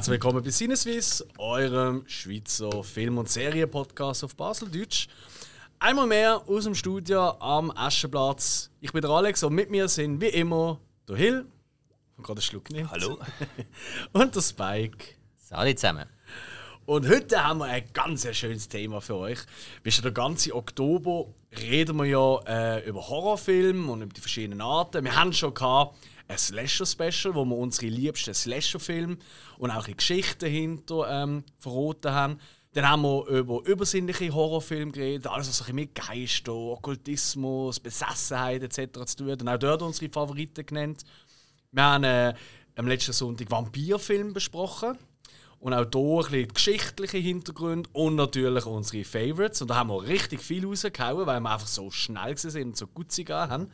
Herzlich willkommen bei Sinneswiss, eurem Schweizer Film- und Serienpodcast auf Baseldeutsch. Einmal mehr aus dem Studio am Aschenplatz. Ich bin der Alex und mit mir sind wie immer der Hill, der gerade einen Schluck nimmt. Hallo. Und der Spike. Salut zusammen. Und heute haben wir ein ganz schönes Thema für euch. Bis schon den ganzen Oktober reden wir ja äh, über Horrorfilme und über die verschiedenen Arten. Wir haben schon gehabt ein Slasher-Special, wo wir unsere liebsten Slasher-Filme und auch die Geschichten hinter ähm, verraten haben. Dann haben wir über übersinnliche Horrorfilme geredet, alles was so mit Geister, Okkultismus, Besessenheit etc. zu tun hat. Auch dort unsere Favoriten genannt. Wir haben äh, am letzten Sonntag Vampirfilm besprochen. Und auch hier ein bisschen geschichtliche Hintergründe und natürlich unsere Favorites. Und da haben wir richtig viel rausgehauen, weil wir einfach so schnell sind und so gut sie haben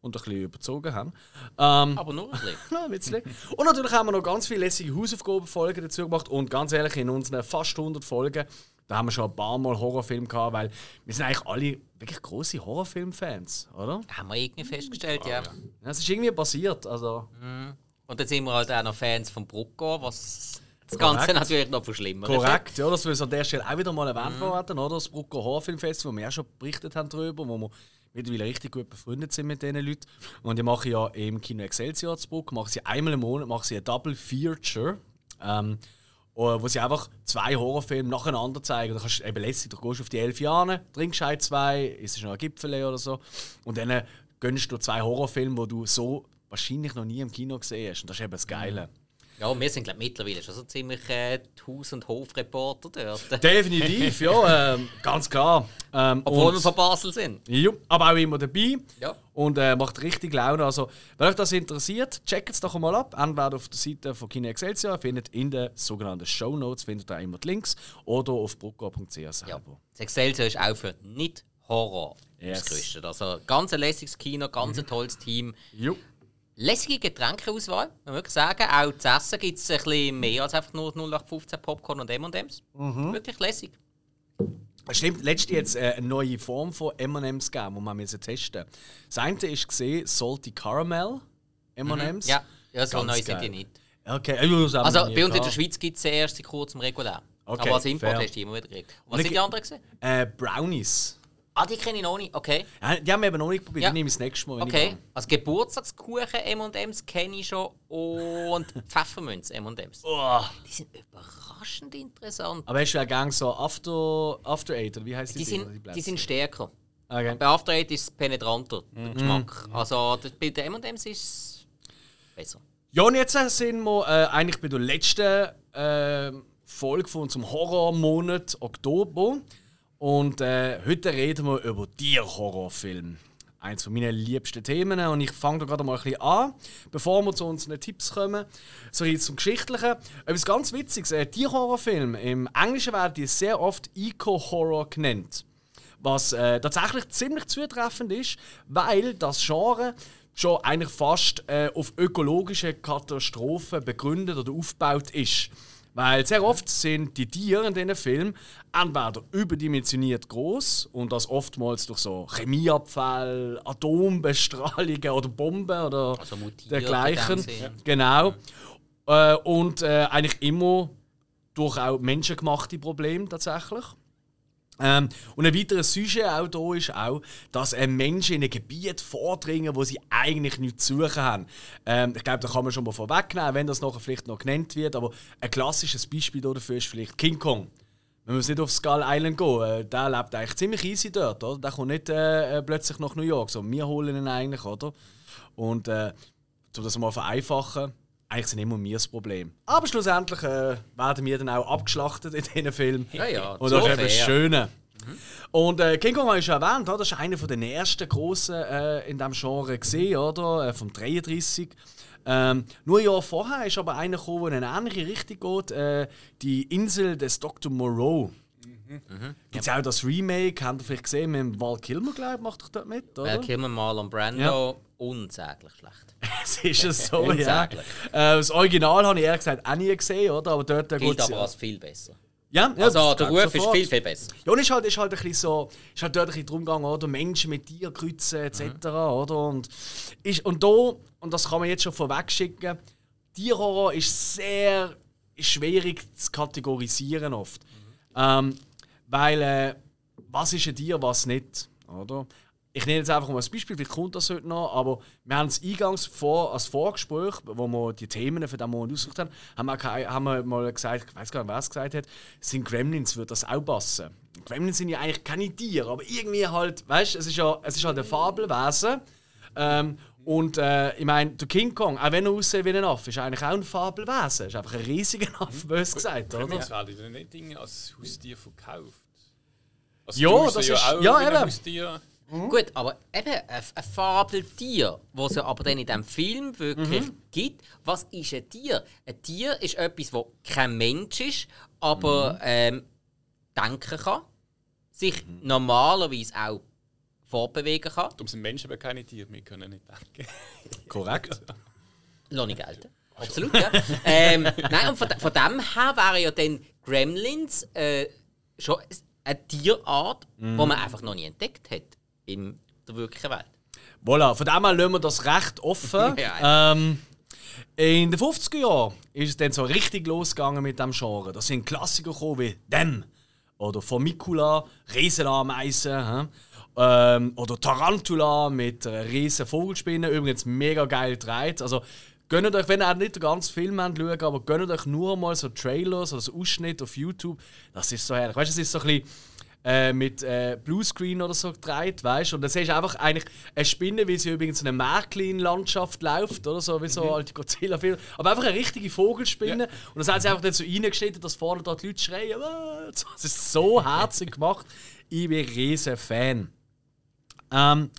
und ein bisschen überzogen haben. Ähm, Aber nur ein bisschen. ja, ein bisschen. Und natürlich haben wir noch ganz viele lässige Hausaufgabenfolgen dazu gemacht. Und ganz ehrlich, in unseren fast 100 Folgen, da haben wir schon ein paar Mal Horrorfilme gehabt, weil wir sind eigentlich alle wirklich große Horrorfilm-Fans, oder? Haben wir irgendwie festgestellt, ja. Ja, es ist irgendwie passiert. Also, Und dann sind wir halt auch noch Fans von Brucko, was das Ganze Korrekt. natürlich noch verschlimmert. korrekt, ja, das will ich an der Stelle auch wieder mal erwähnt werden, oder? Das Brucker Horrorfilm Festival, wo wir auch schon berichtet haben darüber, wo wir mittlerweile richtig gut befreundet sind mit diesen Leuten. Und die machen ja im Kino Excelsior zu Bruck, machen sie einmal im Monat machen sie ein Double Feature. Ähm, wo sie einfach zwei Horrorfilme nacheinander zeigen. Da kannst du eben lässig, du gehst auf die elf Jahre, trinkst halt zwei, isst noch ein Gipfel oder so. Und dann gönnst du zwei Horrorfilme, die du so wahrscheinlich noch nie im Kino gesehen hast. Und das ist eben das Geile. Ja, wir sind glaub, mittlerweile schon so ziemlich äh, Haus- und Hofreporter dort. Definitiv, ja, ähm, ganz klar. Ähm, Obwohl und- wir von Basel sind. Ja, aber auch immer dabei. Ja. Und äh, macht richtig Laune. Also, wenn euch das interessiert, checkt es doch mal ab. Entweder auf der Seite von Kino Excelsior, ihr findet in den sogenannten Show Notes findet ihr immer die Links, oder auf brucko.ch selber. Ja. Das Excelsior ist auch für Nicht-Horror Yes. ausgerüstet. Also ganz ein lässiges Kino, ganz ein tolles Team. Jo. Lässige Getränkeauswahl, man muss sagen. Auch zu essen gibt es ein bisschen mehr als einfach nur 0815 Popcorn und M&M's. Wirklich lässig. Stimmt, letztens jetzt äh, eine neue Form von M&M's gegeben, die wir müssen testen Das eine ist gesehen Salty Caramel M&M's. Ja, ja so neu sind die nicht. Okay, Also nie bei uns in der. Schweiz gibt es erst seit kurzem regulär. Okay, Aber als Import fair. hast du die immer wieder gekriegt. Was sind die anderen gesehen? Äh, Brownies. Ah, die kenne ich noch nicht. Okay. Ja, die haben wir eben noch nicht probiert, Ja. die nehme ich das nächste Mal. Okay. Also Geburtstagskuchen M&M's kenne ich schon und Pfeffermünz M&M's. Oh. Die sind überraschend interessant. Aber hast du ja gang so After, After Eight, oder wie heißt die? Die sind, die Plätzchen? sind stärker. Okay. Bei After Eight ist es penetranter, Mhm. der Geschmack. Also bei den M&M's ist es besser. Ja, und jetzt sind wir äh, eigentlich bei der letzten äh, Folge von unserem Horrormonat Oktober. Und äh, heute reden wir über Tierhorrorfilme. Eins von meinen liebsten Themen. Und ich fange da gerade mal ein bisschen an, bevor wir zu unseren Tipps kommen. So jetzt zum Geschichtlichen. Etwas ganz Witziges: äh, Tierhorrorfilme. Im Englischen werden die sehr oft Eco-Horror genannt. Was äh, tatsächlich ziemlich zutreffend ist, weil das Genre schon eigentlich fast äh, auf ökologische Katastrophen begründet oder aufgebaut ist. Weil sehr oft sind die Tiere in diesen Filmen entweder überdimensioniert groß und das oftmals durch so Chemieabfall, Atombestrahlungen oder Bomben oder Also dergleichen. Genau. Äh, und äh, eigentlich immer durch auch menschengemachte Probleme tatsächlich. Ähm, und ein weiteres Sujet auch hier ist auch, dass äh, Menschen in ein Gebiet vordringen, wo sie eigentlich nichts zu suchen haben. Ähm, ich glaube, da kann man schon mal vorwegnehmen, wenn das nachher vielleicht noch genannt wird. Aber ein klassisches Beispiel dafür ist vielleicht King Kong. Man muss nicht auf Skull Island gehen. Äh, der lebt eigentlich ziemlich easy dort. Oder? Der kommt nicht äh, äh, plötzlich nach New York. So, wir holen ihn eigentlich, oder? Und äh, um das mal vereinfachen, eigentlich sind immer wir das Problem. Aber schlussendlich äh, werden wir dann auch abgeschlachtet in diesen Filmen. Ja, ja, Und so das ist eben fair. Schöne. Und äh, King Kong habe ich schon erwähnt, oder? das ist einer der ersten grossen äh, in diesem Genre gesehen, oder? Äh, vom 33. Ähm, nur ein Jahr vorher ist aber einer gekommen, der in eine ähnliche Richtung geht. Äh, die Insel des Dr. Moreau. Gibt es auch das Remake, habt ihr vielleicht gesehen, mit dem Val Kilmer, glaube ich, macht doch dort mit, oder? Val Kilmer, Marlon Brando, Ja. unsäglich schlecht. Es ist es so, ja. Unsäglich. Äh, das Original habe ich ehrlich gesagt auch nie gesehen, oder? Aber dort geht's aber ja. als viel besser. Ja, ja, Also der Ruf ist sofort. viel, viel besser. Ja, und ist halt, ist halt ein bisschen so, ist halt dort ein bisschen drum gegangen, oder? Menschen mit Tieren kreuzen, etc., oder? Und, ist, und da, und das kann man jetzt schon vorweg schicken, Tierhorror ist sehr schwierig zu kategorisieren oft. Ähm, weil, äh, was ist ein Tier, was nicht, oder? Ich nehme jetzt einfach mal ein Beispiel, vielleicht kommt das heute noch, aber wir haben es eingangs vor, als Vorgespräch, wo wir die Themen für den Monat ausgesucht haben, haben wir, haben wir mal gesagt, ich weiß gar nicht, wer es gesagt hat, sind Gremlins, würde das auch passen. Gremlins sind ja eigentlich keine Tiere, aber irgendwie halt, weißt du, es ist ja es ist halt ein Fabelwesen. Ähm, und äh, ich meine, der King Kong, auch wenn er aussieht wie ein Affe, ist eigentlich auch ein Fabelwesen. Ist einfach ein riesiger Affe, bös gesagt, oder? Gremlins werden ja nicht Dinge als Haustier verkauft. Also Ja, das ja ist- auch ja, wie ein eben. Haustier. Gut, aber eben ein, ein Fabeltier, was es aber dann in diesem Film wirklich Mhm. gibt. Was ist ein Tier? Ein Tier ist etwas, das kein Mensch ist, aber Mhm. ähm, denken kann, sich normalerweise auch fortbewegen kann. Darum sind Menschen aber keine Tiere, wir können nicht denken. Korrekt. Lass nicht gelten. Absolut, ja. ähm, nein, und von, von dem her wäre ja dann Gremlins äh, schon eine Tierart, die Mhm. man einfach noch nie entdeckt hat in der wirklichen Welt. Voilà, von dem her lassen wir das recht offen. Ja, ähm, in den 50er Jahren ist es dann so richtig losgegangen mit dem Genre. Da sind Klassiker gekommen wie Dem oder Formicula, Riesenameisen? Ähm, oder Tarantula mit einer riesen Vogelspinne. Übrigens mega geil gedreht. Also, gönnt euch, wenn ihr nicht den ganzen Film schauen, aber gönnt euch nur mal so Trailers oder so Ausschnitte auf YouTube. Das ist so herrlich. Weißt du, es ist so ein bisschen äh, mit äh, Bluescreen oder so gedreht, weißt du? Und dann siehst du einfach eigentlich eine Spinne, wie sie übrigens in einer Märklin-Landschaft läuft, oder so, wie so alte Godzilla-Filme. Aber einfach eine richtige Vogelspinne. Und das haben sie einfach dann so reingeschnitten, dass vorne dort die Leute schreien. Das ist so herzig gemacht. Ich bin ein riesen Fan. Ähm,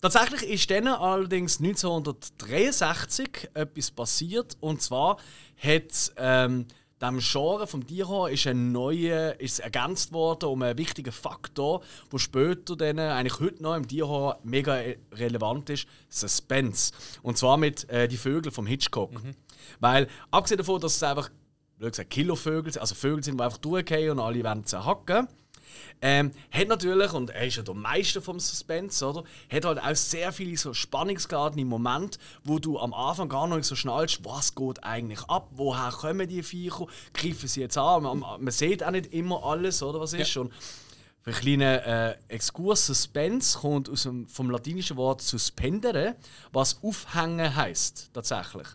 Tatsächlich ist dann allerdings 1963 etwas passiert. Und zwar hat ähm, dem Genre vom Tierhorn ist ein neuer, ist ergänzt worden um einen wichtigen Faktor, der später dann, eigentlich heute noch im Tierhorn mega relevant ist: Suspense. Und zwar mit äh, die Vögel vom Hitchcock. Weil, abgesehen davon, dass es einfach, blöd gesagt, Killervögel sind, also Vögel sind, die einfach durchgehen und alle werden zerhacken. Ähm, hat natürlich, und er ist ja der Meister vom Suspense, oder? Hat halt auch sehr viele so spannungsgeladene Momente, wo du am Anfang gar noch nicht so schnallst, was geht eigentlich ab, woher kommen die Viecher, greifen sie jetzt an. Man, man sieht auch nicht immer alles, oder was ist. Und für einen kleinen äh, Exkurs, Suspense kommt aus dem, vom latinischen Wort suspendere, was aufhängen heißt tatsächlich.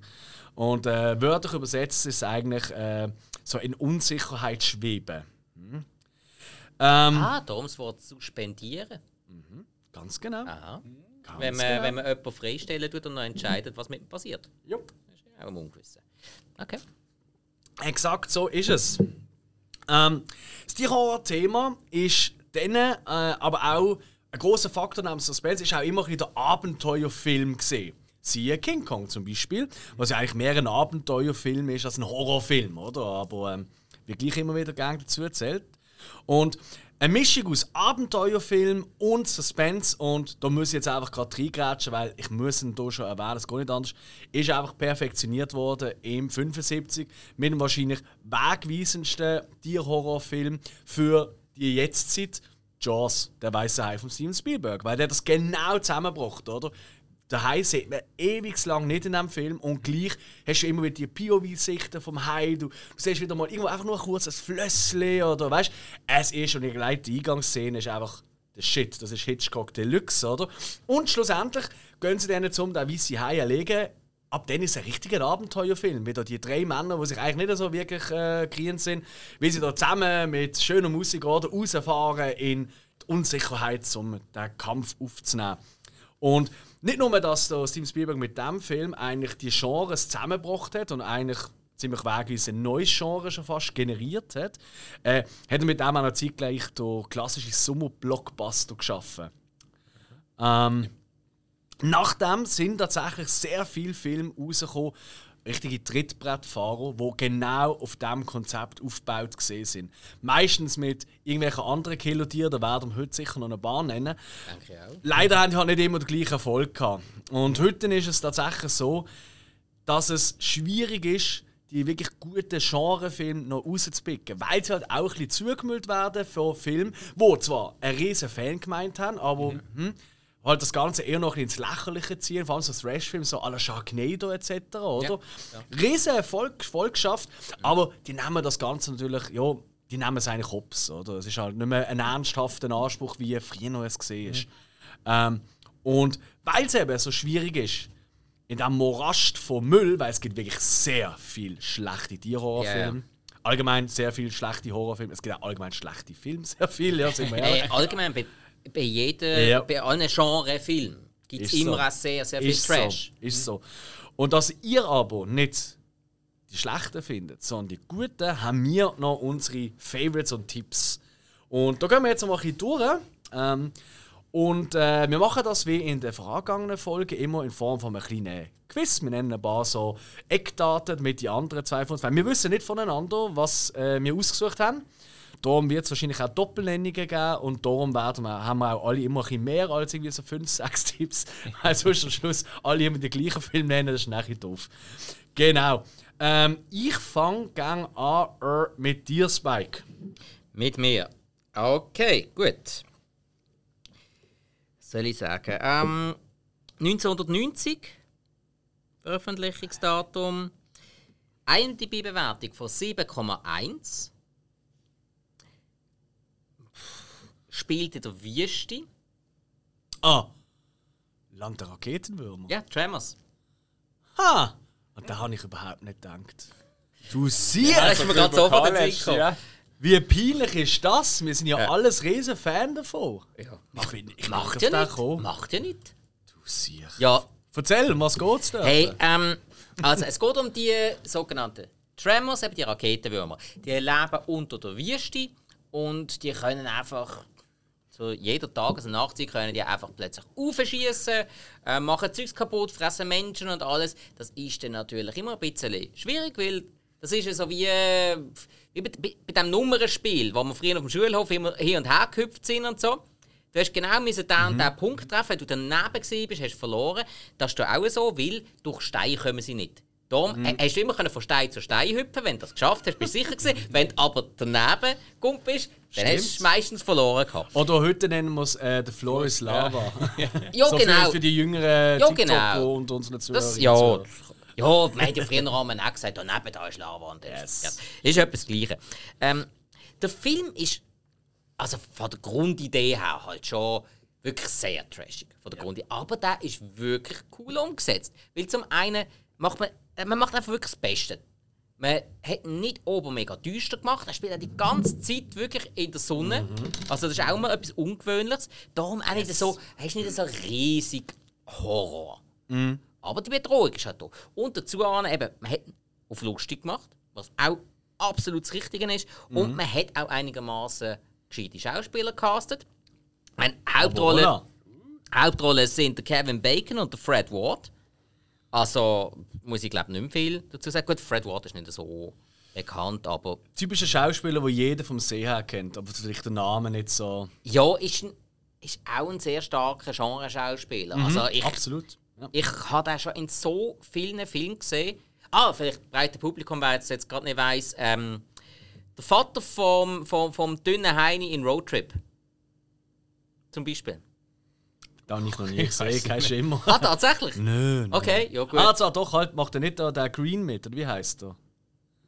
Und äh, wörtlich übersetzt ist es eigentlich äh, so in Unsicherheit schweben. Ähm, Ah, darum das Wort suspendieren. Ganz genau. Aha. Ganz Wenn man, genau. wenn man jemanden freistellen tut und dann entscheidet, was mit ihm passiert. Jupp. Das ist ja auch im Ungewissen. Okay. Exakt so ist es. Ähm, das Tierhorror-Thema ist dann äh, aber auch ein großer Faktor neben Suspense ist auch immer ein der Abenteuerfilm gesehen. Siehe King Kong zum Beispiel, was ja eigentlich mehr ein Abenteuerfilm ist als ein Horrorfilm, oder? Aber ähm, wird gleich immer wieder gerne dazu erzählt. Und eine Mischung aus Abenteuerfilm und Suspense und da muss ich jetzt einfach gerade reingrätschen, weil ich muss ihn hier schon erwähnen, es geht nicht anders, ist einfach perfektioniert worden im 75 mit dem wahrscheinlich wegweisendsten Tierhorrorfilm für die Jetztzeit, Jaws, der weiße Hai von Steven Spielberg, weil der das genau zusammenbracht, oder? Hai sieht man ewig lang nicht in diesem Film und gleich hast du immer wieder die POV-Sichten vom Hai. Du, du siehst wieder mal irgendwo einfach nur kurz ein Flössli oder weißt Es ist schon die Eingangsszene ist einfach der Shit. Das ist Hitchcock Deluxe, oder? Und schlussendlich gehen sie dann zum den weißen Hai erlegen. Ab dann ist es ein richtiger Abenteuerfilm. Wieder die drei Männer, die sich eigentlich nicht so wirklich äh, sind, wie sie da zusammen mit schöner Musik oder rausfahren in die Unsicherheit, um den Kampf aufzunehmen. Und nicht nur, dass da Steven Spielberg mit dem Film eigentlich die Genres zusammengebracht hat und eigentlich ziemlich wegweise ein neues Genre schon fast generiert hat, äh, hat er mit dem auch noch zeitgleich den klassischen Sommer-Blockbuster geschaffen. Ähm, Nachdem sind tatsächlich sehr viele Filme rausgekommen, richtige Trittbrettfahrer, die genau auf diesem Konzept aufgebaut gesehen sind. Meistens mit irgendwelchen anderen Killertieren, da werden wir heute sicher noch eine Bahn nennen. Denke ich auch. Leider haben die halt nicht immer den gleichen Erfolg gehabt. Und heute ist es tatsächlich so, dass es schwierig ist, die wirklich guten Genrefilme noch rauszupicken. Weil sie halt auch ein bisschen zugemüllt werden von Filmen, die zwar einen riesen Fan gemeint haben, aber hm, halt das Ganze eher noch ein bisschen ins Lächerliche ziehen, vor allem so Thrash-Filme, so à la Sharknado etc., oder? Riesen Erfolg, Erfolg geschafft, aber die nehmen das Ganze natürlich, ja, die nehmen es eigentlich hops, oder? Es ist halt nicht mehr ein ernsthafter Anspruch, wie früher noch es gesehen ist. Ähm, und weil es eben so schwierig ist, in diesem Morast von Müll, weil es gibt wirklich sehr viel schlechte Tierhorrorfilme. Allgemein sehr viel schlechte Horrorfilme. Es gibt auch allgemein schlechte Filme, sehr viel, ja, sind wir ehrlich. Äh, allgemein bei, bei jedem, Ja. bei allen Genre-Filmen gibt es immer so. sehr, sehr viel Ist Trash. so, ist so. Und dass ihr aber nicht die schlechten findet, sondern die guten, haben wir noch unsere Favorites und Tipps. Und da gehen wir jetzt noch ein bisschen durch. Ähm, und äh, wir machen das wie in der vergangenen Folge immer in Form von einem kleinen Quiz. Wir nennen ein paar so Eckdaten mit den anderen zwei von uns. Wir wissen nicht voneinander, was äh, wir ausgesucht haben. Darum wird es wahrscheinlich auch Doppelnennungen geben und darum werden wir, haben wir auch alle immer ein bisschen mehr als irgendwie so 5, 6 Tipps. Weil sonst am Schluss alle immer den gleichen Film nennen, das ist nachher doof. Genau. Ähm, ich fange gerne an äh, mit dir, Spike. Mit mir. Okay, gut. Soll ich sagen? Ähm, 1990, Veröffentlichungsdatum. IMDb-Bewertung von 7,1. Spielt in der Wüste. Ah, Land der Raketenwürmer. Ja, Tremors. Ha! Und da habe ich überhaupt nicht gedacht. Du siehst, Ja, das ist mir gerade sofort ja. wie peinlich ist das? Wir sind ja, alles riesen Fan davon. Ja. Ich bin, ich Macht ja nicht. gekommen. Macht ja nicht. Du siehst. Ja, Erzähl, was geht's da? Hey, ähm, also es geht um die sogenannten Tremors, eben die Raketenwürmer. Die leben unter der Wüste und die können einfach so jeder Tag, also Nachtzeit, können die einfach plötzlich aufschießen, äh, machen Zeugs kaputt, fressen Menschen und alles. Das ist dann natürlich immer ein bisschen schwierig, weil das ist ja so wie, äh, wie bei, bei, bei dem Nummernspiel, wo wir früher auf dem Schulhof immer hier und her gehüpft sind und so. Du hast genau müssen den, und den Punkt treffen, wenn du daneben bist, hast du verloren. Das ist auch so, weil durch Steine kommen sie nicht. Darum äh, hast du immer von Stein zu Stein hüpfen wenn du das geschafft hast, bist du sicher gewesen. Wenn du aber daneben gekommen bist, dann Stimmt. hast du meistens verloren gehabt. Oder heute nennen wir es äh, «The Floor is Lava». Ja, so genau. für, für die jüngeren Ja, genau. und unsere Zuhörer. Das, ja, das- ja, wir haben ja früher einmal auch gesagt, da neben da ist Lava. Und das Yes. ja, ist etwas Gleiche. Ähm, der Film ist, also von der Grundidee her, halt schon wirklich sehr trashig. Von der Grundidee. Aber der ist wirklich cool umgesetzt. Weil zum einen macht man, äh, man macht einfach wirklich das Beste. Man hat nicht oben mega düster gemacht, er spielt auch die ganze Zeit wirklich in der Sonne. Also das ist auch mal etwas Ungewöhnliches. Darum auch nicht so, er ist nicht so riesig Horror. Aber die Bedrohung ist halt da. Und dazu an, eben, man hat auf lustig gemacht, was auch absolut das Richtige ist. Und man hat auch einigermaßen gescheite Schauspieler gecastet. Meine Hauptrolle, voilà. Hauptrollen sind der Kevin Bacon und der Fred Ward. Also muss ich glaube nicht mehr viel dazu sagen. Gut, Fred Ward ist nicht so bekannt, aber Typischer Schauspieler, den jeder vom See her kennt, aber vielleicht der Name nicht so... ja, ist, ist auch ein sehr starker Genreschauspieler. Also ich, Absolut. Ja. Ich habe den schon in so vielen Filmen gesehen. Ah, vielleicht breite Publikum, wer es jetzt gerade nicht weiss. Ähm, der Vater vom, vom, vom dünnen Heini in Roadtrip. Zum Beispiel. Da habe ich noch nie gesehen, kein Schimmer. Ah, tatsächlich? Nö. Okay, ja gut. Ah, zwar doch, halt, macht er nicht da der Green mit, oder wie heißt er?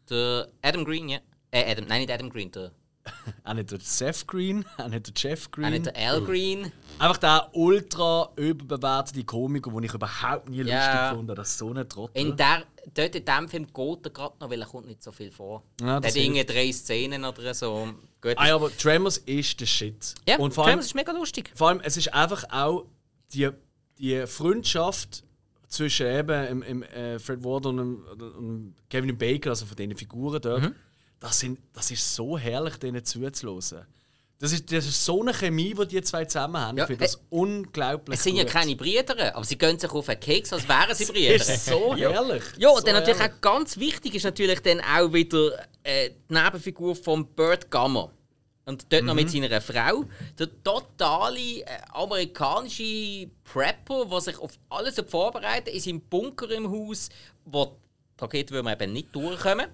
Der Adam Green, ja. Äh, Adam, nein, nicht Adam Green, der, Auch nicht der Seth Green, auch nicht der Jeff Green. auch nicht der Al Green. Einfach der ultra überbewertete Komiker, den ich überhaupt nie Ja. lustig fand. Das ist so ein Trottel. In der, dort in diesem Film geht er gerade noch, weil er kommt nicht so viel vor. Ja, der irgendwie drei Szenen oder so. Gut. Ah, ja, aber Tremors ist der Shit. ja, Und vor allem, Tremors ist mega lustig. vor allem, es ist einfach auch die, die Freundschaft zwischen eben im, im, äh, Fred Ward und, dem- und Kevin Bacon, also von diesen Figuren dort. Mhm. Das, sind, das ist so herrlich, denen zuzuhören. Das ist, das ist so eine Chemie, die die zwei zusammen haben. Ja, ich finde das äh, unglaublich Es sind ja gut. keine Brüder, aber sie gehen sich auf einen Keks, als wären sie Brüder. Das ist so herrlich. Ja, und so dann natürlich herrlich. auch ganz wichtig ist natürlich dann auch wieder äh, die Nebenfigur von Burt Gummer. Und dort noch mit Mhm. seiner Frau. Der totale äh, amerikanische Prepper, der sich auf alles vorbereitet in seinem Bunker im Haus, wo die Raketenwürmer eben nicht durchkommen.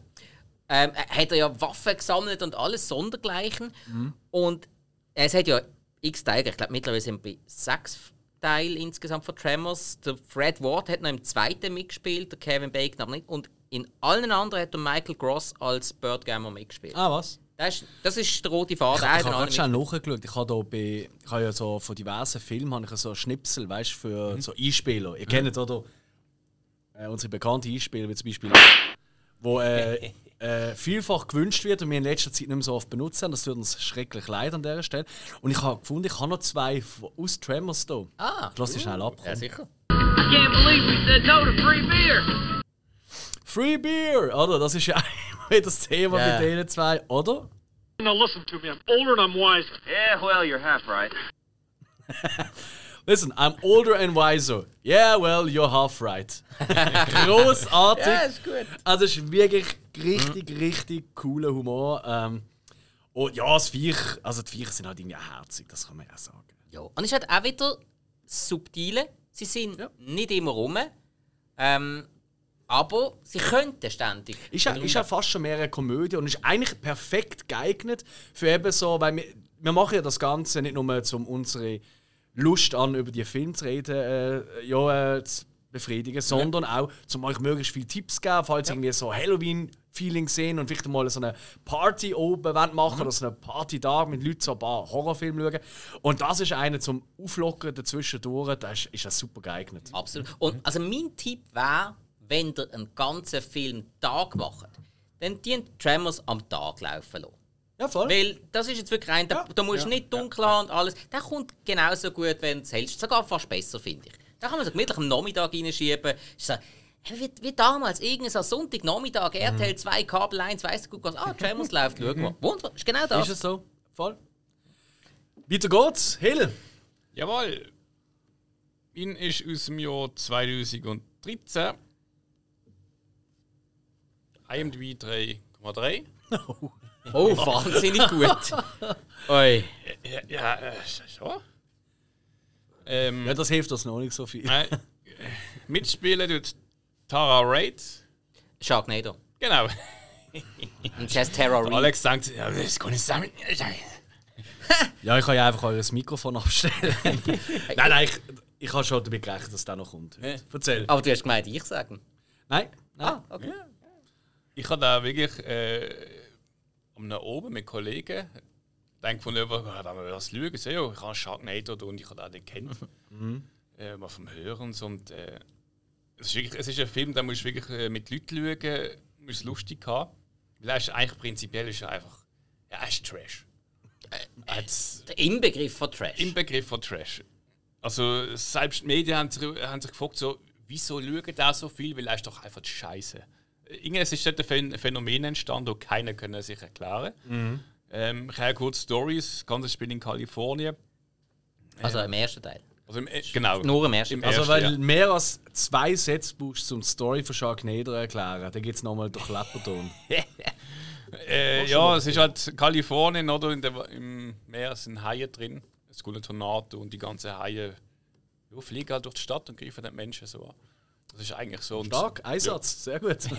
Ähm, er hat er ja Waffen gesammelt und alles sondergleichen. Mhm. Und es hat ja x Teile, ich glaube mittlerweile sind wir bei sechs Teil insgesamt von Tremors. Der Fred Ward hat noch im zweiten mitgespielt, der Kevin Bacon aber nicht. Und in allen anderen hat der Michael Gross als Bird Gamer mitgespielt. Ah, was? Das, ist, das ist der rote Faden. Ich, ich habe gerade schnell nachgeschaut. Ich habe, da bei, ich habe ja so von diversen Filmen habe ich so Schnipsel, weißt, für so Einspieler. Ihr kennt oder äh, unsere bekannten Einspieler, wie zum Beispiel, wo äh, äh, vielfach gewünscht wird und wir in letzter Zeit nicht mehr so oft benutzen. Das tut uns schrecklich leid an dieser Stelle. Und ich habe gefunden, ich habe noch zwei aus Tremors da. Ah, Ich lasse sie schnell ab. ja, sicher. I can't believe we said no to free beer. Free Beer, oder? Das ist ja immer das Thema Ja. bei denen zwei, oder? Now listen to me. I'm older and I'm wiser. Yeah, well, you're half right. Listen, I'm older and wiser. Yeah, well, you're half right. Großartig. Ja, ist gut. Also, es ist wirklich richtig, richtig cooler Humor. Ähm, und ja, das Viech, also die Viecher sind halt irgendwie herzig, das kann man ja sagen. Ja. Und es ist halt auch wieder subtile. Sie sind Ja. nicht immer rum. Ähm, aber sie könnten ständig. Ist ja, ist ja fast schon mehr eine Komödie und ist eigentlich perfekt geeignet für eben so, weil wir, wir machen ja das Ganze nicht nur, um unsere Lust an, über die Filme zu reden, äh, ja, äh, zu befriedigen, sondern auch, um euch möglichst viele Tipps zu geben, falls ihr irgendwie so Halloween-Feeling sehen und vielleicht mal so eine Party oben machen oder so einen Party-Tag mit Leuten so ein paar Horrorfilme schauen. Und das ist einer zum Auflockern dazwischendurch, das ist, ist das super geeignet. Absolut. Und also mein Tipp wäre, wenn ihr einen ganzen Film Tag macht, dann die Tremors am Tag laufen lassen. Ja, voll. Weil das ist jetzt wirklich ein, da, da musst du nicht dunkel haben und alles. Der kommt genauso gut, wenn du es hältst. Sogar fast besser, finde ich. Da kann man so gemütlich am Nachmittag reinschieben. So, wie, wie damals, irgendein so Sonntagnachmittag, RTL 2, Kabel 1, weißt du, gut, ah, Tremors läuft, schau mal. Wunderbar, ist genau das. Ist es so? Voll. Weiter geht's. Hill. Jawohl. Ihn ist aus dem Jahr 2013. IMDb 3,3. Oh, wahnsinnig gut. Oi. Ja, ja äh, schon. Ähm, Ja, das hilft uns noch nicht so viel. äh, mitspielen tut Tara Raid. Sharknado. Genau. Und Jazz Terror Reed. Alex sagt, ja, das kann ich sagen. Ja, ich kann ja einfach euer Mikrofon abstellen. nein, nein, ich, ich habe schon damit gerechnet, dass der noch kommt. Ja. Erzähl. Aber du hast gemeint, ich sagen. Nein, nein. Ah, okay. Ich habe da wirklich äh, um oben mit Kollegen denkt von über, ja, da wir das schauen, so, ja, ich habe Sharknado und ich habe den kennt. äh, mal vom Hören und äh, es ist wirklich, es ist ein Film, da musst du wirklich äh, mit Leuten schauen, musst es lustig haben. Weil er ist eigentlich prinzipiell ist er einfach, ja, er ist Trash. Er hat's Der Inbegriff von Trash. im Begriff von Trash. Also selbst die Medien haben sich, haben sich gefragt, so, wieso schauen da so viel, weil er ist doch einfach scheiße. Irgendwas ist dort ein Phän- Phänomen entstanden, das keiner können sich erklären ähm, Ich habe kurz Stories, das ganze Spiel in Kalifornien. also im ersten Teil. Also im, äh, genau. Nur im ersten Im Teil. Also, ersten, wenn ja. mehr als zwei Sätze brauchst, um die Story von Sharknado zu erklären, dann gibt es nochmal durch Lepperton. Äh, ja, es ist halt Kalifornien, oder? In der, Im Meer sind Haie drin. Es kommt ein Tornado und die ganzen Haie ja, fliegen halt durch die Stadt und greifen den Menschen so an. Das ist eigentlich so. Und- Stark, Einsatz, sehr gut.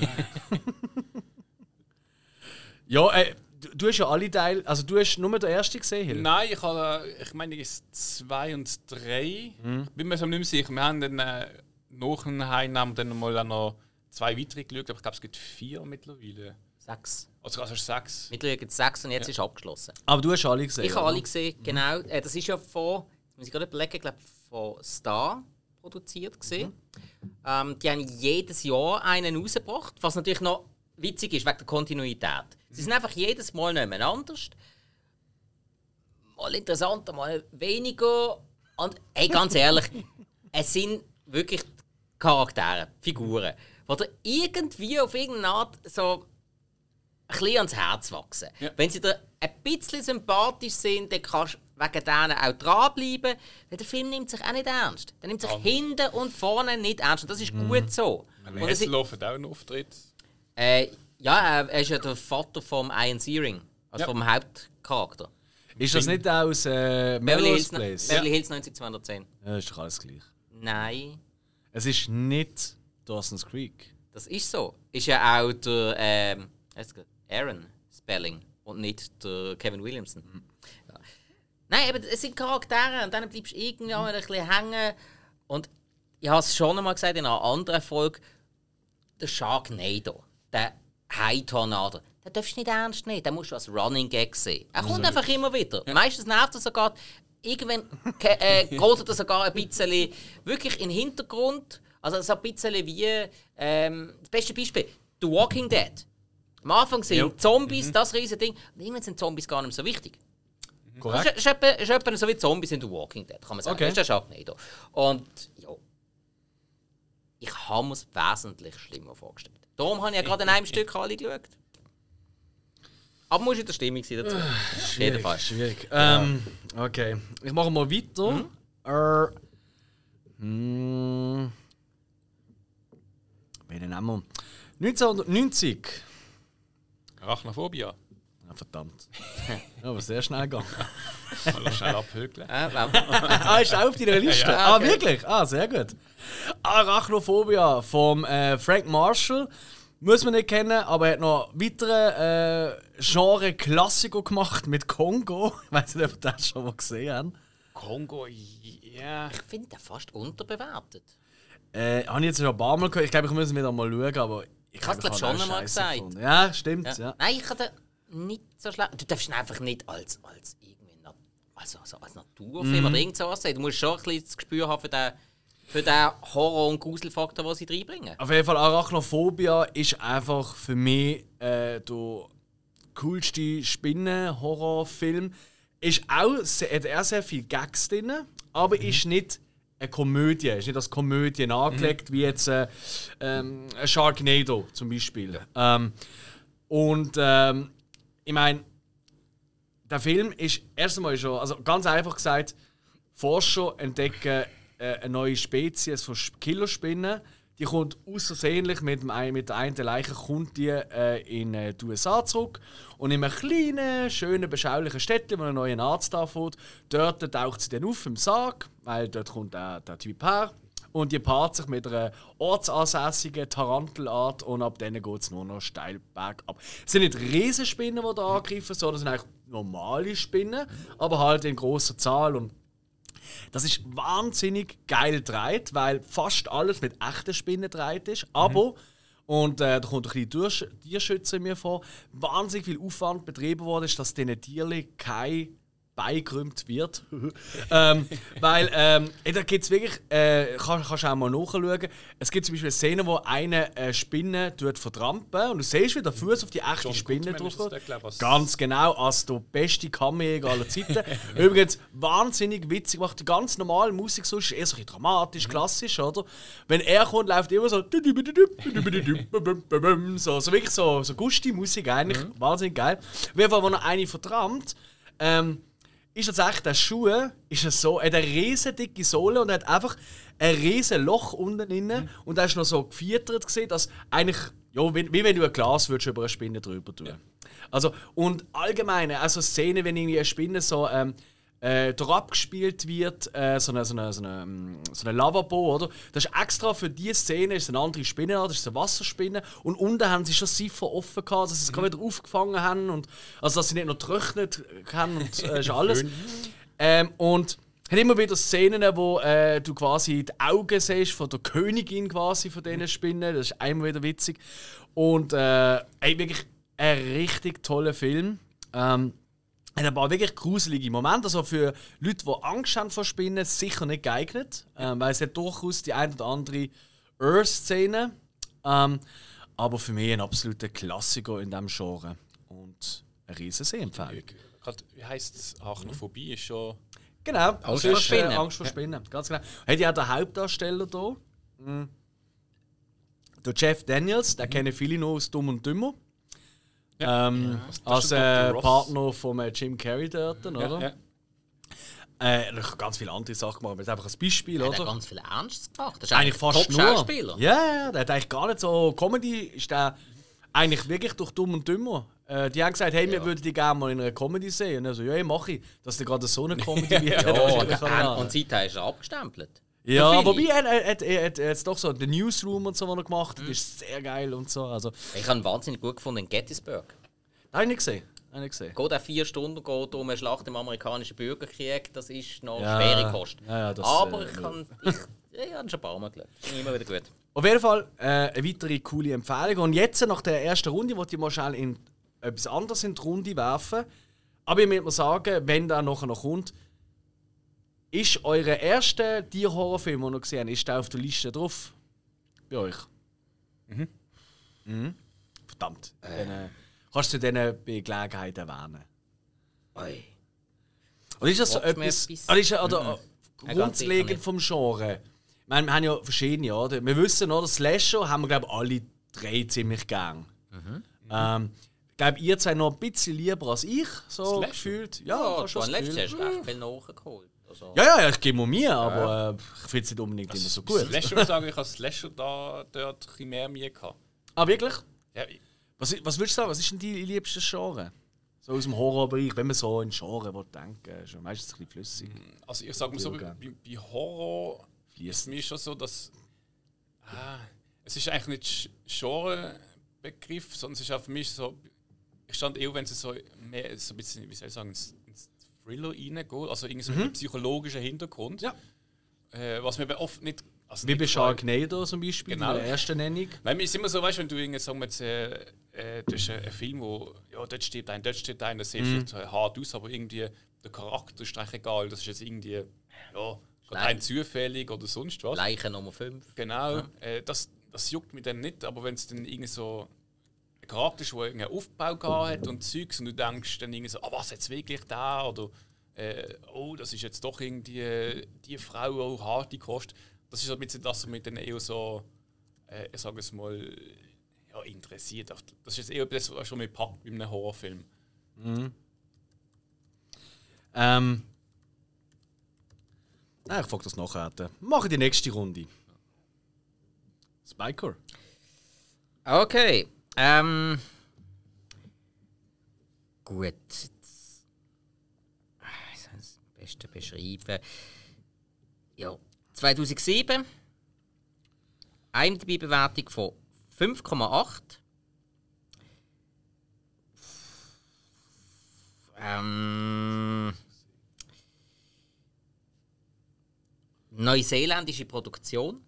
ja, äh, du, du hast ja alle Teile, also du hast nur den ersten gesehen, Hill? Nein, ich habe, ich meine, es zwei und drei. Mhm. Ich bin mir so nicht mehr sicher. Wir haben dann äh, nach dem Heimnamen dann mal noch zwei weitere geschaut, aber ich glaube, es gibt vier mittlerweile. Sechs. Also, also sechs. Mittlerweile gibt es sechs und jetzt ist abgeschlossen. Aber du hast alle gesehen. Ich habe alle gesehen, genau. Äh, das ist ja von, muss ich gerade überlegen, ich glaube von Star produziert gesehen. Ähm, die haben jedes Jahr einen rausgebracht, was natürlich noch witzig ist wegen der Kontinuität. Sie sind einfach jedes Mal nicht anders. Mal interessanter, mal weniger. Und hey, ganz ehrlich, es sind wirklich Charaktere, Figuren, die dir irgendwie auf irgendeine Art so ein bisschen ans Herz wachsen. Wenn sie dir ein bisschen sympathisch sind, dann kannst du wegen denen auch dranbleiben. Weil der Film nimmt sich auch nicht ernst. Der nimmt sich hinten und vorne nicht ernst. Und das ist gut so. Und Hasselhoff hat auch einen Auftritt. äh, ja, er ist ja der Vater vom Ian Searing, also Ja. vom Hauptcharakter. Ist das nicht aus äh, Beverly Melrose Hills, Place? Beverly Hills 90210. Ja, ist doch alles gleich. Nein, Es ist nicht Dawson's Creek. das ist so. Ist ja auch der ähm? Aaron Spelling und nicht der Kevin Williamson. Ja. Nein, aber es sind Charaktere und dann bleibst du irgendwann mal ein bisschen hängen. Und ich habe es schon einmal gesagt in einer anderen Folge, der Sharknado, der Hai-Tornado, den darfst du nicht ernst nehmen, den musst du als Running Gag sehen. Er kommt einfach immer wieder. Meistens nervt er sogar, irgendwann äh, geht er sogar ein bisschen wirklich in den Hintergrund. Also so ein bisschen wie, ähm, das beste Beispiel, The Walking Dead. Am Anfang sind Jo. Zombies das riesige Ding, und irgendwann sind Zombies gar nicht mehr so wichtig. Das Korrekt. ist, ist, etwa, ist etwa so wie Zombies in The Walking Dead, kann man sagen. Okay. Das ist der Sharknado. Und ja, ich habe mir es wesentlich schlimmer vorgestellt. Darum habe ich ja gerade in einem Stück alle geschaut. Aber muss in der Stimmung sein dazu. Jeden Fall. Schwierig. Ähm, okay. Ich mache mal weiter. Äh, hm. Wen nehmen wir? 1990. Arachnophobia. Ah, verdammt. Ja, aber sehr schnell gegangen. Mal schnell. Äh, wow. ah, ist auch auf deiner Liste? Ja, Ah, okay. wirklich? Ah, sehr gut. Arachnophobia vom äh, Frank Marshall. Muss man nicht kennen, aber er hat noch weitere äh, Genre-Klassiker gemacht mit Kongo. Ich weiß nicht, ob ihr das schon mal gesehen habt. Kongo, ja. Ich finde den fast unterbewertet. Äh, habe ich jetzt schon ein paar Mal gehört. Ich glaube, ich muss wieder mal schauen, aber ich hab's, glaub, ich schon habe einmal gesagt. gefunden. Ja, stimmt. Ja. Ja. Nein, ich habe den nicht so schlecht. Du darfst ihn einfach nicht als, als, irgendwie na, also, also als Naturfilm oder irgend sowas sehen. Du musst schon ein bisschen das Gespür haben für den, für den Horror- und Gruselfaktor, den sie reinbringen. Auf jeden Fall, Arachnophobia ist einfach für mich äh, der coolste Spinnen-Horrorfilm. Ist auch sehr, hat auch sehr viele Gags drin, aber ist nicht eine Komödie, ist nicht als Komödie angelegt, wie jetzt äh, ähm, ein Sharknado zum Beispiel. Ähm, und ähm, ich meine, der Film ist erst einmal schon, also ganz einfach gesagt, Forscher entdecken äh, eine neue Spezies von Sp- Killerspinnen. Die kommt außersehentlich mit, dem, mit der einen Leiche kommt die, äh, in äh, die USA zurück. Und in einem kleinen, schönen, beschaulichen Städtchen, wo ein neuer Arzt anfängt, dort taucht sie dann auf im Sarg, weil dort kommt der, der Typ her. Und die paart sich mit einer ortsansässigen Tarantelart und ab dann geht es nur noch steil bergab. Es sind nicht Riesenspinnen, die da angreifen, sondern es sind eigentlich normale Spinnen, aber halt in großer Zahl. Und das ist wahnsinnig geil gedreht, weil fast alles mit echten Spinnen gedreht ist. Aber, und äh, da kommt ein bisschen Tiers- Tierschützer in mir vor, wahnsinnig viel Aufwand betrieben worden ist, dass diesen Tieren kein beigerühmt wird. ähm, weil ähm, da gibt es wirklich, äh, kann, kannst du auch mal nachschauen, es gibt zum Beispiel eine Szene, wo eine äh, Spinne tut vertrampen und du siehst, wie der Fuß auf die echte John Spinne Goodman ist drauf das der, glaub ich, was- Ganz genau, als der beste Kammerjäger aller Zeiten. Übrigens, wahnsinnig witzig, macht die ganz normale Musik so, ist eher so ein dramatisch, klassisch, oder? Wenn er kommt, läuft immer so. So, so wirklich so, so Gusti-Musik eigentlich. Wahnsinnig geil. Auf jeden Fall, wenn er eine verdammt, ähm, ist tatsächlich der Schuh ist es so, er hat eine riesen dicke Sohle und hat einfach ein riesen Loch unten drin und er ist noch so gefiedert gesehen, dass eigentlich, ja, wie, wie wenn du ein Glas würdest über eine Spinne drüber tun. Also, und allgemein, also Szene, wenn irgendwie eine Spinne so ähm, äh, drauf abgespielt wird, äh, so eine, so eine, so eine, ähm, so eine Lavabo, oder? Das ist extra für diese Szene ist eine andere Spinne, das ist eine Wasserspinne. Und unten haben sie schon Siffer offen gehabt, dass sie es gerade wieder aufgefangen haben. Und, also, dass sie nicht noch getrocknet haben und äh, ist alles. ähm, und hat immer wieder Szenen, wo äh, du quasi die Augen siehst von der Königin quasi von diesen Spinnen. Das ist einmal wieder witzig. Und äh, ey, wirklich ein richtig toller Film. Ähm, hat ein paar wirklich gruselige Momente. Also für Leute, die Angst haben vor Spinnen, sicher nicht geeignet. Ähm, weil es hat durchaus die ein oder andere Earth-Szene. Ähm, aber für mich ein absoluter Klassiker in diesem Genre. Und eine riesen Sehempfehlung. Wie heisst es? Arachnophobie ist schon. Genau, Angst vor Spinnen. Angst vor Spinnen, ganz genau. Hat ja auch der Hauptdarsteller hier. Mhm. Der Jeff Daniels, den kennen viele noch aus Dumm und Dümmer. Ähm, als ist der äh. Partner von äh, Jim Carrey dort, oder? Ja. Äh, er hat ganz viele andere Sachen gemacht, aber das ist einfach ein Beispiel, Er hat oder? ganz viel Ernstes gemacht. Das ist eigentlich fast nur. Ja, ja, der hat eigentlich gar nicht so. Comedy ist der eigentlich wirklich durch Dumm und Dümmer. Äh, die haben gesagt, hey, wir würden die gerne mal in einer Comedy sehen. Und er so, ja, hey, mach ich. Dass der gerade so eine Comedy wird. Ja, An- auch. und seither ist er abgestempelt. Ja, wobei er, er, er, er, hat jetzt doch so den Newsroom und so, was er gemacht Mhm. hat, ist sehr geil und so. Also, Ich habe ihn wahnsinnig gut gefunden in Gettysburg. ich nicht gesehen. habe ich gesehen. Geht auch vier Stunden geht um eine Schlacht im amerikanischen Bürgerkrieg. Das ist noch Ja. schwere Kost. Ja, ja, Aber äh, ich kann. Ich, ja, ich habe schon ein paar Mal ich Immer wieder gut. Auf jeden Fall äh, eine weitere coole Empfehlung. Und jetzt, nach der ersten Runde, wollte ich mal schnell in etwas anderes in die Runde werfen. Aber ich möchte mal sagen, wenn da nachher noch kommt, ist euer erster Tierhorrorfilm, den ihr gesehen habt, ist der auf der Liste drauf? Bei euch? Mhm. Verdammt. Dann, äh, kannst du dann bei Gelegenheit erwähnen. Oi. Und ist das so etwas, etwas? oder ist, oder, Ja, ganz grundlegend vom Genre? Ich meine, wir haben ja verschiedene, oder? Wir wissen, oder? Slasher haben wir, glaube ich, alle drei ziemlich gern. Mhm. Ähm, ich glaube, ihr seid noch ein bisschen lieber als ich, so Slasher? gefühlt. Ja, Ja, schon das letztes? Jahr hast du echt viel nachgeholt. Also, Ja, ja, ich gebe mir aber äh, ich finde es nicht unbedingt immer so gut. Slasher ich sagen, ich habe Slasher da, dort ein mehr Mühe gehabt. Ah, wirklich? Ja, Was, was würdest du sagen, was ist denn dein liebstes Genre? So aus dem Horrorbereich, wenn man so in Genre will denken ist ja meistens ein bisschen flüssig. also ich sage mal so, bei, bei Horror Fließt. ist mir schon so, dass ah, es ist eigentlich nicht Genrebegriff, sondern es ist auch für mich so, ich stand eher, wenn es so mehr so ein bisschen, wie soll ich sagen, ins Thriller reingeht, also irgendwie so einen psychologischen Hintergrund. Mhm. Ja. Äh, was mir aber oft nicht. Also Wie nicht bei. Sharknado zum Beispiel, Genau. in der ersten Nennung. Weil mir ist immer so, weißt du, wenn du irgendwie sagen wir jetzt, äh, äh, das ist ein, Film, wo ja, dort steht ein, dort steht ein, das sieht Mhm. vielleicht hart aus, aber irgendwie der Charakter ist eigentlich egal. Das ist jetzt irgendwie, ja, gerade Nein. ein zufällig oder sonst was. Leiche Nummer 5. Genau, äh, das, das juckt mich dann nicht, aber wenn es dann irgendwie so Charakter ist, der irgendeinen Aufbau hat und Zeugs und du denkst dann irgendwie so, ah, was jetzt wirklich da oder äh, oh, das ist jetzt doch irgendwie äh, die Frau auch harte Kost. Das ist so ein bisschen das, was mich dann eher so, äh, ich sage es mal, ja, interessiert. Das ist jetzt eher das, was schon mich packt bei einem Horrorfilm. Ähm. Nein, ich frage das nachher. Mache die nächste Runde. Spiker. Okay. Ähm. Gut. Ah, Wie soll ich es am besten beschreiben? Ja. 2007. IMDb-Bewertung von 5,8. Ähm. Neuseeländische Produktion.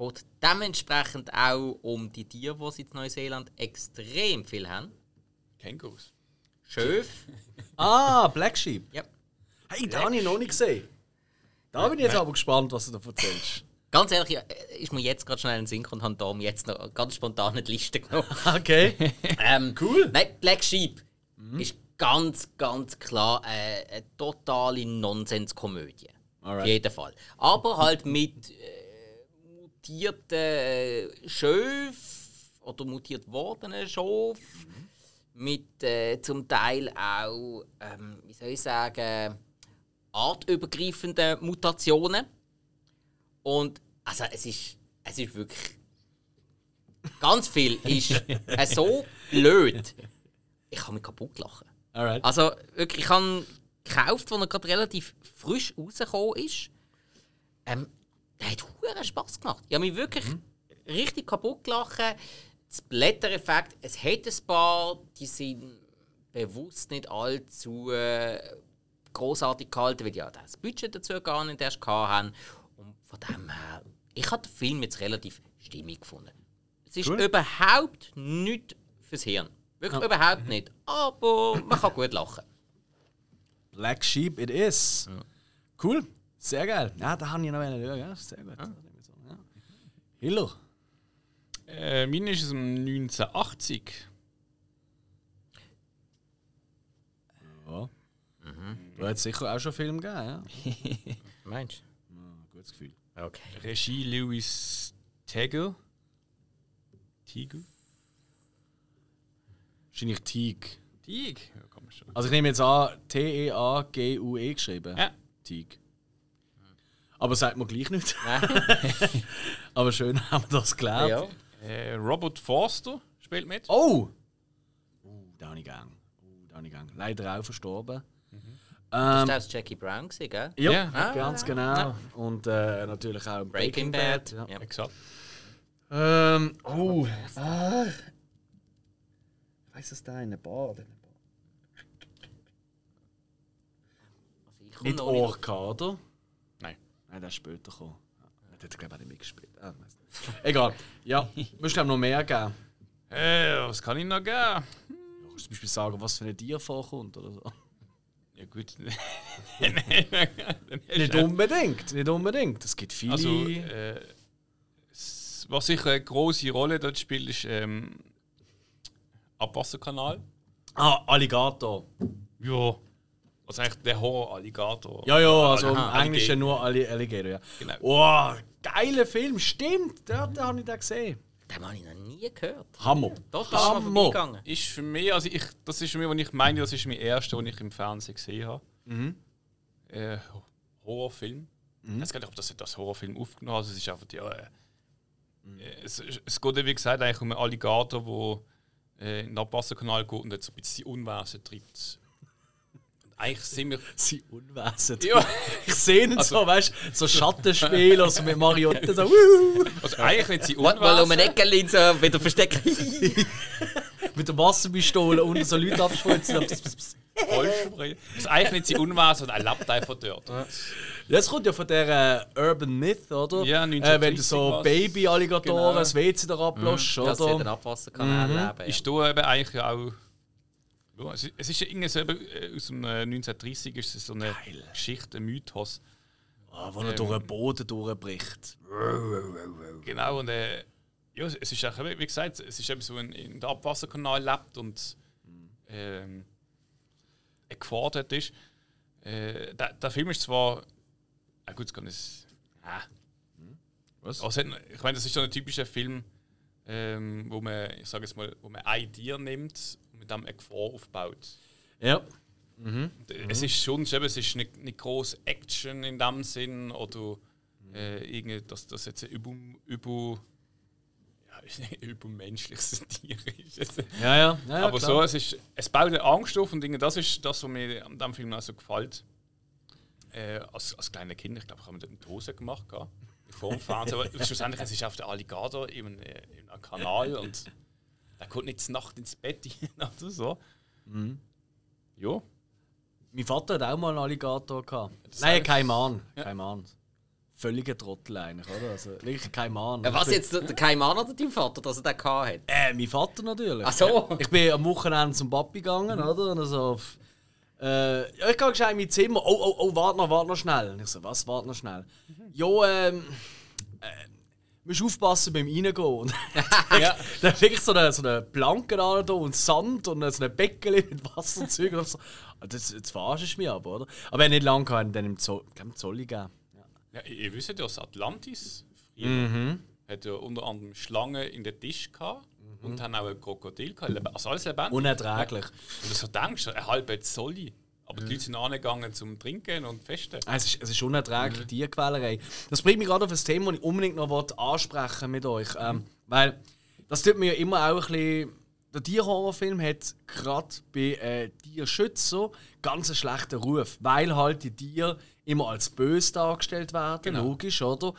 Geht dementsprechend auch um die Tiere, die sie in Neuseeland extrem viel haben. Kängurus. Schöf. Ah, Black Sheep. ja. Hey, da habe ich noch nicht gesehen. Da bin ich jetzt aber gespannt, was du da erzählst. Ganz ehrlich, äh, ist mir jetzt gerade schnell in den Sinn und habe da jetzt noch ganz spontan eine Liste genommen. Okay. Ähm, Cool. Nein, Black Sheep ist ganz, ganz klar äh, eine totale Nonsenskomödie. Auf jeden Fall. Aber halt mit äh, mutierten äh, Schöf oder mutiert wordenen Schof. Mit äh, zum Teil auch, ähm, wie soll ich sagen, artübergreifenden Mutationen. Und also es ist, es ist wirklich ganz viel ist äh, so blöd. Ich kann mich kaputt lachen. Alright. Also wirklich, ich habe gekauft, als er gerade relativ frisch rausgekommen ist. Ähm, der hat hure Spaß gemacht. Ich habe mich wirklich richtig kaputt gelacht. Das Blättereffekt, es hat ein paar, die sind bewusst nicht allzu äh, großartig gehalten, weil die ja das Budget dazu gar nicht erst hatten. Und von dem her, ich habe den Film jetzt relativ stimmig gefunden. Es ist Cool. überhaupt nicht fürs Hirn. Wirklich überhaupt nicht. Aber man kann gut lachen. Black Sheep it is. Cool. Sehr geil. Ja, da habe ich noch einen. Ja, sehr gut. Ja. Hiller. Äh, meine ist aus dem 1980. Ja. Du hast sicher auch schon Film gegeben, ja? Meinst Gutes Gefühl. du? Okay. Regie Lewis Tegel. Tegel? Wahrscheinlich Teague. Teague? Ja, man schon. Also ich nehme jetzt an, T-E-A-G-U-E geschrieben. Ja. Teague. Aber sagt man gleich nicht. Aber schön haben wir das gelernt. ja. Äh, Robert Forster spielt mit. Oh! Uh, da habe ich gern. Uh, da habe ich gern. Leider auch verstorben. Das Ähm, war aus Jackie Brown, gewesen, gell? ja, Ja. Ah, ganz genau. Und äh, natürlich auch Breaking Bad. Ja. Ja. Exakt. Ähm, oh. Ah. heißt es da in der Bar? Also ich Nicht Orca, oder? Nein. Der ist später gekommen. Der hat, glaube ich, auch nicht mitgespielt. Ah, weiss nicht. Egal. Ja, musst du noch mehr geben. Äh, was kann ich noch geben? Ja, kannst du zum Beispiel sagen, was für ein Tier vorkommt oder so? Ja, gut. Nicht unbedingt, nicht unbedingt. Es gibt viele. Also, äh, was sicher eine große Rolle dort spielt, ist ähm, Abwasserkanal. ah, Alligator. Ja. Also eigentlich der Horror-Alligator. Ja, ja, also Aha, im Englischen nur Alli Alligator, ja. Genau. Wow, geiler Film, stimmt. Den, den habe ich da gesehen. Den habe ich noch nie gehört. Hammer. Total Hammer. vorbeigegangen. Ist für mich, also ich, das ist für mich, was ich meine, das ist mein erster, den ich im Fernsehen gesehen habe. Äh, Horrorfilm. Ich weiß gar nicht, ob das das Horrorfilm aufgenommen hat. Also es ist einfach, ja. Äh, äh, es, es geht wie gesagt, eigentlich um einen Alligator, der äh, in den Abwasserkanal geht und jetzt so ein bisschen Unwesen treibt. Eigentlich sind wir. Sie Unwesen. Ja. Ich sehe ihn Also- so, weißt du, so Schattenspiel, also mit Marionetten so. wuhu, Also eigentlich nicht sie Mal, mal um ein Unwesen. Ecke so wieder verstecken. mit der Wasserpistole und so Leute pss, pss. Vollsprayen. Also eigentlich nicht sie Unwesen, er lebt einfach dort. Das kommt ja von der äh, Urban Myth, oder? Ja, äh, wenn du 1930 so. Baby-Alligatoren Genau. das WC da ablässt, Das wird ein oder? Abwasserkanal leben. ist da eben eigentlich ja auch. Ja, es ist- es ist ja irgendwie so eben, äh, aus dem äh, 1930 ist es so eine Geschichte, ein Mythos. Ah, wo er durch den Boden durchbricht. Genau, und äh, ja, es ist auch, wie gesagt, es ist eben so ein, in der Abwasserkanal lebt und ähm, eine Gefahr dort ist. Äh, der, der Film ist zwar. Ah, gut, es kann es. Ah. Was? Also, ich meine, das ist so ein typischer Film, ähm, wo man, ich sage jetzt mal, wo man ein Tier nimmt mit dem eine Gefahr aufbaut. Ja. Und, äh, Es ist schon, es ist nicht, nicht groß Action in dem Sinn oder äh, irgendwie, dass das jetzt ein über, über, ja, übermenschliches Tier ist. Ja, ja. ja, Aber klar. so, es, ist, es baut eine Angst auf und Dinge, das ist das, was mir an diesem Film auch so gefällt. Äh, als, als kleiner Kind, ich glaube, ich habe mir dort eine Hose gemacht. Gell? Vor dem Fernsehen. Aber schlussendlich, es ist auf der Alligator in einem, in einem Kanal und der kommt nicht zur Nacht ins Bett rein oder so. Mhm. Ja. Mein Vater hat auch mal einen Alligator gehabt. Das Nein, kein Mann. Kein Mann. Völliger Trottel eigentlich, oder? Also wirklich kein Mann. Ja, was jetzt, der Kaiman oder dein Vater, dass er den gehabt hat? Äh, mein Vater natürlich. Ach so. Ich bin am Wochenende zum Papi gegangen, oder? Und so, f- äh, ja, ich gehe gescheit in mein Zimmer. Oh, oh, oh, warte noch, warte noch schnell. Und ich so, was, warte noch schnell? Jo, ähm, äh, musst aufpassen beim Reingehen. Ja. Dann habe ich so eine, so eine Planke da da und Sand und so ein Becken mit Wasser und Zeug. So, das, jetzt verarschst du mich aber, oder? Aber er hat nicht lange gehabt, dann im Zoll, im Zolli gegeben. Ja, ihr wisst ja, dass Atlantis früher hat ja unter anderem Schlangen in den Tisch gehabt und haben auch ein Krokodil gehabt. Also alles lebendig. Unerträglich. Und du so denkst, ein halber Zolli. Aber die Leute sind angegangen zum Trinken und Festen. Ah, Es ist, es ist unerträglich, die Tierquälerei. Das bringt mich gerade auf ein Thema, das ich unbedingt noch ansprechen mit euch. Ähm, weil das tut mir ja immer auch ein bisschen. Der Tierhorrorfilm hat gerade bei äh, Tierschützern ganz einen schlechten Ruf, weil halt die Tiere immer als böse dargestellt werden, Genau. logisch, oder?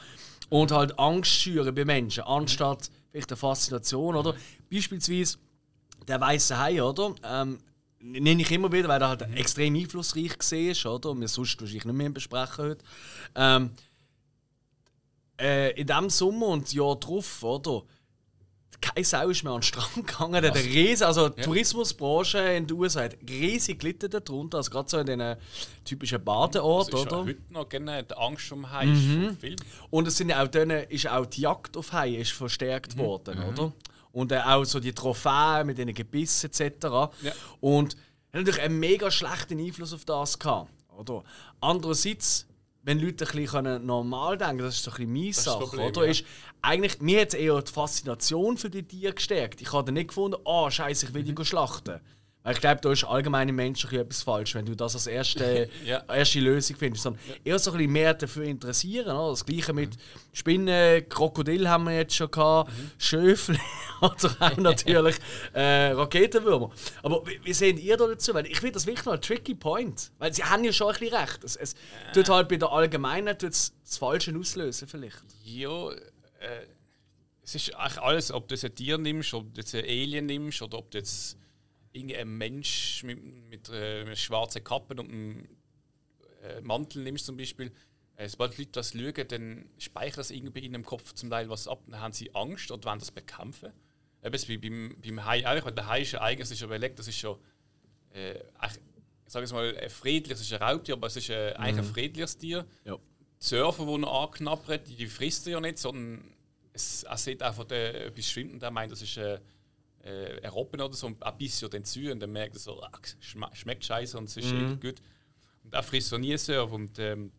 Und halt Angst schüren bei Menschen, anstatt vielleicht eine Faszination, oder? Beispielsweise der weiße Hai, oder? Ähm, nenne ich immer wieder, weil er halt extrem einflussreich war, oder? Und wir sonst wahrscheinlich nicht mehr besprechen heute. Ähm, äh, in diesem Sommer und das Jahr drauf, oder? Keine Sau ist mehr an den Strand gegangen. Der riesen, also die Tourismusbranche in den USA hat riesig gelitten darunter. Also gerade so in diesen typischen Badeorten, ist ja oder? heute noch gerne die Angst um Hai vom Film. Und es sind ja auch dann, ist auch die Jagd auf Haie ist verstärkt worden, oder? Und äh, auch so die Trophäen mit den Gebissen etc. Und hat natürlich einen mega schlechten Einfluss auf das gehabt, oder? Andererseits, wenn Leute ein bisschen normal denken, das ist so ein bisschen meine Sache, Problem, oder? ja. Ist, eigentlich, mir hat eher die Faszination für die Tiere gestärkt. Ich habe nicht gefunden, oh Scheiße, ich will die schlachten. Weil ich glaube, da ist allgemein im Menschlichen etwas falsch, wenn du das als erste, Ja. erste Lösung findest. Sondern eher so ein bisschen mehr dafür interessieren. Oder? Das gleiche mit Spinnen, Krokodil haben wir jetzt schon gehabt, Schöfli oder auch natürlich äh, Raketenwürmer. Aber wie, wie seht ihr da dazu? Weil ich finde das wirklich noch ein tricky point. Weil sie haben ja schon ein bisschen recht. Es, es tut halt bei der Allgemeinheit tut's das Falsche auslösen vielleicht. Ja, äh, es ist eigentlich alles, ob du jetzt ein Tier nimmst, ob du jetzt ein Alien nimmst oder ob du jetzt irgendein Mensch mit, mit äh, einer schwarzen Kappe und einem äh, Mantel nimmst zum Beispiel, äh, sobald die Leute das schauen, dann speichern das irgendwie in ihrem Kopf zum Teil was ab, dann haben sie Angst oder wollen das bekämpfen. Eben wie beim, beim Hai auch, weil der Hai ist ja eigentlich, das ist ja überlegt, das ist schon, äh, ich sage es mal, ein friedliches, es ist ein Raubtier, aber es ist äh, eigentlich ein friedliches Tier. Ja. Die Surfer, die er anknabbert, die, die frisst er ja nicht, sondern es, er sieht einfach der, etwas schwimmt und er meint, das ist äh, äh, ein Robben oder so, und beißt ja den zu und dann merkt er so, ach, schme- schmeckt scheiße und es ist mhm. gut. Und er frisst so nie Surf und ähm,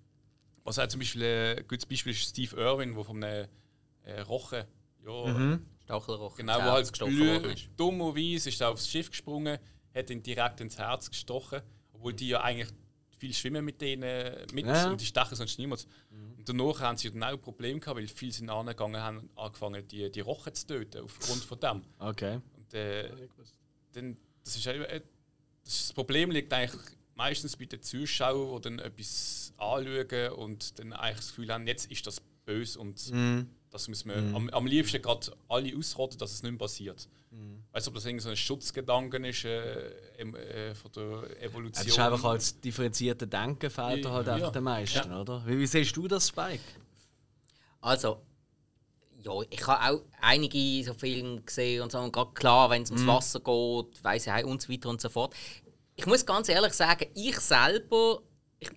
was auch zum Beispiel äh, ein gutes Beispiel ist Steve Irwin, der von einem äh, Rochen, ja, Stachelrochen. genau, ins wo halt gestochen worden ist. dummerweise ist er aufs Schiff gesprungen, hat ihn direkt ins Herz gestochen, obwohl die ja eigentlich viel schwimmen mit denen mit Ja. und die stechen sonst niemals. Und danach haben sie dann auch Probleme gehabt, weil viele sind angegangen haben angefangen die, die Rochen zu töten aufgrund von dem. Okay. Und äh, dann, das, ist, äh, das, ist das Problem liegt eigentlich meistens bei den Zuschauern, die dann etwas anschauen und dann eigentlich das Gefühl haben, jetzt ist das böse und das müssen wir am, am liebsten gerade alle ausrotten, dass es nicht mehr passiert. Weißt du, ob das irgendwie so ein Schutzgedanken ist äh, äh, von der Evolution? Es ist einfach als differenzierte Denken fehlt da halt Ja. einfach den meisten, oder? Wie, wie siehst du das, Spike? Also, ja, ich habe auch einige so Filme gesehen und so. Und gerade klar, wenn es ums Wasser geht, weiss ich und so weiter und so fort. Ich muss ganz ehrlich sagen, ich selber ich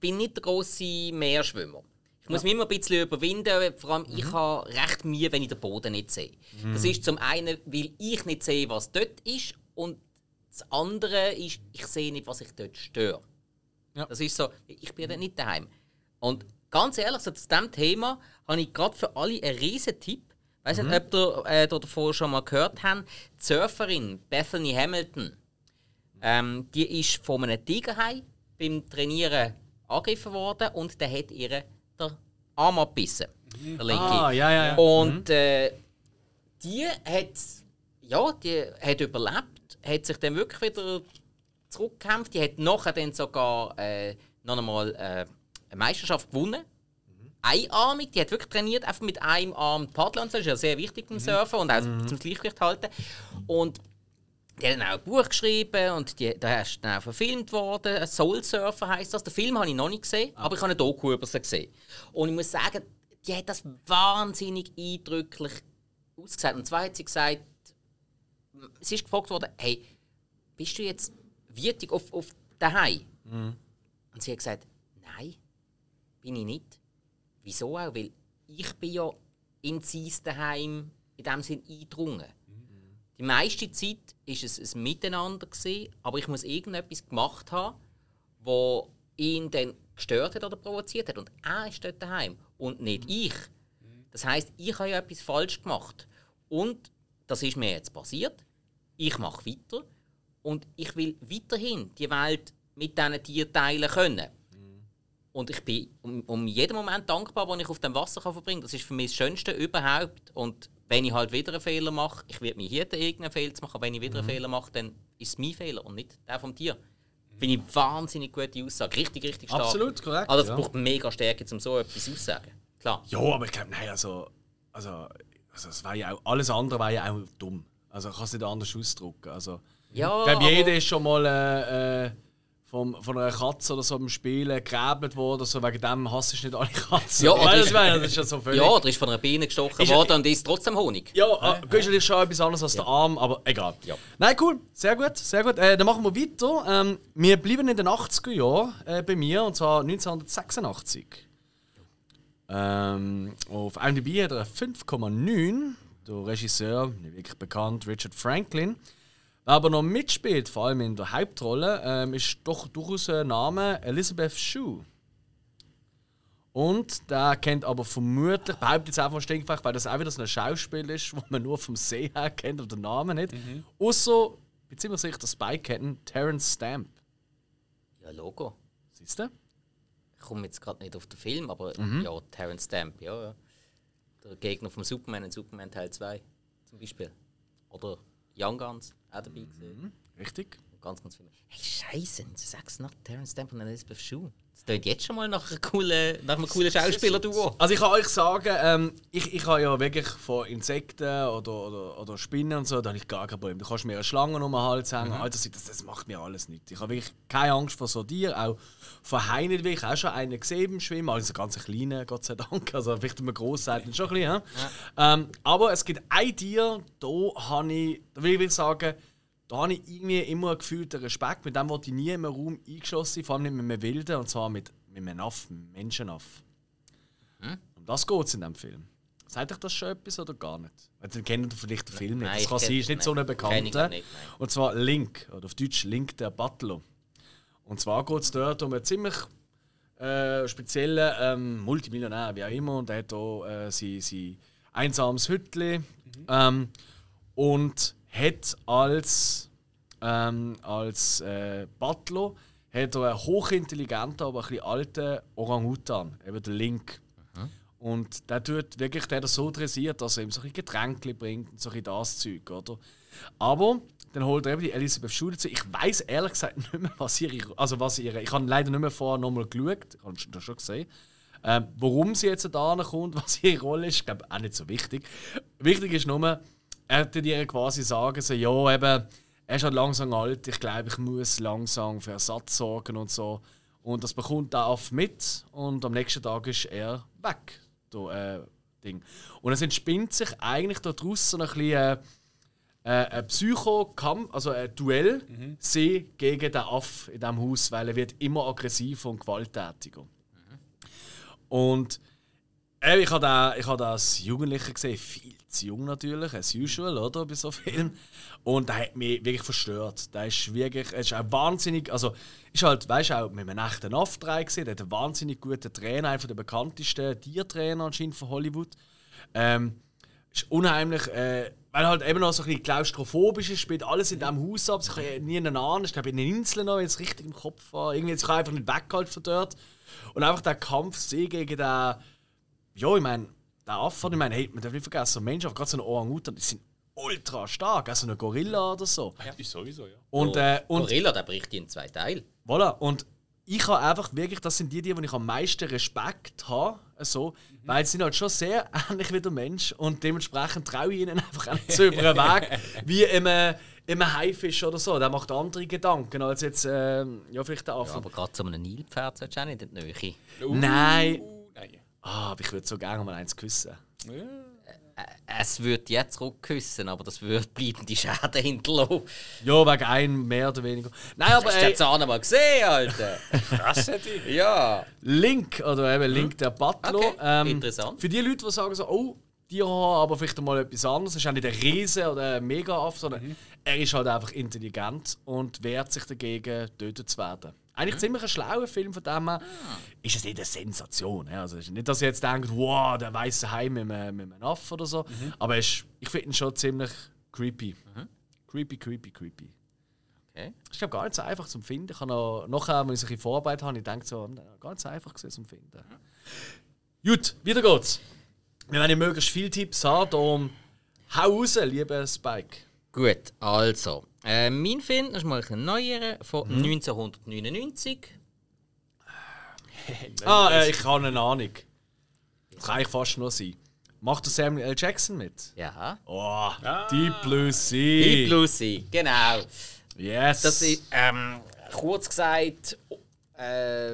bin nicht der große Meerschwimmer. Ich muss mich immer ein bisschen überwinden, vor allem ich habe recht Mühe, wenn ich den Boden nicht sehe. Das ist zum einen, weil ich nicht sehe, was dort ist und das andere ist, ich sehe nicht, was ich dort störe. Ja. Das ist so, ich bin dort nicht daheim. Und ganz ehrlich, so zu diesem Thema habe ich gerade für alle einen riesen Tipp. Ich weiß nicht, ob ihr äh, da davor schon mal gehört habt. Die Surferin Bethany Hamilton, ähm, die ist von einem Tigerhai beim Trainieren angegriffen worden und der hat ihr den Arm abgebissen. Der linke. Ah, ja, ja, ja. Und äh, die hat, ja, die hat überlebt, hat sich dann wirklich wieder zurückgekämpft. Die hat nachher dann sogar äh, noch einmal äh, eine Meisterschaft gewonnen. Einarmig, die hat wirklich trainiert, einfach mit einem Arm paddeln. und so. Das ist ja sehr wichtig beim Surfen und auch zum Gleichgewicht halten. Und die hat dann auch ein Buch geschrieben und die, da ist dann auch verfilmt worden. Soul Surfer heisst das. Den Film habe ich noch nicht gesehen, aber ich habe eine Doku über sie gesehen. Und ich muss sagen, die hat das wahnsinnig eindrücklich ausgesagt. Und zwar hat sie gesagt, sie ist gefragt worden, hey, bist du jetzt wütig auf, auf daheim? Und sie hat gesagt, nein, bin ich nicht. Wieso auch? Weil ich bin ja in sein daheim in dem Sinn eingedrungen. Die meiste Zeit war es ein Miteinander, gewesen, aber ich muss irgendetwas gemacht haben, wo ihn dann gestört hat oder provoziert hat. Und er ist dort daheim und nicht ich. Das heißt, ich habe ja etwas falsch gemacht. Und das ist mir jetzt passiert. Ich mache weiter und ich will weiterhin die Welt mit diesen Tieren teilen können. Und ich bin um, um jeden Moment dankbar, den ich auf dem Wasser kann verbringen kann. Das ist für mich das Schönste überhaupt. Und wenn ich halt wieder einen Fehler mache, ich werde mich hier irgendeinen Fehler machen, aber wenn ich wieder einen Fehler mache, dann ist es mein Fehler und nicht der vom Tier. Finde ich wahnsinnig gute Aussage. Richtig, richtig stark. Absolut, korrekt, Also es ja. braucht mega Stärke, um so etwas auszusagen. Klar. Ja, aber ich glaube, nein, also, also, also es war ja auch, alles andere war ja auch dumm. Also ich kann es nicht anders ausdrücken. Also, Ja, ich glaube, jeder ist schon mal äh, äh, vom, von einer Katze oder so beim Spielen gegräbelt worden. So, wegen dem hasst du nicht alle Katzen. Ja, oder ist- das ist ja so völlig... Ja, oder ist von einer Biene gestochen Ist- worden und isst trotzdem Honig. Ja, äh, Guschel ist schon etwas anderes als der Arm, aber egal. Nein, cool, sehr gut, sehr gut. Äh, dann machen wir weiter. Ähm, wir bleiben in den 80er Jahren äh, bei mir, und zwar 1986. Ähm, auf IMDb hat er eine 5,9. Der Regisseur, nicht wirklich bekannt, Richard Franklin. Wer aber noch mitspielt, vor allem in der Hauptrolle, ähm, ist doch durchaus ein Name Elizabeth Shue. Und der kennt aber vermutlich, behauptet jetzt einfach stinkfrech, weil das auch wieder so ein Schauspiel ist, wo man nur vom Sehen her kennt und den Namen nicht. Außer, ich bin ziemlich sicher, dass Spike kennen, Terence Stamp. Ja, Logo. Siehst du? Ich komme jetzt gerade nicht auf den Film, aber Mhm. ja, Terence Stamp, ja, ja. Der Gegner vom Superman in Superman Teil 2 zum Beispiel. Oder Young Guns, auch dabei gesehen. Richtig. Und ganz, ganz viele. Hey, Scheiße, du sagst nach Terence Stamp und Elizabeth Shue. Das klingt jetzt schon mal nach, einer coolen, nach einem coolen Schauspieler-Duo. Also ich kann euch sagen, ähm, ich, ich habe ja wirklich von Insekten oder, oder, oder Spinnen und so, da habe ich gar kein Problem. Du kannst mir eine Schlange um den Hals hängen, Mhm. Alter, das, das macht mir alles nicht. Ich habe wirklich keine Angst vor so Tieren, auch von Haien nicht. Ich habe auch schon einen gesehen beim Schwimmen, also ganz kleinen, Gott sei Dank. Also vielleicht man gross dann schon ein bisschen. Ja. Ähm, aber es gibt ein Tier, da habe ich, da will ich wirklich sagen, da habe ich irgendwie immer einen gefühlten Respekt. Mit dem wollte ich nie in einem Raum eingeschossen, vor allem nicht mit einem Wilden, und zwar mit, mit einem Aff, einem Menschenaff. Um das geht es in diesem Film. Sagt euch das schon etwas oder gar nicht? Weil Dann kennt ihr vielleicht den Film nicht. Nein, das ich kann sein, ist nicht so nein. eine Kenn ich bekannte. nicht. Und zwar Link, oder auf Deutsch Link der Butler. Und zwar geht es dort um einen ziemlich äh, speziellen ähm, Multimillionär, wie auch immer. Und der hat hier äh, sein, sein einsames Hütchen. Ähm, und hat als, ähm, als äh, Butler hat er einen hochintelligenten, aber ein bisschen alten Orang-Utan, eben den Link. Und der tut wirklich der er so dressiert, dass er ihm so ein Getränke bringt und so ein das Zeug, oder? Aber dann holt er eben die Elisabeth Schule zu. Ich weiß ehrlich gesagt nicht mehr, was ihre. Also was ihre. Ich habe leider nicht mehr vorher nochmal geschaut. Ich habe das schon gesehen. Ähm, warum sie jetzt da kommt, was ihre Rolle ist, glaube auch nicht so wichtig. Wichtig ist nur, er hat ihr quasi sagen, so, ja, eben, er ist halt langsam alt, ich glaube, ich muss langsam für Ersatz sorgen und so. Und das bekommt der Aff mit und am nächsten Tag ist er weg. Da, äh, Ding. Und es entspinnt sich eigentlich daraus so ein bisschen äh, äh, ein Psychokampf, also ein Duell, sie gegen den Aff in diesem Haus, weil er wird immer aggressiver und gewalttätiger. Und äh, ich habe den als Jugendlicher gesehen, viel zu jung natürlich, as usual, oder, bei so Filmen. Und der hat mich wirklich verstört. Der ist wirklich, er ist auch wahnsinnig, also ist halt, weißt du, auch mit einem echten Auftrag gesehen, der hat einen wahnsinnig guten Trainer, einer der bekanntesten Tiertrainer anscheinend von Hollywood. Ähm, ist unheimlich, äh, weil halt eben noch so ein bisschen klaustrophobisch ist, spielt alles in diesem Haus ab. Ich habe nie einen Ahnung, ich glaube in den Inseln noch, es richtig im Kopf war. Irgendwie, ich kann einfach nicht weggehalten von dort. Und einfach der Kampf gegen den, ja, ich meine, der Affe, ich meine, hey, man darf nicht vergessen, so Menschen, gerade so ein Orang-Utan, die sind ultra stark, also ein Gorilla oder so. Ja, ist sowieso, ja. Und, äh, und Gorilla, der bricht in zwei Teile. Voilà. Und ich habe einfach wirklich, das sind die, die, wo ich am meisten Respekt habe, so, weil sie sind halt schon sehr ähnlich wie der Mensch und dementsprechend traue ich ihnen einfach auch nicht so über den Weg wie einem, einem Haifisch oder so. Der macht andere Gedanken als jetzt, ähm, ja, vielleicht der Affe. Aber gerade zu einem Nilpferd solltest du auch nicht in die Nähe. Nein. Uh, nein. Ah, aber ich würde so gerne mal eins küssen. Es würde jetzt zurückküssen, aber das würde bleibende Schäden hinterlassen. Ja, wegen einem mehr oder weniger. Nein, aber Hast du den ey, Zahn mal gesehen, Alter? Krass, ja. Link, oder eben Link der Butler. Okay, ähm, interessant. Für die Leute, die sagen so, oh, die haben aber vielleicht mal etwas anderes, ist auch nicht ein Riese oder ein Mega-Aff, sondern er ist halt einfach intelligent und wehrt sich dagegen, tötet zu werden. Eigentlich ziemlich ein schlauer Film von dem her. Ist es nicht eine Sensation. Ja? Also nicht, dass ihr jetzt denkt, wow, der weiße Hai mit einem, mit einem Aff oder so. Aber es ist, ich finde ihn schon ziemlich creepy. Creepy, creepy, creepy. Okay. Ich glaube, gar nicht so einfach zum Finden. Ich habe noch, nachher, als ich ein bisschen Vorarbeit habe, ich denke so, na, gar nicht so einfach gewesen zum Finden. Gut, wieder geht's. Wir werden möglichst viele Tipps haben, darum hau raus, lieber Spike. Gut, also. Äh, mein Film das ist mal ein neuerer von 1999. Ah, äh, ich habe eine Ahnung. Das kann ich fast noch sein. Macht der Samuel L. Jackson mit? Ja. Oh, Deep Blue Die Sea. Lucy, genau. Yes. Das ist, ähm, kurz gesagt, äh,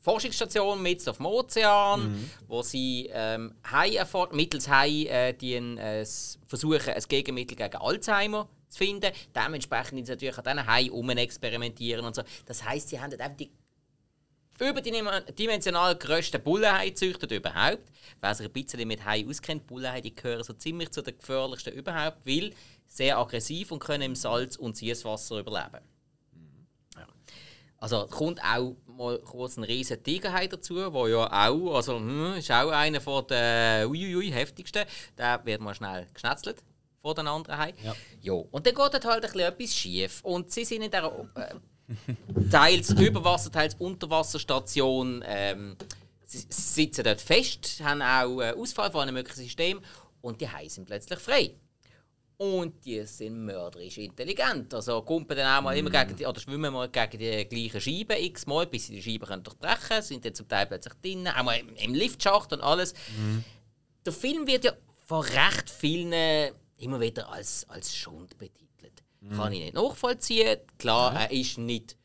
Forschungsstation mitten auf dem Ozean, wo sie ähm, Hai mittels Hai äh, die äh, versuchen, ein Gegenmittel gegen Alzheimer zu finden. Dementsprechend sind sie natürlich an diesen Hai experimentieren und so. Das heisst, sie haben einfach die überdimensional grössten Bullenhai gezüchtet überhaupt. Wer sich ein bisschen mit Hai auskennt, Bullenhai, die gehören so ziemlich zu den gefährlichsten überhaupt, weil sehr aggressiv und können im Salz- und Süßwasser überleben. Also kommt auch mal kurz ein riesen Tigerhai dazu, der ja auch, also hm, ist auch einer von den uiuiui heftigsten. Der wird mal schnell geschnetzelt von den anderen Hai. Ja. Jo. Und dann geht halt ein bisschen etwas schief. Und sie sind in dieser äh, teils Überwasser, teils Unterwasserstation. Ähm, sie sitzen dort fest, haben auch äh, Ausfall von einem möglichen System und die Haie sind plötzlich frei. Und die sind mörderisch intelligent. Also kumpeln dann auch mal immer gegen die, oder schwimmen mal gegen die gleichen Scheiben x-mal, bis sie die Scheiben können durchbrechen können, sind dann zum Teil plötzlich drinnen, auch mal im, im Liftschacht und alles. Der Film wird ja von recht vielen immer wieder als, als Schund betitelt. Kann ich nicht nachvollziehen. Klar, er ist nicht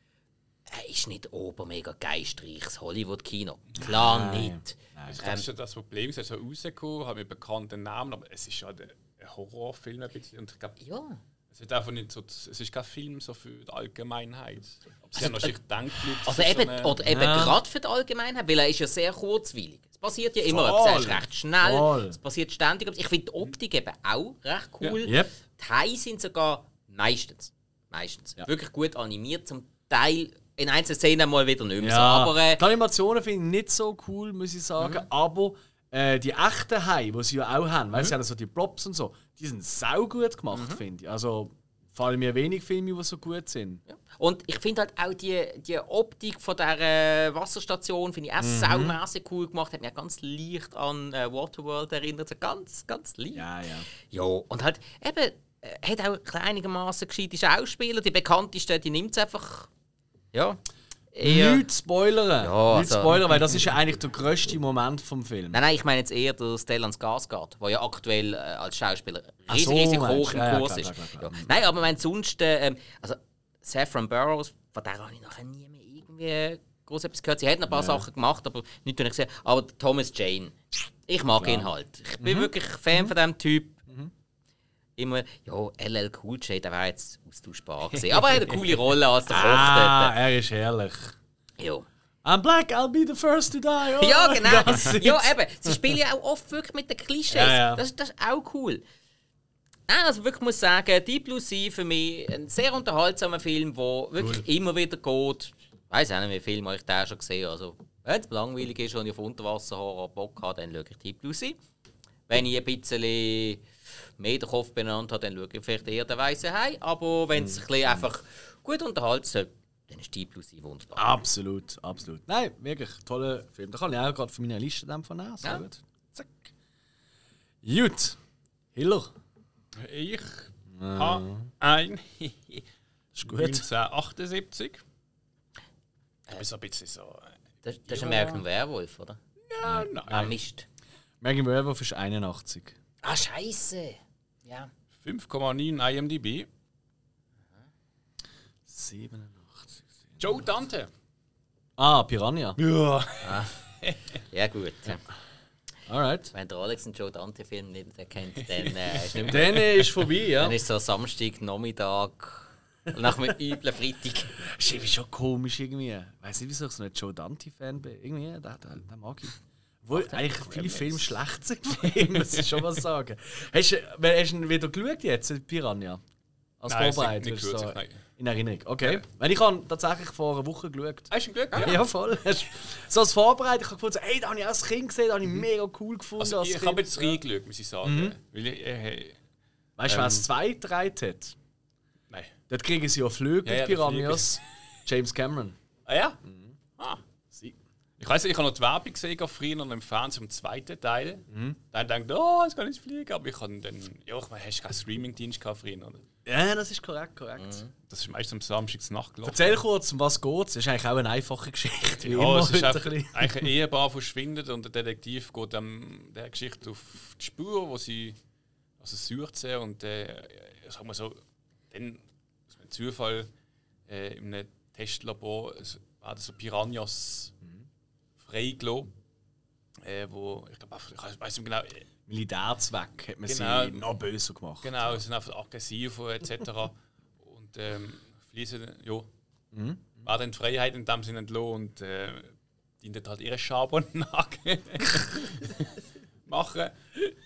er ist nicht obermega geistreiches Hollywood-Kino. Klar Nein. nicht. Das ist schon das Problem, es ist so rausgekommen, hat mit bekannten Namen, aber es ist ja ein ein Horrorfilm ein bisschen. Und ich glaube, Ja. Es ist einfach nicht so, es ist kein Film so für die Allgemeinheit. Aber sie haben wahrscheinlich gedacht, Leute, Also ist eben, so oder eben Ja. gerade für die Allgemeinheit, weil er ist ja sehr kurzweilig. Es passiert ja immer Voll. etwas, es ist recht schnell, Voll. es passiert ständig. Ich finde die Optik eben auch recht cool. Ja. Yep. Die Haie sind sogar meistens, meistens Ja. wirklich gut animiert, zum Teil in einzelnen Szenen mal wieder nicht mehr so. Ja, Aber äh, die Animationen finde ich nicht so cool, muss ich sagen. Mhm. Aber äh, die echten Hai, die sie ja auch haben, Mhm. weil sie haben so die Props und so, die sind saugut gemacht, finde ich. Also fallen mir wenig Filme, die so gut sind. Und ich finde halt auch die, die Optik von dieser Wasserstation finde ich auch Mhm. saumässig cool gemacht. Hat mich auch ganz leicht an äh, Waterworld erinnert. So ganz, ganz leicht. Ja, ja. Ja, und halt eben, äh, hat auch einigermaßen gescheite Schauspieler. Die bekanntesten, die nimmt es einfach. Ja. Eher, Nicht spoilern. Ja, nicht also- spoilern, weil das ist ja eigentlich der grösste Moment vom Film. Nein, nein, ich meine jetzt eher der Stellan Skarsgård, der ja aktuell äh, als Schauspieler riesig, so, riesig meinst hoch du? im Ja, ja, Kurs klar, ist. klar, klar, klar. Ja. Nein, aber mein sonst, äh, ähm, also Saffron Burrows, von der habe ich nachher nie mehr irgendwie groß etwas gehört. Sie hat ein paar Sachen gemacht, aber nicht habe ich gesehen. Aber der Thomas Jane, ich mag ihn halt. Ich Mhm. bin wirklich Fan von dem Typ. Immer, ja, LL Cool J, der wäre jetzt austauschbar gewesen. Aber er hat eine coole Rolle als der Koch Ah, dort. er ist herrlich. Ja. I'm black, I'll be the first to die. Oh, Ja, genau. Ja, eben. Sie spielen ja auch oft wirklich mit den Klischees. Ja, ja. Das, das ist auch cool. Nein, also wirklich muss sagen, Deep Blue Sea für mich ein sehr unterhaltsamer Film, der wirklich immer wieder geht. Ich weiß auch nicht, wie viel ich da schon gesehen habe. Also, wenn es langweilig ist und ich auf Unterwasserhorror Bock habe, dann schaue ich Deep Blue Sea. Wenn ich ein bisschen mehr den Kopf benannt habe, dann schaue ich vielleicht eher den Weißen Hai. Aber wenn es ein bisschen einfach gut unterhalten soll, dann ist Deep Blue Sea wunderbar. Absolut, absolut. Nein, wirklich toller Film. Da kann ich auch gerade von meiner Liste dann von nehmen. Sehr Ja. gut. Zack. Gut. Hiller. Ich habe ein Ist gut. 1978. Ich bin so ein bisschen so. äh, Das, das ist American Werewolf, oder? Ja, Ah, nein. Mist. Megan Werewolf ist 81. Ah, Scheiße. Ja. 5,9 IMDb. 87. Joe Dante. Ah, Piranha. Ja. Ja, gut. Alright. Wenn der Alex einen Joe Dante-Film nicht erkennt, dann, äh, ist nicht Dann ist vorbei, ja. dann ist so Samstag, Nachmittag, nach einem üblen Freitag. Ist irgendwie schon komisch irgendwie. Ich weiß nicht, wieso ich so ein Joe Dante-Fan bin. Irgendwie, den, den, den mag ich. Obwohl eigentlich viele Filme schlecht sind muss ich schon was sagen. Hast du, wer- hast du ihn wieder geschaut jetzt, Piranha? Als Nein, Vorbereitung? nicht geschaut, so nein. In Erinnerung, okay. Weil ich habe tatsächlich vor einer Woche geschaut. Hast du Glück? Ja, voll. So als Vorbereitung, ich habe gefunden, hey, da habe ich als Kind gesehen, da habe ich mega cool gefunden. Also, als ich Kind. habe jetzt reingeschaut, muss ich sagen. Weil ich, äh, Weißt du, wer es ähm, zwei gedreht hat? nein. Dort kriegen sie ja Flüge Ja, mit ja, Piranhas. James Cameron. Ah ja? Mhm. Ich weiß, ich habe noch die Werbung gesehen, früher noch im Fernsehen im zweiten Teil. Mhm. Dann dachte ich, oh, jetzt kann ich fliegen. Aber ich habe dann, ja, ich meine, hast du keinen Streaming-Dienst gehabt früher, oder? Ja, das ist korrekt, korrekt. Das ist meistens am Samstags Nacht gelaufen. Erzähl kurz, um was geht es. Das ist eigentlich auch eine einfache Geschichte. Wie Ja, immer es ist einfach, ein eigentlich ein Ehepaar verschwindet und der Detektiv geht dann der Geschichte auf die Spur, wo sie also sucht sie und äh, sagen wir so, dann aus einem Zufall äh, in einem Testlabor es werden so Piranhas freigelassen, äh, wo ich glaube, ich weiß nicht genau, äh, Militärzweck hat man Genau. sie noch böser gemacht. genau, sie sind einfach aggressiv etc. und ähm, fließen, ja, Mhm. war dann Freiheit in dem Sinne entlohnt und äh, dienen halt ihre Schabernack machen.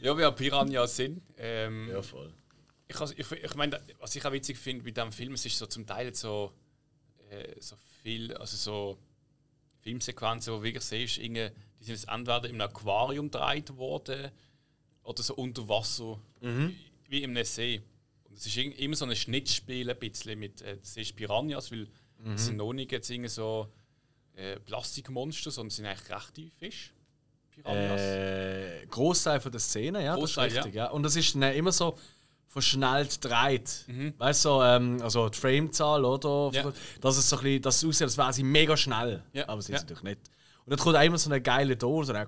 Ja, wie auch Piranhas sind. Ähm, Ja, voll. ich, ich, ich meine, was ich auch witzig finde bei diesem Film, es ist so zum Teil so, äh, so viel, also so Filmsequenzen, wo du wirklich siehst, irgendwie, die sind jetzt entweder im Aquarium gedreht worden oder so unter Wasser, wie im See. Und es ist immer so ein Schnittspiel ein bisschen mit, äh, siehst Piranhas, weil es sind noch nicht jetzt irgendwie so äh, Plastikmonster, sondern es sind eigentlich rechte Fische. Piranhas. Äh, Großteil von der Szene, ja, Großteil, das ist richtig. Ja. Und das ist dann immer so verschnellt dreht. Weißt du, so, ähm, also die Framezahl, oder? Mhm. Ja. Dass es so ein bisschen, dass es aussieht, als wäre sie mega schnell. Ja. Aber sie Ja. ist natürlich nicht. Und dann kommt immer so ein geiler Ton, so ein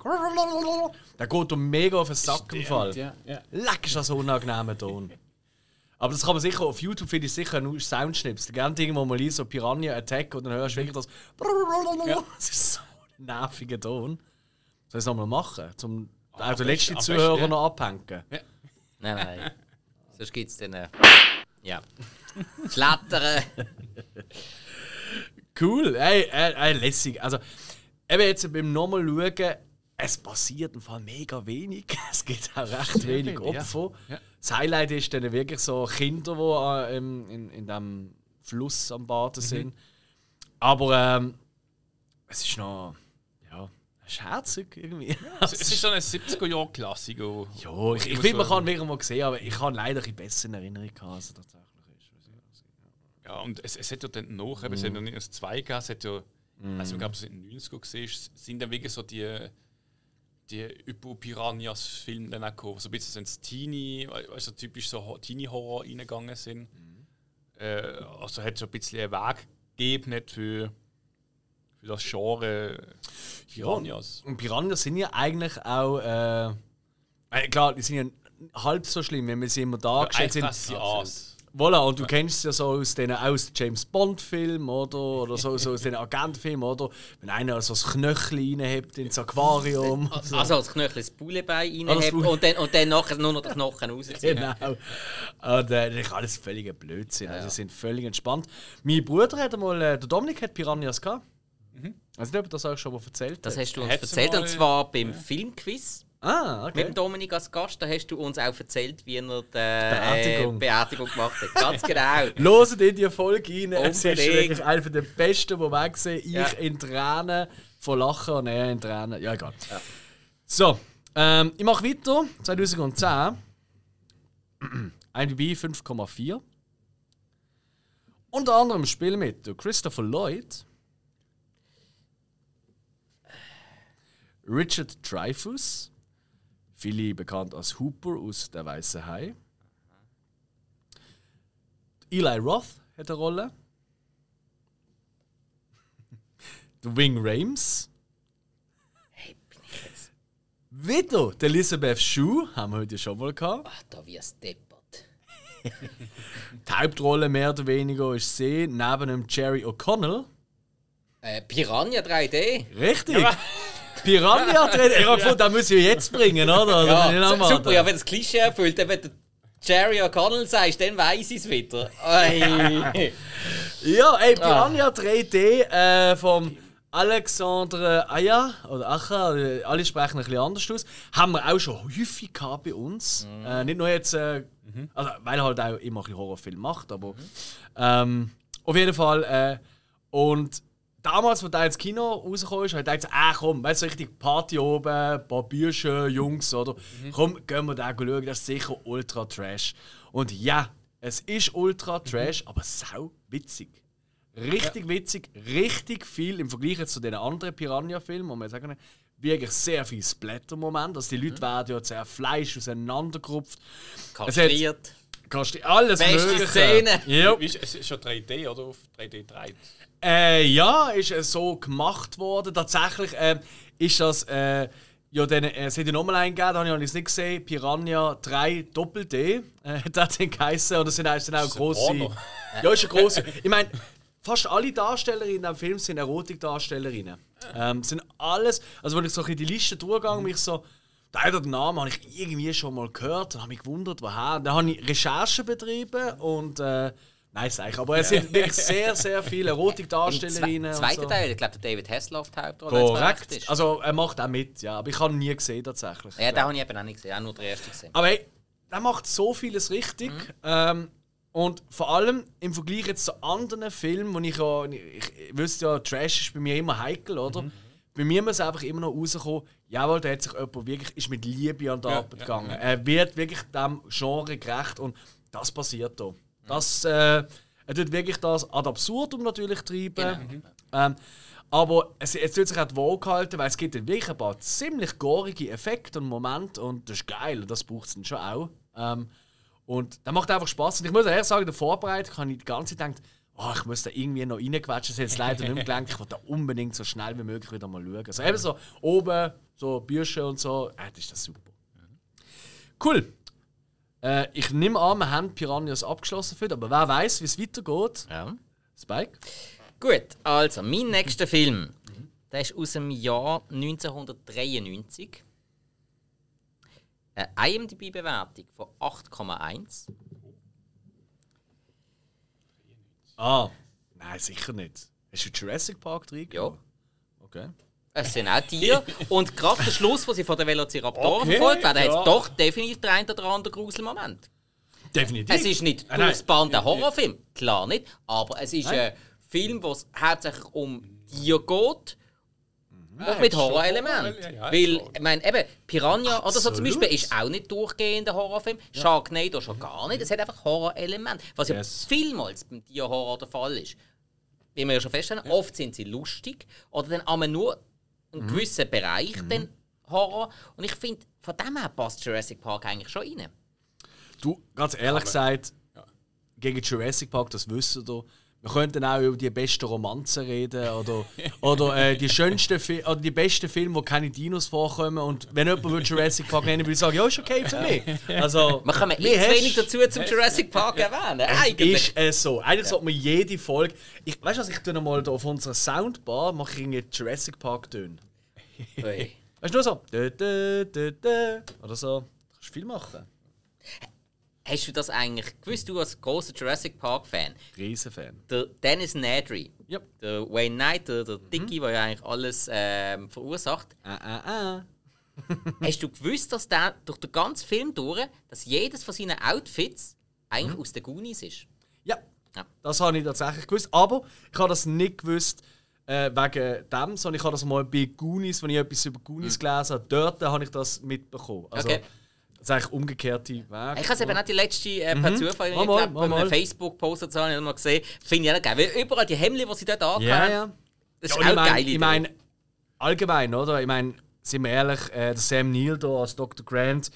Der geht um mega auf den Sack im Fall. Ja, ja. Leck ist das ein unangenehmer Ton. Aber das kann man sicher, auf YouTube finde ich sicher nur Soundschnipsel. Gerne irgendwo mal liest, so Piranha Attack und dann hörst du wirklich das. Das ist so ein nerviger Ton. Soll ich es nochmal machen? Zum auch den letzten Zuhörer ja. noch abhängen. Nein, nein. Sonst gibt es dann. Äh, ja. Schlettern. Cool, ey, ey, ey, lässig. Also, eben jetzt beim nochmal schauen, es passiert im Fall mega wenig. Es gibt auch recht wenig wenig, ja. Opfer. Ja. Das Highlight ist dann wirklich so Kinder, die äh, im- in, in dem Fluss am Baden Mhm. sind. Aber ähm, es ist noch, ja, es ist herzig irgendwie. Es es ist so ein 70er-Jahr-Klassiker. ja, ich, ich finde, man kann wirklich mal sehen, aber ich habe leider ein bisschen besser in Erinnerung gehabt, als es tatsächlich ist. Ja, und es, es hat ja dann noch, eben, es hat ja nicht erst zwei gegeben, es hat ja, also ich glaube, es in den 90er gesehen, sind dann wirklich so die, die Hypo-Piranhas-Filme dann auch gekommen, so ein bisschen so ins Teenie, also typisch so Ho- Teenie-Horror reingegangen sind. Äh, also hat so ein bisschen einen Weg gegeben nicht für, für das Genre Piranhas. Und Piranhas sind ja eigentlich auch, äh, äh, klar, die sind ja halb so schlimm, wenn wir sie immer dargestellt Eigentlich sind. Aas. Voilà, und du kennst es ja so aus den aus James Bond Filmen oder oder so, so aus den Agentfilmen oder wenn einer so das Knöchel reinhebt ins Aquarium. so. Also als Knöchel das Bulebein das reinhebt und dann, und dann nachher nur noch den Knochen rausziehen. Genau. Und äh, das ist alles völliger Blödsinn. Also, sie sind völlig entspannt. Mein Bruder hat einmal, äh, der Dominik hat Piranhas gehabt. Also, nicht, ob das euch schon mal erzählt Das hast du uns Hat's erzählt und zwar beim Filmquiz Ah, mit okay. dem Dominik als Gast. Da hast du uns auch erzählt, wie er die Beerdigung. äh, Beerdigung gemacht hat. Ganz genau. Loset in die Folge rein. Es ist Unbedingt. wirklich einer der besten, die wir gesehen Ich Ja. in Tränen von Lachen und er in Tränen. Ja, egal. So, ähm, ich mache weiter. 2010. IMDb 5,4. Unter anderem spielen mit Christopher Lloyd, Richard Dreyfuss, viele bekannt als Hooper aus Der Weiße Hai. Eli Roth hat eine Rolle. Der Wing Rames. Wieder die Elizabeth Shue, haben wir heute schon mal gehabt. Ach, da wirst du deppert. Die Hauptrolle mehr oder weniger ist sie, neben dem Jerry O'Connell. Äh, Piranha 3D. Richtig! Piranha drin. Ich habe gefunden, den muss ich jetzt bringen, oder? Ich Ja, super, ja, wenn das Klischee erfüllt, dann wenn du Jerry O'Connell sagst, dann weiss ich es wieder. Ja, ey, Piranha 3D äh, vom Alexandre Aya oder Acha, oder alle sprechen ein bisschen anders aus. Haben wir auch schon häufig gehabt bei uns. Äh, nicht nur jetzt, äh, also, weil er halt auch immer ein Horrorfilm macht, aber ähm, auf jeden Fall. Äh, und damals, als der ins Kino rausgekommen ist, habe ich gedacht, ah komm, weißt du, richtig Party oben, ein paar Bücher, Jungs, oder? Komm, gehen wir da schauen, das ist sicher ultra trash. Und ja, es ist ultra trash, aber sau witzig. Richtig witzig, richtig viel im Vergleich jetzt zu den anderen Piranha-Filmen, wo man sagen kann, wirklich sehr viel Splatter-Moment. Also die Leute werden ja sehr Fleisch auseinandergerupft. Kastriert. Du alles Beste Mögliche. Szene. Ja. Ist, es ist schon 3D oder auf 3D 3? Äh, ja, ist äh, so gemacht worden. Tatsächlich ähm, ist das. Äh, ja, dann, äh, es ja nochmal einen gegeben, da habe ich es nicht gesehen. Piranha 3 Doppel-D äh, hat das dann geheißen. Und das sind auch, sind auch. Porno. Ja, ist ein grosse. Ich meine, fast alle Darstellerinnen in diesem Film sind Erotikdarstellerinnen. Ähm, sind alles. Also, wenn ich so bisschen die Liste durchgehe, mich so. Den einen oder den Namen habe ich irgendwie schon mal gehört und habe mich gewundert, woher. Dann habe ich Recherchen betrieben und. Äh, Nein, sag ich. Aber es sind wirklich sehr, sehr viele Im Erotikdarstellerinnen. zwe und zweiten so. Teil, ich glaube, der David Hasselhoff die Hauptrolle. Korrekt. ist. Also er macht auch mit, ja. Aber ich habe ihn nie gesehen tatsächlich. ja, den habe ich eben auch nicht gesehen, auch nur den ersten gesehen. Aber hey, der macht so vieles richtig. Ähm, und vor allem im Vergleich jetzt zu anderen Filmen, wo ich ja, ich, ich wüsste ja, Trash ist bei mir immer heikel, oder? Bei mir muss einfach immer noch rauskommen, jawohl, da hat sich jemand wirklich ist mit Liebe an die Arbeit gegangen. Er wird wirklich dem Genre gerecht und das passiert da. Das, äh, er tut wirklich das ad absurdum natürlich treiben. Ähm, aber es, es tut sich auch die Waage halten, weil es gibt wirklich ein paar ziemlich gorige Effekte und Momente und das ist geil und das braucht es dann schon auch. Ähm, Und der macht einfach Spaß. Und ich muss ehrlich sagen, in der Vorbereitung habe ich die ganze Zeit gedacht, oh, ich muss da irgendwie noch reinquetschen. Das hat jetzt leider nicht mehr gelangt. Ich wollte da unbedingt so schnell wie möglich wieder mal schauen. Also eben so oben, so Bücher und so. Äh, das ist das super. Cool. Äh, ich nehme an, wir haben Piranhas abgeschlossen für, aber wer weiß, wie es weitergeht. Ja. Spike? Gut, also mein nächster Film, der ist aus dem Jahr 1993. Eine IMDb-Bewertung von 8,1. Ah, nein, sicher nicht. Hast du Jurassic Park drin? Ja. Okay. Es sind auch Tiere. Und gerade der Schluss, wo sie von den Velociraptoren Okay, verfolgt werden, ja. hat doch definitiv den einen oder anderen Gruselmoment. Definitiv. Es ist nicht Nein, nein. durchspannt ein Horrorfilm, klar nicht. Aber es ist ein Film, wo es hauptsächlich um Tiere geht. Und mit hat schon Horrorelementen. Horror- ja, ja, Weil, ich meine, eben, Piranha oder so zum. Beispiel ist auch nicht durchgehend ein Horrorfilm. Sharknado schon gar nicht. Es hat einfach Horrorelemente. Was Yes. ja vielmals beim Tierhorror der Fall ist. Wie wir ja schon feststellen, oft sind sie lustig oder dann aber nur einen gewissen Bereich dann Horror. Und ich finde, von dem her passt Jurassic Park eigentlich schon rein. Du, ganz ehrlich gesagt, gegen Jurassic Park, das wissen ihr. Wir könnten auch über die besten Romanzen reden oder, oder äh, die schönsten Fi oder die besten Filme, wo keine Dinos vorkommen. Und wenn jemand Jurassic Park nennen würde ich sagen, ja, ist okay für mich. Also, Wir kommen eh zu wenig dazu zum Jurassic Park erwähnen. Eigentlich. Ist es so. Eigentlich sollte man jede Folge. Ich, weißt du was, ich tue mal da auf unserer Soundbar mache ich irgendwie Jurassic Park tönen. Ui. Weißt du, nur so. Dö, dö, dö, dö, oder so. Kannst du viel machen. Hast du das eigentlich gewusst, du als großer Jurassic Park-Fan? Riesenfan. Der Dennis Nedry, Ja. der Wayne Knight, der, der Dickie, der ja eigentlich alles ähm, verursacht. Ah, ah, ah. Hast du gewusst, dass der durch den ganzen Film durch, dass jedes von seinen Outfits eigentlich aus den Goonies ist? Ja, Ja. das habe ich tatsächlich gewusst. Aber ich habe das nicht gewusst äh, wegen dem, sondern ich habe das mal bei Goonies, wenn ich etwas über Goonies gelesen habe, dort habe ich das mitbekommen. Also, Okay. Das ist eigentlich umgekehrte Weg. Ich habe es eben auch die letzte äh, per Zufall Mal, ich mal, glaub, mal, mal. Facebook-Post dazu habe ich mal gesehen. Finde ich auch geil. Weil überall die Hemden, die sie dort Ja, haben, ja. das Ja, ist und auch ich meine, geil. ich meine, allgemein, oder? Ich meine, sind wir ehrlich, äh, der Sam Neill da als Dr. Grant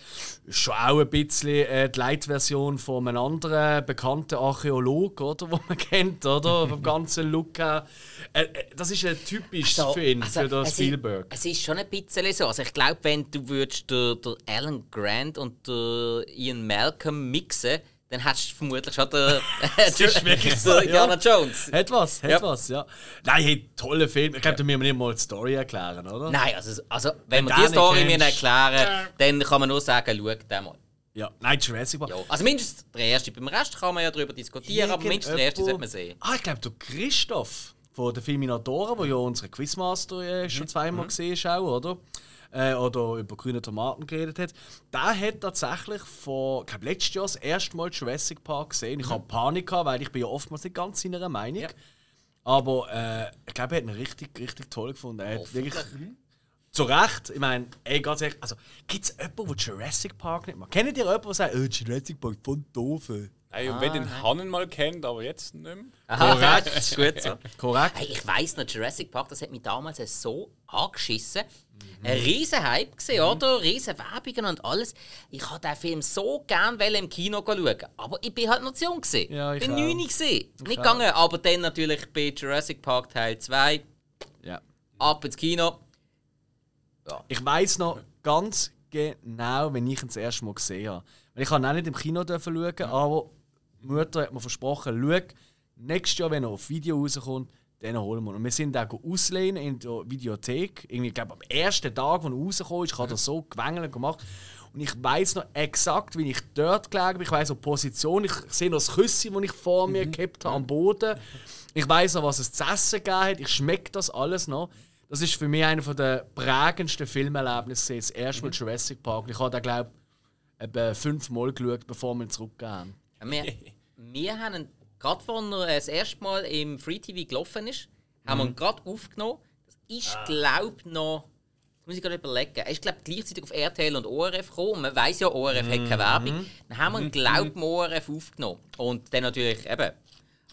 ist schon auch ein bisschen äh, die Light-Version von einem anderen bekannten Archäologen, oder? Den man kennt, oder? Vom ganzen Look her. Äh, äh, das ist ein typisch So, für ihn, also, für den es Spielberg. Ist, es ist schon ein bisschen so. Also ich glaube, wenn du würdest der, der Alan Grant und der Ian Malcolm mixen, dann hast du vermutlich schon der, ist wirklich so, ja. Indiana Jones. Hat was, hat Ja. was, ja. Nein, hey, toller Film. Ich glaube, da müssen wir nicht mal die Story erklären, oder? Nein, also, also wenn wir du die den Story kennst. erklären, dann kann man nur sagen, schau den mal. Ja, nein, Jurassic Park. Ja. Also mindestens der erste. Beim Rest kann man ja darüber diskutieren, aber mindestens der erste sollte man sehen. Ah, ich glaube, der Christoph von der Filminatora, der ja unsere Quizmaster äh, Mhm. schon zweimal gesehen ist, auch, oder? Äh, oder über grüne Tomaten geredet hat. Der hat tatsächlich vor, ich glaube, letztes Jahr das erste Mal Jurassic Park gesehen. Ich habe Panik gehabt, weil ich bin ja oftmals nicht ganz seiner Meinung. Ja. Aber äh, ich glaube, er hat ihn richtig, richtig toll gefunden. Er hat wirklich. Zu Recht, ich meine, ey, ganz ehrlich, also gibt es jemanden, der Jurassic Park nicht mag? Kennt ihr jemanden, der sagt, oh, Jurassic Park voll doof? ey?» Und wenn den Hannen mal kennt, aber jetzt nicht mehr. Korrekt, ist gut so. Korrekt? Hey, ich weiss noch, Jurassic Park, das hat mich damals so angeschissen. Ein riesen Hype gesehen, oder? Riesen Werbungen und alles. Ich wollte den Film so gern wollen im Kino schauen. Aber ich bin halt noch zu jung gewesen. Ja, ich bin auch. 9 gewesen. Nicht auch. gegangen, aber dann natürlich bei Jurassic Park Teil 2 Ja. ab ins Kino. Ich weiß noch ganz genau, wenn ich ihn das erste Mal gesehen habe. Weil Ich kann auch nicht im Kino dürfen schauen, aber die Mutter hat mir versprochen, schau, nächstes Jahr, wenn er auf Video rauskommt, dann holen wir. Und wir sind auch auslehnen in der Videothek. Irgendwie, ich glaube, am ersten Tag, als er rausgekommen ist, hat er so gewängelt gemacht. Und ich weiß noch exakt, wie ich dort gelegen bin. Ich weiß noch die Position. Ich sehe noch das Küsschen, das ich vor mir gehabt habe, am Boden. Ich weiß noch, was es zu essen gegeben hat. Ich schmecke das alles noch. Das ist für mich einer der prägendsten Filmerlebnisse. Das erste Mal Jurassic Park. Ich habe den, glaube ich, fünfmal geschaut, bevor wir ihn zurückgehen. Wir, wir haben gerade als er das erste Mal im Free TV gelaufen ist, haben wir ihn gerade aufgenommen. Das ist, glaube ich, noch. Das muss ich gerade überlegen. Er ist, glaube ich, gleichzeitig auf RTL und ORF gekommen. Und man weiß ja, ORF hat keine Werbung. Dann haben wir ihn, glaube ich, im ORF aufgenommen. Und dann natürlich eben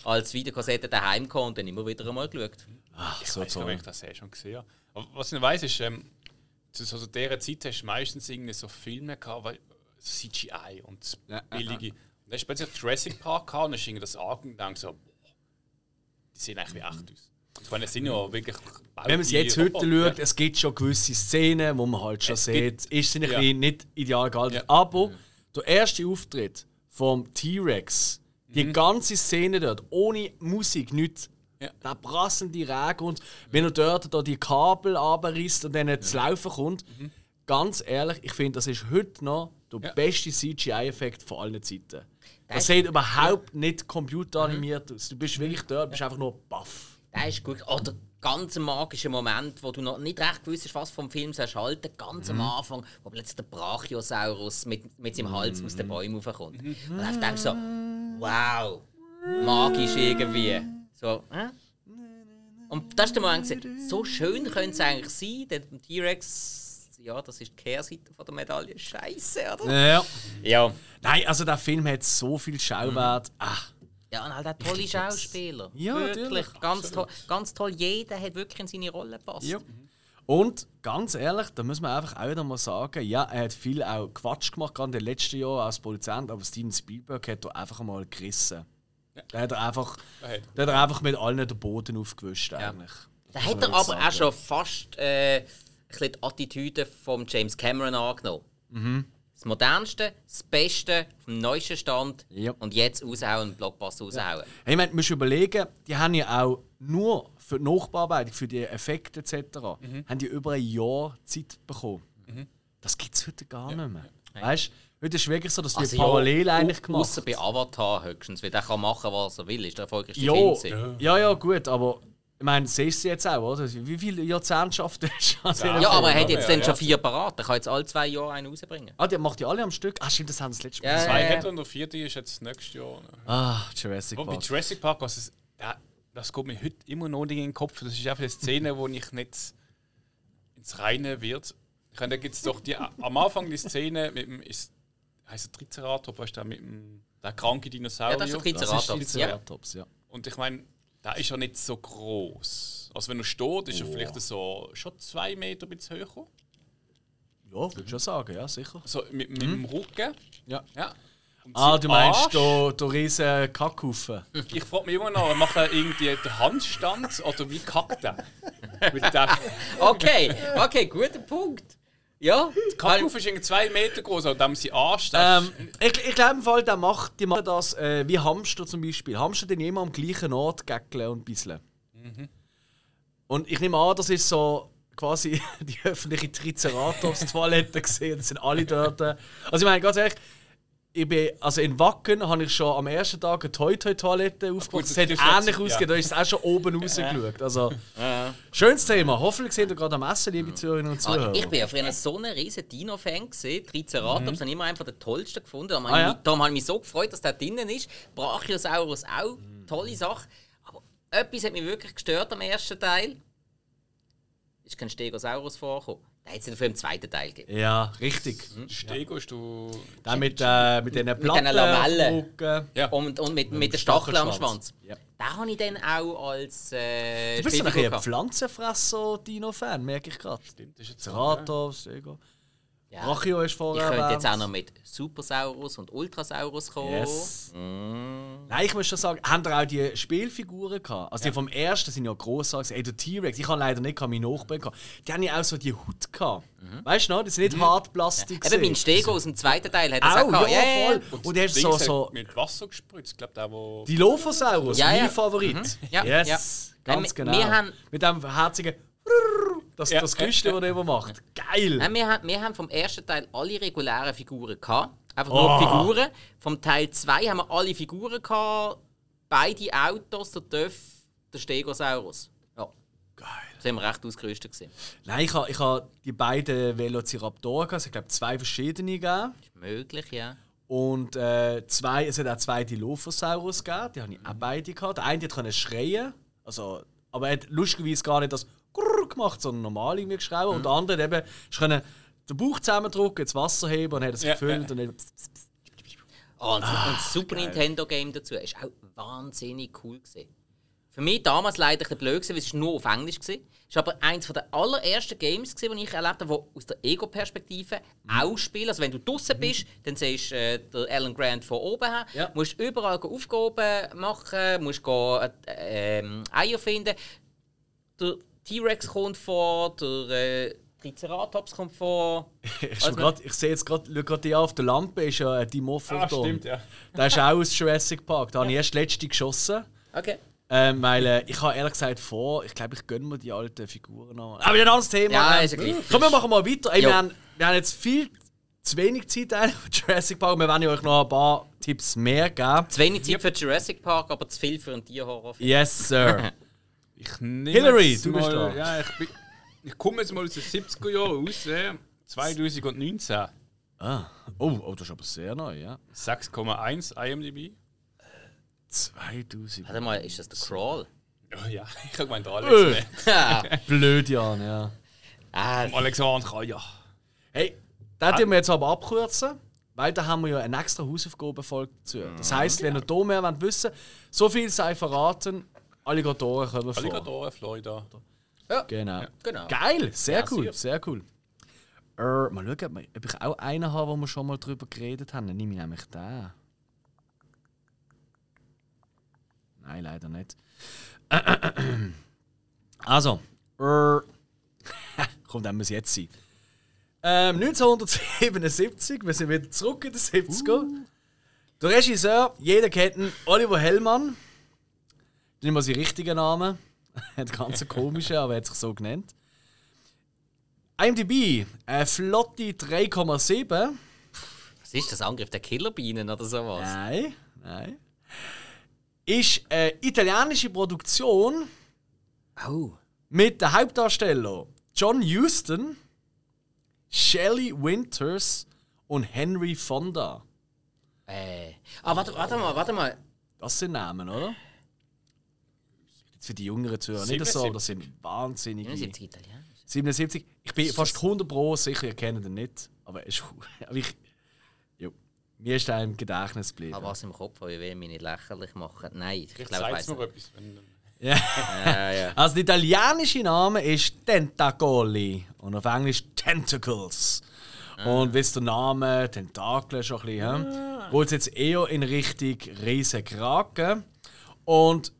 als Videokassette daheim gekommen und dann immer wieder einmal geschaut. Ach, Ich so weiß gar nicht, ob ich das eh schon gesehen habe. Aber was ich nicht weiss, ist, ähm, zu so dieser Zeit hast du meistens irgendwie so Filme gehabt, weil CGI und Ja, ja, billige. Und dann hast du plötzlich Jurassic Park gehabt und dann hast irgendwie das angeguckt und so, boah, die sehen eigentlich wie echt aus. Ich meine, es sind ja wirklich. Wenn man es jetzt heute schaut, es gibt schon gewisse Szenen, wo man halt schon Es sieht, gibt- ist sie ein ja. nicht ideal gehalten. Ja. Aber der erste Auftritt vom T-Rex, die ganze Szene dort, ohne Musik, nichts. Ja. Der brassende Regen und wenn er dort da die Kabel abreißt und dann zu laufen kommt, ganz ehrlich, ich finde, das ist heute noch der Ja. beste CGI-Effekt von allen Zeiten. Das Das ist- sieht überhaupt nicht computeranimiert aus. Du bist wirklich dort, bist einfach nur baff. Der ist gut. Oder ganz ein magischer Moment, wo du noch nicht recht gewusst hast, was vom Film sollst halten. Ganz am Anfang, wo plötzlich der Brachiosaurus mit, mit seinem Hals aus den Bäumen raufkommt. Und dann denkst du so, wow, magisch irgendwie. So, hä? Und das ist der Moment, so schön könnte es eigentlich sein, beim T-Rex, ja, das ist die Kehrseite von der Medaille. Scheiße, oder? Ja. Ja. Nein, also der Film hat so viel Schauwert. Ah. Ja, und halt auch tolle Schauspieler. Ja, wirklich. natürlich. Ganz toll, ganz toll. Jeder hat wirklich in seine Rolle gepasst. Ja. Und ganz ehrlich, da muss man einfach auch wieder mal sagen, ja, er hat viel auch Quatsch gemacht, gerade in den letzten Jahren als Produzent, aber Steven Spielberg hat da einfach mal gerissen. Da hat er einfach, Da hat- da hat er einfach mit allen den Boden aufgewischt eigentlich. Da hat er aber jetzt auch sagen. schon fast äh, bisschen die Attitüde von James Cameron angenommen. Mhm. Das modernste, das Beste, vom neuesten Stand Ja. und jetzt raushauen, Blockbuster raushauen. Hey, ich meine, du musst überlegen, die haben ja auch nur für die Nachbearbeitung, für die Effekte etc., haben die über ein Jahr Zeit bekommen. Das gibt es heute gar nicht mehr. Weißt du, heute ist es wirklich so, dass die Also parallel ja, eigentlich gemacht Ausser bei Avatar höchstens, weil der kann machen, was er will. Ist der erfolgreichste Ja, Film ja, ja, gut, aber ich meine, siehst du jetzt auch, oder? Wie viele Jahrzehnte schafft er schon? diesen Ja, aber er hat jetzt Ja, dann ja. schon vier parat. Er kann jetzt alle zwei Jahre einen rausbringen. Ah, der macht die alle am Stück? Ah, stimmt, das haben sie das letzte Mal Ja. Zwei ja. er und der vierte ist jetzt nächstes Jahr. Ah, Jurassic Aber bei Park. Jurassic Park, was es, ja, das kommt mir heute immer noch nicht in den Kopf. Das ist einfach eine Szene, wo ich nicht ins Reine wird. Ich meine, da gibt es doch die, am Anfang die Szene mit dem, ist, heißt der Triceratops, weißt du, mit dem der kranke Dinosaurier. Ja, das ist der Das ist Triceratops. die Ja. Triceratops, ja. Und ich meine, der ist ja nicht so groß. Also wenn er steht, ist er vielleicht so schon zwei Meter bis höher. Ja, würde ich schon sagen, ja, sicher. So mit, mit dem Rücken. Ja. Ja. Und Ah, du meinst der, der riesen Kackhaufen? Ich frage mich immer noch, macht er irgendwie den Handstand oder wie kackt er? Mit der Okay, okay, guter Punkt. Ja, Kackhaufen ist irgendwie zwei Meter groß, und dann sein Arsch. das Ähm, ich ich glaube im Fall, der macht, die machen das äh, wie Hamster zum Beispiel. Hamster den immer am gleichen Ort gäckeln und bisseln. Und ich nehme an, das ist so quasi die öffentliche Triceratops-Toilette gesehen. Das sind alle dort. Also ich meine, ganz ehrlich, ich bin, also in Wacken habe ich schon am ersten Tag eine Toy-Toy-Toilette aufgebaut. das Das hat ähnlich ja. ausgesehen, da ist es auch schon oben rausgeschaut. Also, schönes Thema. Hoffentlich sind ihr gerade am Essen, liebe Zuhörerinnen und Ah, Zuhörer. ich bin ja früher so ein riesen Dino-Fan gesehen. Triceratops habe ich immer einfach den tollsten gefunden. Darum, Ah, habe ich ja? habe ich mich so gefreut, dass der drinnen ist. Brachiosaurus auch, tolle Sache. Aber etwas hat mich wirklich gestört am ersten Teil. Ist kein Stegosaurus vorgekommen. Da hätte es dafür im zweiten Teil gegeben. Ja, richtig. Stego ist du. Dann mit, äh, mit diesen Platten diesen Lamellen. Ja. Und, und mit, mit der Stachel am. Schwanz. Ja. Den habe ich dann auch als äh, Du bist ein, ein. Pflanzenfresser-Dino-Fan, merke ich gerade. Stimmt, das ist jetzt Ceratops, Ego. Ja. Brachio ist Ich vorher könnte jetzt auch noch mit Supersaurus und Ultrasaurus kommen. Yes. Mm. Nein, ich muss schon sagen, haben ihr auch die Spielfiguren gehabt? Also die vom ersten sind ja grossartig. Ey, der T-Rex, ich habe leider nicht meine Nachbarn gehabt. Die haben ja auch so die Haut gehabt. Weißt du noch? Die sind nicht Hartplastik. Mhm. Eben mein. Stego aus dem zweiten Teil hat das auch Auch, gehabt. ja, Ja, ja, voll. ja. Und der hat Dings so, hat so mit Wasser gespritzt. Ich glaube, der, wo. die Lophosaurus, Ja, ja. mein Favorit. Ja, yes, ja. ganz Ja, genau. wir haben- Mit dem herzigen das, Ja. das Geräusch, das er immer macht. Geil! Nein, wir, haben, wir haben vom ersten Teil alle regulären Figuren gehabt. Einfach Oh. nur die Figuren. Vom Teil 2 haben wir alle Figuren gehabt. Beide Autos, der Döff, der Stegosaurus. Ja. Geil. Da sind wir recht ausgerüstet. Gewesen. Nein, ich habe ich ha die beiden Velociraptoren gehabt. Es glaube zwei verschiedene gegeben. Ist möglich, ja. Und äh, zwei, es hat auch zwei Dilophosaurus gegeben. Die habe ich auch beide gehabt. Der eine hat können schreien. Also, aber er hat lustigerweise gar nicht das gemacht, sondern normal irgendwie geschrien. Und der andere eben ist können den Bauch zusammendrücken, das Wasser heben und hat es Ja, gefüllt. ja. Und dann, Oh, und, und das Super Nintendo Game dazu ist auch wahnsinnig cool gewesen. Für mich damals leider ein blöd, gewesen, weil es nur auf Englisch war. Es war aber eines der allerersten Games, gewesen, die ich erlebt habe, die aus der Ego-Perspektive auch spielen. Also wenn du draußen bist, dann siehst du äh, den Alan Grant von oben her. Ja. musst überall Aufgaben machen, musst go, äh, ähm, Eier finden. Der T-Rex kommt vor, der äh, Triceratops kommt vor. Ist mir grad, ich sehe jetzt gerade, schau gerade die auf der Lampe, ist ja ein Dimorphodon. Ah, stimmt, ja. Der ist auch aus Jurassic Park. Da habe ich erst letzte geschossen. Okay. Ähm, weil äh, ich habe ehrlich gesagt vor, ich glaube, ich gönne mir die alten Figuren an. Aber ein anderes Thema. Ja, ist ja gleich. Komm, wir machen mal weiter. Ey, wir, haben, wir haben jetzt viel zu wenig Zeit eigentlich für Jurassic Park. Wir werden euch noch ein paar Tipps mehr geben. Zu wenig Zeit für Jurassic Park, aber zu viel für einen Tierhorrorfilm. Yes, Sir. Ich nehme Hillary, du bist mal, da. Ja, ich, bin, ich komme jetzt mal aus den 70er Jahren raus. äh, 2019. ah. oh, oh, das ist aber sehr neu, ja. 6,1 IMDb. 2000. Warte mal, ist das der Crawl? Oh ja, ich habe gemeint, Äh. Alex. ah, Blöd, Jan, ja. Alexander Kaja. Hey, das wir jetzt aber abkürzen, weil da haben wir ja eine extra Hausaufgabenfolge dazu. Das heisst, wenn ihr da mehr wollt wissen so viel sei verraten, Alligatoren kommen vor. Alligatoren, Florida. Genau. genau. Geil, sehr Ja, cool, sehr cool. Äh, mal schauen, ob ich auch einen habe, wo wir schon mal drüber geredet haben. Dann nehme ich nämlich den. Nein, leider nicht. Also, äh, kommt, dann muss jetzt sein. Ähm, 1977, wir sind wieder zurück in den 70er. Der Regisseur, jeder kennt ihn, Oliver Hellmann. Nicht mal sein richtiger Name. Ein ganz komischer, aber er hat sich so genannt. IMDb, eine flotte 3,7. Was ist das? Angriff der Killerbienen oder sowas? Nein, nein. Ist eine italienische Produktion Oh. mit den Hauptdarstellern John Huston, Shelley Winters und Henry Fonda. Äh. Ah, warte, warte mal, warte mal. Das sind Namen, oder? Für die jüngeren Zuhörer nicht so, aber das sind wahnsinnige. 79 Italiener. 77. Ich bin fast 100 Pro sicher, ihr kennt ihn nicht. Aber, er ist, aber ich. Jo. Mir ist er im Gedächtnis geblieben. Aber was im Kopf, ich will mich nicht lächerlich machen. Nein, ich Vielleicht glaube, ich weiß etwas. Wenn, Ja, ja. Also, der italienische Name ist Tentacoli und auf Englisch Tentacles. Und wisst der Name, Tentakel schon ein bisschen, hm? geht jetzt eher in Richtung Riesenkraken. Und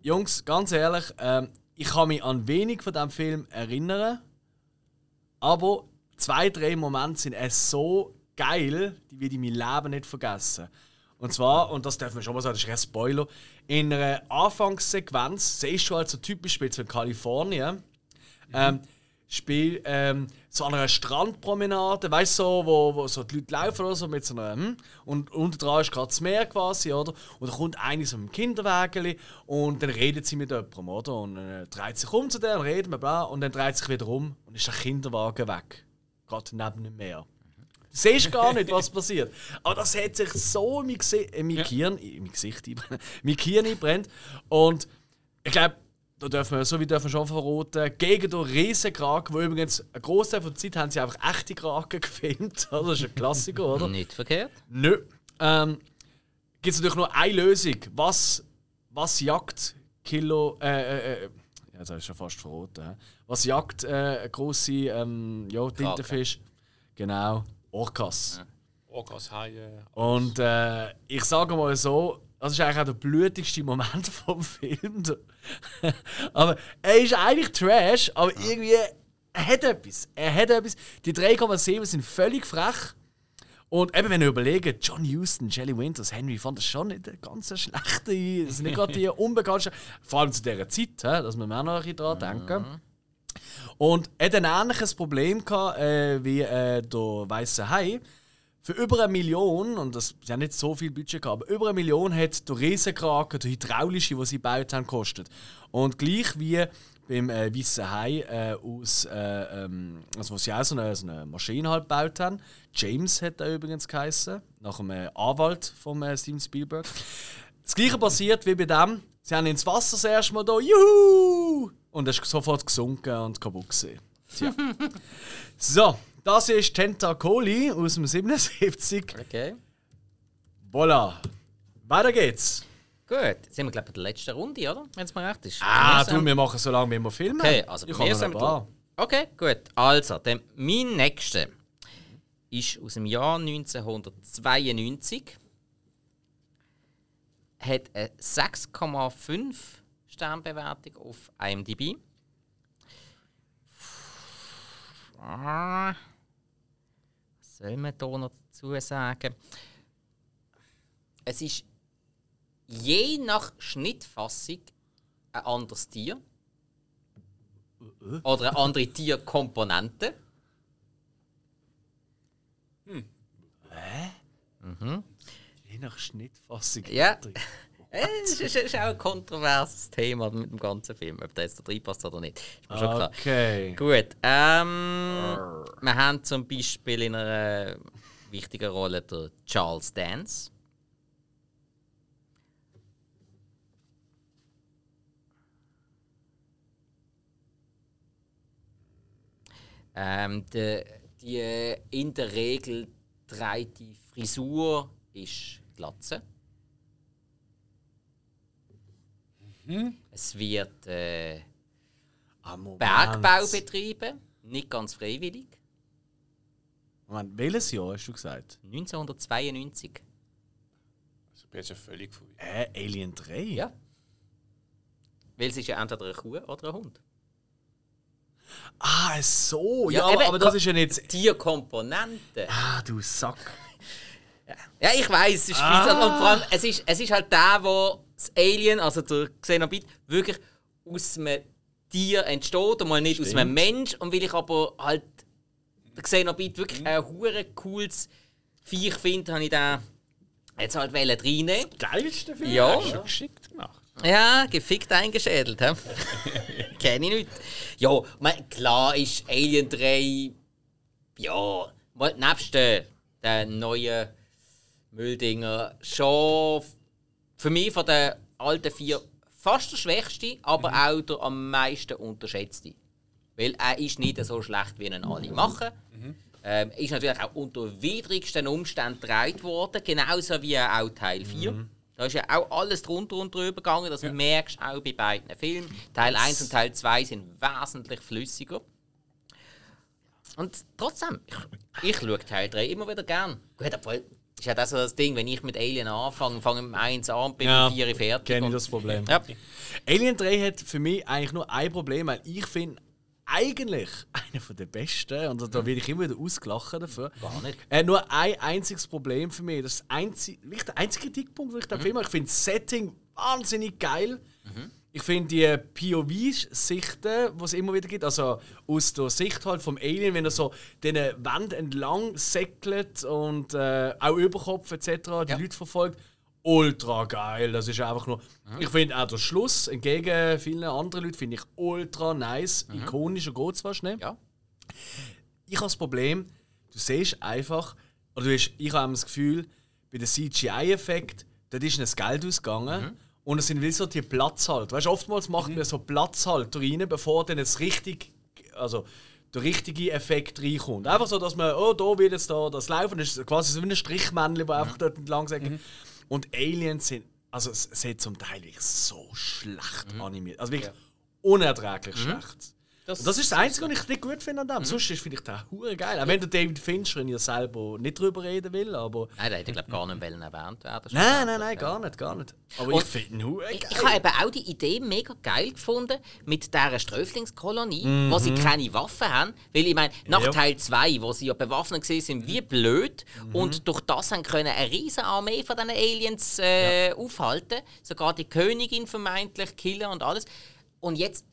Jungs, ganz ehrlich, ähm, ich kann mich an wenig von diesem Film erinnern. Aber zwei, drei Momente sind es so geil, die werde ich mein Leben nicht vergessen. Und zwar, und das darf man schon mal sagen, das ist kein Spoiler, in einer Anfangssequenz, sie ist schon also typisch spielt in Kalifornien, ähm, spielt ähm, so an einer Strandpromenade, weißt du, so, wo, wo so die Leute laufen oder so mit so einer, hm, und unten dran ist gerade das Meer quasi, oder? Und da kommt eine so mit dem Kinderwägeli und dann redet sie mit jemandem, oder? Und dann äh, dreht sich um zu der und redet bla, und dann dreht sich wieder um und ist der Kinderwagen weg. Gerade neben dem Meer. Du siehst gar nicht, was passiert. Aber das hat sich so in mein, Gesi in mein, Gehirn, in mein Gesicht einbrennt, mein Gehirn einbrennt. Und ich glaube, da dürfen wir, so wie dürfen wir schon verraten, gegen den Riesenkraken, wo übrigens ein Großteil der Zeit haben sie einfach echte Kraken gefilmt. Das ist ein Klassiker, oder? Nicht verkehrt. Nö. Ähm, Gibt es natürlich nur eine Lösung. Was, was jagt Kilo. Äh, äh, äh, ja, das ist schon fast verraten. Was jagt äh, eine grosse ähm, ja, Tintenfisch? Genau. Orcas. Orcas, Haie. Und äh, ich sage mal so, das ist eigentlich auch der blutigste Moment vom Film. aber er ist eigentlich Trash, aber irgendwie er hat etwas. Er hat etwas. Die 3,7 sind völlig frech. Und eben, wenn ihr überlegt, John Huston, Jelly Winters, Henry fand das schon nicht ganz schlechte, das sind nicht gerade die unbekanntsten, vor allem zu dieser Zeit, dass wir auch noch ein bisschen dran denken. Und er hat ein ähnliches Problem gehabt, äh, wie äh, der Weiße Hai. Für über eine Million, und das sie haben nicht so viel Budget gehabt, aber über eine Million hat der Riesenkraken, der hydraulische, den sie gebaut haben, gekostet. Und gleich wie beim äh, Weißen Hai äh, aus, äh, ähm, also was sie auch so eine, so eine Maschine halt gebaut haben. James hat er übrigens geheißen, nach dem äh, Anwalt von äh, Steven Spielberg. Das gleiche passiert wie bei dem. Sie haben ins Wasser das erste Mal da, juhu! Und er ist sofort gesunken und kaputt gesehen. Tja. so, das ist Tentacoli aus dem 77. Okay. Voilà. Weiter geht's. Gut, jetzt sind wir, glaube ich, bei der letzten Runde, oder? Wenn es mir recht ist. Ah, du, wir machen so lange, wie wir filmen. Okay, also ich mir sind wir. Okay, gut. Also, dann mein nächster ist aus dem Jahr 1992. Hat eine 6,5 Sternbewertung auf IMDb. Soll man da noch dazu sagen? Es ist je nach Schnittfassung ein anderes Tier. Oder eine andere Tierkomponente. Je nach Schnittfassung. Ja. Äh, Es ist, ist auch ein kontroverses Thema mit dem ganzen Film, ob der jetzt da reinpasst oder nicht. Ist mir schon klar. Okay. Gut. Ähm, wir haben zum Beispiel in einer wichtigen Rolle der Charles Dance. Ähm, de, die äh, in der Regel die Frisur ist Glatze. Es wird äh. Bergbau betrieben, nicht ganz freiwillig. Moment, welches Jahr hast du gesagt? 1992. Also, ich bin jetzt ja völlig vorbei. Äh, Alien 3? Ja. Weil es ist ja entweder eine Kuh oder ein Hund. Ah, so. Ja, Ja, aber, eben, aber das ist ja nicht. Tierkomponente. Ah, du Sack. Ja, ich weiß, es ist Ah. viel und vor allem, es ist, es ist halt der, wo das Alien, also der Xenobit, wirklich aus einem Tier entsteht und mal nicht aus einem Mensch. Und weil ich aber halt der Xenobit wirklich ein hure cooles Viech finde, habe ich den jetzt halt reinnehmen. Geilste Film? Ja, Schon geschickt gemacht. ja, gefickt eingeschädelt. hä? Kenne ich nicht. Ja, mein, klar ist Alien 3, ja, mal nebst den, den neuen Mülldinger schon für mich von den alten vier fast der schwächste, aber auch der am meisten unterschätzte. Weil er ist nicht so schlecht, wie ihn alle machen. Ähm, ist natürlich auch unter widrigsten Umständen gedreht worden, genauso wie auch Teil 4. Da ist ja auch alles drunter und drüber gegangen, das merkst du auch bei beiden Filmen. Teil 1 und Teil 2 sind wesentlich flüssiger. Und trotzdem, ich, ich schaue Teil 3 immer wieder gern. Gut, obwohl, ist ja das so das Ding, wenn ich mit Alien anfange, fange mit dem 1 an, bin Ja, mit 4 fertig. Kenne ich und- das Problem. Ja. Alien 3 hat für mich eigentlich nur ein Problem, weil ich finde, eigentlich einer der besten, und da werde ich immer wieder ausgelachen dafür. Gar nicht. Äh, nur ein einziges Problem für mich. Das ist das einzige, wirklich der einzige Kritikpunkt, den ich den Film habe. Ich finde das Setting wahnsinnig geil. Ich finde die POV-Sichten, die es immer wieder gibt, also aus der Sicht halt vom Alien, wenn er so den Wand entlang säckelt und äh, auch Überkopf etc. die Ja. Leute verfolgt, ultra geil. Das ist einfach nur. Ich finde auch der Schluss, entgegen vielen anderen Leuten, finde ich ultra nice, ikonischer geht's fast nicht. Ja. Ich habe das Problem, du siehst einfach, oder du hast, ich habe das Gefühl, bei dem CGI-Effekt, dort ist das Geld ausgegangen. Und es sind wie so die Platzhalter. Weißt du, oftmals macht man so Platzhalter rein, bevor dann das richtig, also der richtige Effekt reinkommt. Einfach so, dass man, oh, da wird jetzt da das laufen. Das ist quasi so wie ein Strichmännchen, das einfach dort entlang säckelt. Und Aliens sind, also es sind zum Teil wirklich so schlecht animiert. Also wirklich unerträglich schlecht. Das, Und das ist das Einzige, was ich nicht gut finde an dem. Sonst ist- finde ich den hure geil. Auch wenn der David Fincher ja selber nicht drüber reden will, aber. Nein, der hätte, glaube gar nicht wollen erwähnt werden. Nein, nein, nein, gar nicht, gar nicht. Aber ich finde ihn Ich, geil. ich habe eben auch die Idee mega geil gefunden mit dieser Sträflingskolonie, wo sie keine Waffen haben. Weil ich meine, nach Ja. Teil 2, wo sie ja bewaffnet waren, sind wie blöd und durch das haben können eine riesige Armee von diesen Aliens äh, aufhalten. Sogar die Königin vermeintlich killen und alles. Und jetzt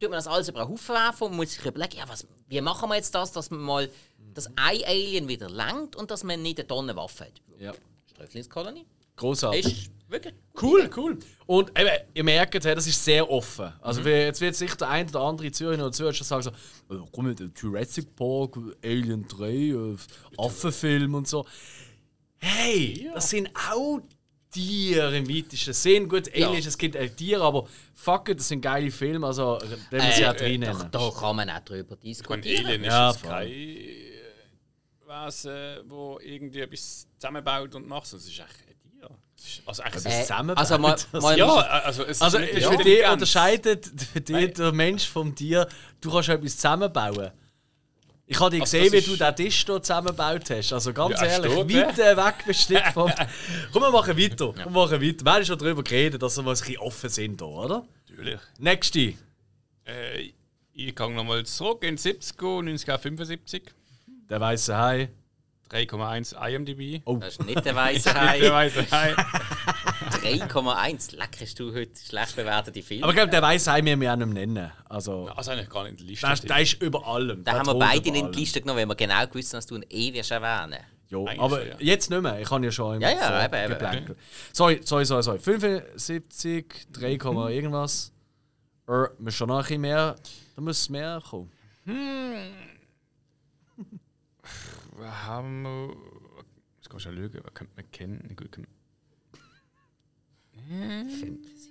tut man das alles über den Haufen werfen und muss sich überlegen, ja, was, wie machen wir jetzt das, dass man mal das ein Alien wieder langt und dass man nicht eine Tonne Waffe hat. Ja. Sträflingskolonie Großartig. wirklich Cool, cool. Und eben, ihr merkt, das ist sehr offen. Also wir- jetzt wird sich der ein oder andere Zürcher oder Zürcher sagen so, äh, komm mit Jurassic Park, Alien 3, äh, Affenfilm und so. Hey, das sind auch Tiere im weitesten Sinn. Gut, Aliens, es gibt auch Tiere, aber fuck it, das sind geile Filme, also den muss ich auch drin Doch, nennen. da kann man auch drüber Ein diskutieren. Alien ist Ja, kein äh, Wesen, wo irgendwie etwas zusammenbaut und macht, sondern es ist eigentlich ein Tier. Also eigentlich Äh, zusammenbaut. also mal, mal ja, also es Also ist ist für dich unterscheidet für dich der Mensch vom Tier, du kannst etwas zusammenbauen. Ich habe Also gesehen, wie du den Tisch hier zusammengebaut hast. Also ganz Ja, ehrlich, ne? weit äh, weg nicht vom... Komm, wir machen weiter. Wir machen weiter. Wir haben schon darüber geredet, dass wir ein bisschen offen sind hier, oder? Natürlich. Nächste. Äh, ich gehe nochmal zurück in die 70er, 1975. Der weiße Hai. 3,1 IMDb. Oh. Das ist nicht der weiße Der Hai. weiße Hai. 3,1. Leck, hast du heute schlecht bewertete Filme. Aber ich glaube, der weiße Hai müssen wir auch nicht nennen. Also, Also eigentlich gar nicht in der Liste. der, der ist über allem. da Der haben wir beide in die. Liste genommen, weil wir genau gewusst haben, dass du ihn eh wirst erwähnen Ja, Eigentlich aber ja. jetzt nicht mehr. Ich habe ja schon im Ja, ja, eben, eben. geblänkelt. Sorry, sorry, sorry, sorry. 75, 3, Komma irgendwas. Er muss schon noch ein bisschen mehr. Da muss mehr kommen. Wir haben. Jetzt kann ich schon lügen, was könnte man kennen? Gut,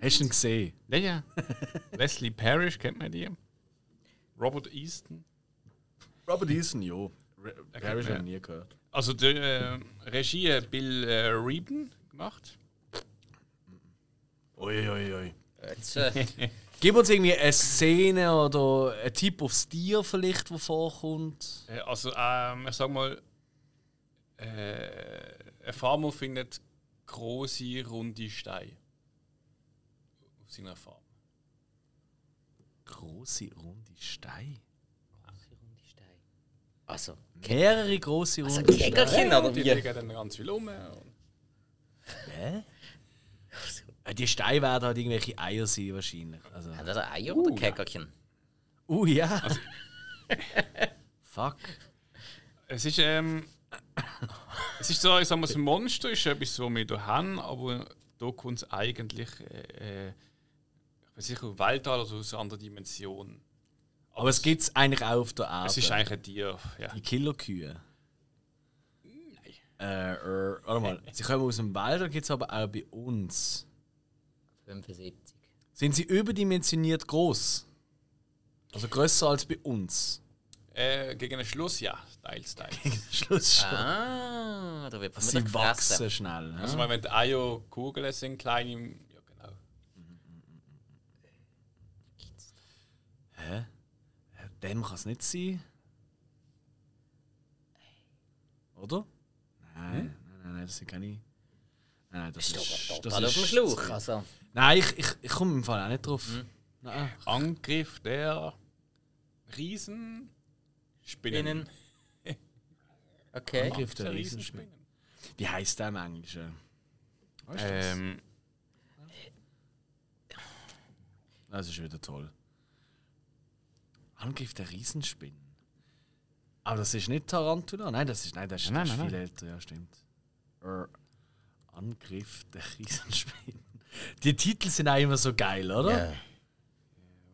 Hast du ihn gesehen? Ja, ja. Leslie Parrish, kennt man die? Robert Easton. Robert Eason, ja. Re- Parrish habe ich nie gehört. Also die äh, Regie hat Bill äh, Reben gemacht. Ui, ui, ui. Jetzt, äh, Gib uns irgendwie eine Szene oder ein Tipp aufs Tier vielleicht, wo vorkommt. Äh, also, ähm, ich sag mal, äh, ein Farmer findet große, runde Steine auf seiner Farm. Große, runde Steine. also, Mehrere große, also runde Steine. Kägerchen oder Die wie? liegen dann ganz viel um. Äh, Die Steine werden halt irgendwelche Eier sein wahrscheinlich. Also, Haben das Eier oder Kägerchen? uh, ja. Fuck. es ist, ähm, es ist so, ich sag mal, das Monster ist etwas, was wir hier haben, aber da kommt es eigentlich, äh, äh, ich weiß nicht, aus Weltall oder aus einer anderen Dimension. Aber es gibt es eigentlich auch auf der Erde. Es ist eigentlich ein Tier, ja. Die Killerkühe. Nein. Äh, äh, warte mal. Sie kommen aus dem Wald, gibt es aber auch bei uns. 75. Sind sie überdimensioniert groß? Also größer als bei uns. Äh, gegen den Schluss, ja, teils, teils. Schluss schon. Ah, da wird Sie vermutlich wachsen gefressen. schnell. Also, Ja? wenn die Eier Kugeln sind, klein im. Ja, genau. Dem kann es nicht sein. Oder? Nein, nein, nein, nein, das sind keine. Nein, das ist. Total Das auf dem ist Schlauch. Also, Nein, ich, ich, ich komme im Fall auch nicht drauf. Nein. Angriff der Riesenspinnen. Spinnen. okay. Angriff der Riesenspinnen. Wie heißt der im Englischen? Weißt du das? Ähm, Das ist wieder toll. Angriff der Riesenspinnen. Aber das ist nicht Tarantula? Nein, das ist, nein, das ist, Nein, das ist nein, viel älter, ja, stimmt. Er, Angriff der Riesenspinnen. Die Titel sind auch immer so geil, oder? Ja.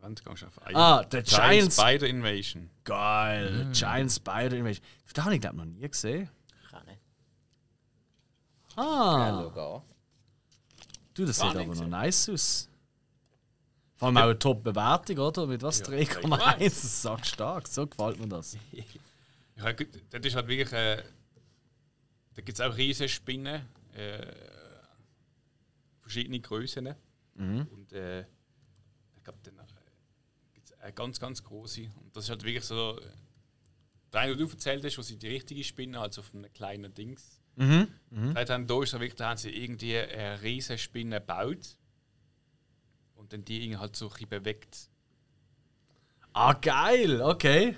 wann gehst du auf Eier? Ah, der Giant Giant Spider Invasion. Geil, Giant Spider Invasion. Den habe ich glaube noch nie gesehen. Kann nicht. Ah, Ja, du, das Gar sieht aber noch nice aus. Vor allem auch eine Top-Bewertung, oder? Mit was? Ja, 3,1. Das ist so stark. So gefällt mir das. Ja, gut, das ist halt wirklich. Äh, da gibt es auch riesige Spinnen. Äh, verschiedene Größen. Und äh, ich glaube, dann gibt es eine ganz, ganz große. Und das ist halt wirklich so. Der eine, den du erzählt hast, wo sie die richtige Spinne, also auf einem kleinen Dings. Mhm. Haben, da, ist wirklich, da haben sie irgendwie eine riesige Spinne gebaut. Und dann die irgendwie halt so ein bewegt. Ah, geil, okay.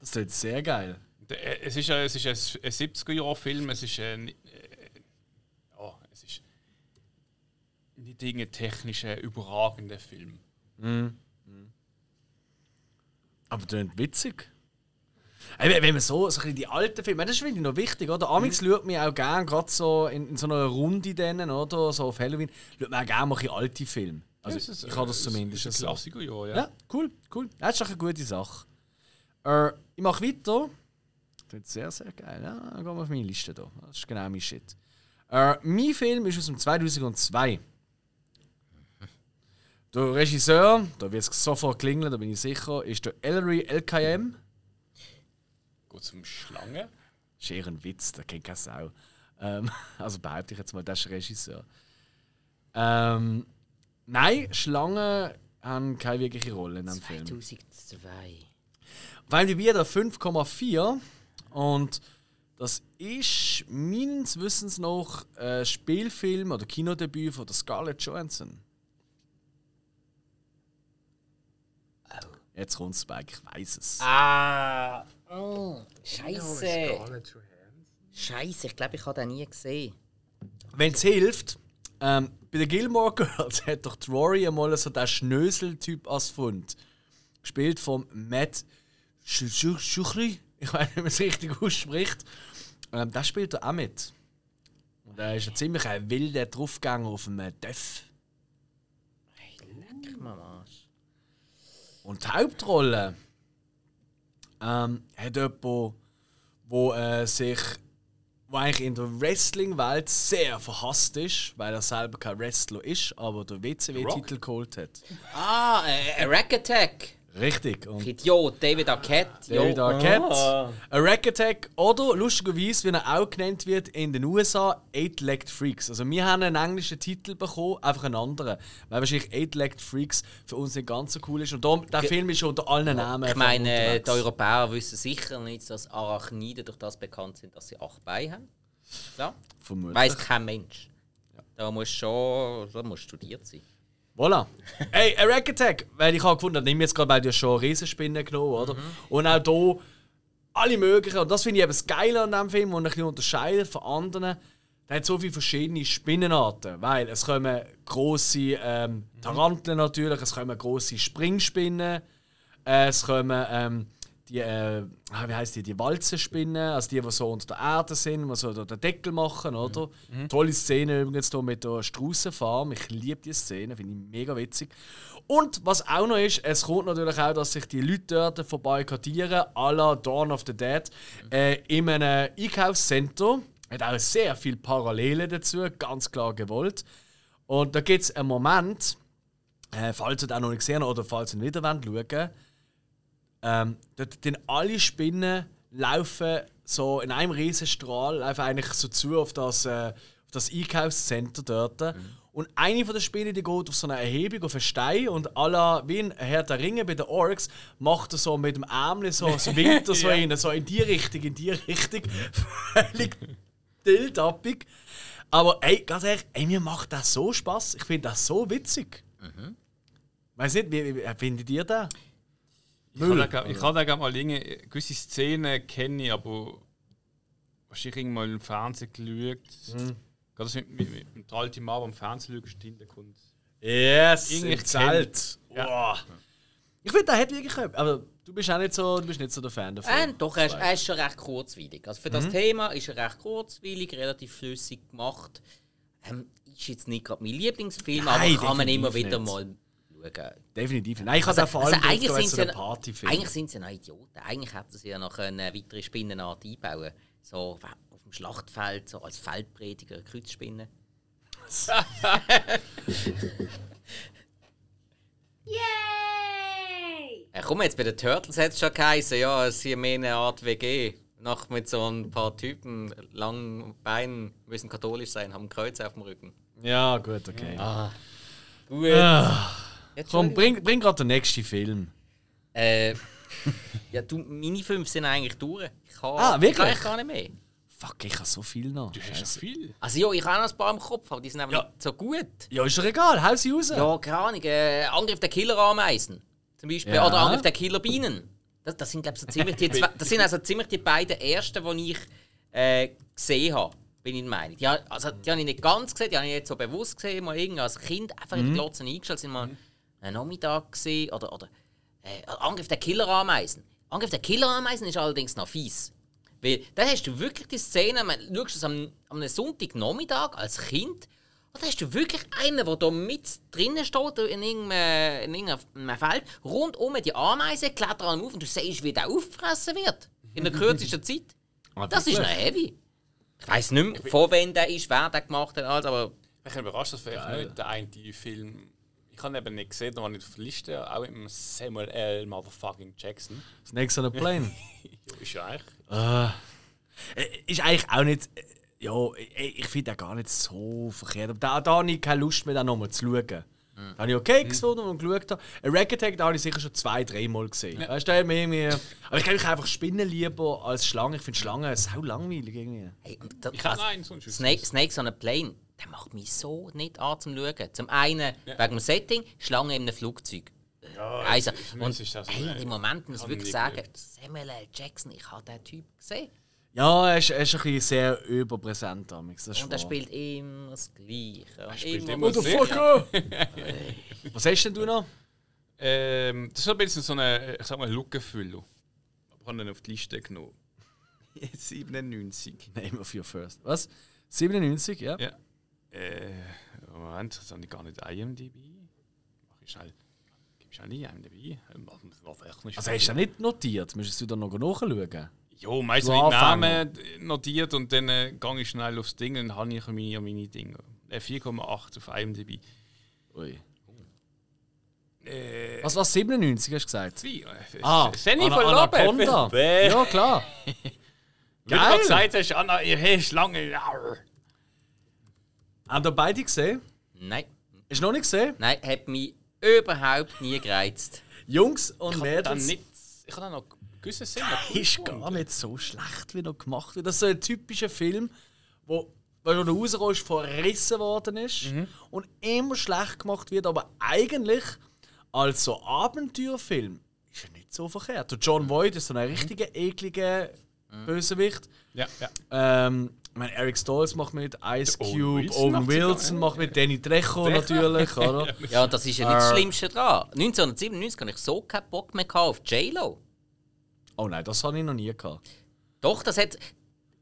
Das klingt sehr geil. Der- äh, Es ist, ein- es ist ein 70er-Jahr-Film, es ist ein. Äh, ja, es ist nicht irgendein technischer, überragender Film. Aber das klingt witzig. Wenn man so, so ein die alten Filme, das finde ich noch wichtig, oder? Amix schaut mir auch gerne, gerade so in, in so einer Runde denen, oder? So auf Halloween, schaut man auch gerne mal ein alte Filme. Also Ja, ist, ich habe das zumindest Es ist ein Klassiker, ja. ja. Ja, cool, cool. Das ist doch eine gute Sache. Äh, ich mache weiter. Das ist sehr, sehr geil. Ja, dann gehen wir auf meine Liste hier. Das ist genau mein Shit. Äh, mein Film ist aus dem 2002. Der Regisseur, da wird es sofort klingeln, da bin ich sicher, ist der Ellery LKM. Geht zum Schlange. Das ist eher ein Witz, der kennt keine Sau. Ähm, also behaupte ich jetzt mal, das ist Regisseur. Ähm, nein, Schlangen haben keine wirkliche Rolle in dem Film. 2002. Weil die wieder 5,4 und das ist meines Wissens noch ein Spielfilm oder Kinodebüt von der Scarlett Johansson. Jetzt kommt Spike, ich weiß es. Ah! Oh, Scheiße! Scheiße, ich glaube, ich habe den nie gesehen. Wenn es hilft, ähm, bei den Gilmore Girls hat doch Rory einmal so den Schnösel-Typ als Fund. Gespielt von Matt Sch- Sch- Schuchri. Ich weiß nicht, wie man es richtig ausspricht. Ähm, der spielt da auch mit. Und er ist ein ziemlich ein wilder Draufgänger auf einem Def. Leck mal. Und die Hauptrolle ähm, hat jemand, wo äh, sich wo eigentlich in der Wrestling-Welt sehr verhasst ist, weil er selber kein Wrestler ist, aber den WCW-Titel geholt hat. Ah, äh, Rack Attack! Richtig. Und Idiot, David Arquette. David Jo. Arquette, Ah. a Rack Attack oder lustigerweise, wie er auch genannt wird in den USA, Eight-Legged Freaks. Also wir haben einen englischen Titel bekommen, einfach einen anderen. Weil wahrscheinlich Eight-Legged Freaks für uns nicht ganz so cool ist. Und darum, der Film ist unter allen Namen Ich meine, unterwegs. die Europäer wissen sicher nicht, dass Arachniden durch das bekannt sind, dass sie acht Beine haben. Ja? Vermutlich. Weiß kein Mensch. Da muss schon da muss studiert sein. Voilà. Hey, a Rack Attack! Weil ich habe gefunden, nimm jetzt gerade, weil du schon Riesenspinnen genommen oder? Und auch hier alle möglichen. Und das finde ich eben das Geile an diesem Film, und ein bisschen unterscheidet von anderen. Der hat so viele verschiedene Spinnenarten. Weil es kommen grosse ähm, Taranteln natürlich, es kommen grosse Springspinnen, äh, es kommen ähm, die, äh, ah, wie heißt die, die Walzenspinnen, also die, die so unter der Erde sind, die so den Deckel machen, oder? Tolle Szene übrigens hier mit der Straußenfarm. Ich liebe diese Szene, finde ich mega witzig. Und was auch noch ist, es kommt natürlich auch, dass sich die Leute dort verbarrikadieren, à la Dawn of the Dead, äh, in einem Einkaufscenter. Hat auch sehr viele Parallelen dazu, ganz klar gewollt. Und da gibt es einen Moment, äh, falls ihr das auch noch nicht gesehen habt oder falls ihr nicht wieder wollt schauen ähm, dort den alle Spinnen laufen so in einem riesen Strahl laufen eigentlich so zu auf das, äh, auf das Einkaufscenter dort. Und eine von den Spinnen die geht auf so eine Erhebung auf einen Stein und à la wie ein Herr der Ringe bei den Orks macht er so mit dem Ärmel so, so winkt er so, in, so in die Richtung, in die Richtung. Völlig dilltappig. Aber ey, ganz ehrlich, ey, mir macht das so Spaß. Ich finde das so witzig. Weiß nicht, wie, wie findet ihr das? Ich kann da glaub- ich kann da gerne mal irgendwie, gewisse Szenen kenne ich, aber wahrscheinlich mal im Fernsehen geschaut. Mhm. Gerade das mit, mit, mit, mit alten Mann, der am Fernsehen schaut, im Hintergrund. Yes, Irgendwie im Zelt. Wow. Ich finde, der hat wirklich etwas. Aber du bist auch nicht so, du bist nicht so der Fan davon. Äh, doch, er ist, er ist schon recht kurzweilig. Also für Mhm. das Thema ist er recht kurzweilig, relativ flüssig gemacht. Ähm, ist jetzt nicht gerade mein Lieblingsfilm, Nein, aber kann man immer wieder nicht. mal schauen. Definitiv. Nein, ich habe Also, vor also allem eigentlich, sind so sie ein ja, Partyfilm. eigentlich sind sie ja noch Idioten. Eigentlich hätten sie ja noch eine weitere Spinnenart einbauen So auf dem Schlachtfeld, so als Feldprediger, Kreuzspinnen. Äh, komm, jetzt bei den Turtles hat es schon geheißen, ja, es ist mehr eine Art WG. Nach mit so ein paar Typen, langen Beinen, müssen katholisch sein, haben ein Kreuz auf dem Rücken. Ja, gut, okay. Gut. Jetzt Komm, bring, bring gerade den nächsten Film. Äh, ja, du, meine fünf sind eigentlich durch. Ich kann, Ah, wirklich? Ich kann echt gar nicht mehr. Fuck, ich habe so viel noch. Du hast ja viel. Also ja, ich habe noch ein paar im Kopf, aber die sind einfach Ja. nicht so gut. Ja, ist doch egal, hau sie raus. Ja, keine Ahnung. Äh, Angriff der Killerameisen. Zum Beispiel. Ja. Oder Angriff der Killerbienen. Das, das sind, glaube ich, so ziemlich die zwei, das sind also ziemlich die beiden ersten, die ich äh, gesehen habe. Bin ich der Meinung. Die, also, die habe ich nicht ganz gesehen, die habe ich nicht so bewusst gesehen. Mal irgendwie als Kind einfach in die Glotzen eingestellt. Sind mal einen Nachmittag gesehen. Oder, oder äh, Angriff der Killerameisen. Angriff der Killerameisen ist allerdings noch fies. Weil dann hast du wirklich die Szene, man, schaust es am, am Sonntagnachmittag als Kind und dann hast du wirklich einen, der da mit drinnen steht in irgendeinem, in irgendeinem Feld, rundum die Ameisen klettern auf und du siehst, wie der auffressen wird. In der kürzesten Zeit. Ah, Das ist noch heavy. Ich weiß nicht mehr, von wem der ist, wer der gemacht hat, alles, aber Ich bin überrascht, dass vielleicht nicht der eine Film. Ich habe eben nicht gesehen, da war nicht auf der Liste, auch mit dem Samuel L. Motherfucking Jackson. Snakes on a Plane. Ja, ist ja eigentlich. Äh, ist eigentlich auch nicht. ja, ich, ich finde den gar nicht so verkehrt. Aber da, da habe ich keine Lust mehr, den nochmal zu schauen. Da habe ich okay gefunden und geschaut. habe. Ein Racket Tag, da habe ich sicher schon zwei, dreimal gesehen. Weißt du, mir irgendwie. Aber ich kenne mich einfach Spinnen lieber als Schlangen. Ich finde Schlangen sau langweilig irgendwie. Hey, und da, Ich also, ist Snake, Snakes on a Plane, der macht mich so nicht an zum Schauen. Zum einen wegen dem Setting, Schlange in einem Flugzeug. also, für mich und ist das hey, im Moment muss ich wirklich ich sagen, nicht Samuel L. Jackson, ich habe den Typ gesehen. Ja, er ist, er ist ein bisschen sehr überpräsent. Ist Und er spielt immer das Gleiche. Und spielt immer immer das- Motherfucker! Was hast denn du noch? Ähm, das ist ein bisschen so eine, ich sag mal, Lückenfüller. Ich habe ihn auf die Liste genommen. 97. Name of your first. Was? 97, ja? Ja. Äh, Moment, das habe ich gar nicht IMDb. Mach ich schnell. Gib schnell ein IMDb. Was, was echt nicht Also hast du ja nicht notiert? Müsstest du da noch nachschauen? Jo, meistens Du habe ich Anfänger. Namen notiert und dann äh, gehe ich schnell aufs Ding und habe ich meine, meine Dinge. Äh, 4,8 auf IMDb. Ui. Äh, Was war 97, hast du gesagt? Zwei. Äh, Ah, Senni Ana- von. Anaconda. Ja, klar. Wie du gesagt hast, Anna, ihr Schlange. Haben ihr beide gesehen? Nein, Ist noch nicht gesehen? nein, hat mich überhaupt nie gereizt. Jungs und Ich habe dann Mädels. nicht. Ich habe dann noch gewisse Szenen. ist gar nicht so schlecht, wie er gemacht wird. Das ist so ein typischer Film, wo weil er rausgekommen ist, verrissen worden ist und immer schlecht gemacht wird, aber eigentlich als so Abenteuerfilm ist er nicht so verkehrt. Der John Voight ist so ein richtiger ekliger Bösewicht. Ja, ja. Ähm, ich meine, Eric Stolz macht mit, Ice Owen Cube, Wilson Owen Wilson macht mit, Danny Trejo natürlich, oder? Ja, das ist ja nicht das. Schlimmste dran. 1997 hatte ich so keinen Bock mehr gehabt auf J-Lo. Oh nein, das habe ich noch nie gehabt. Doch, das hat.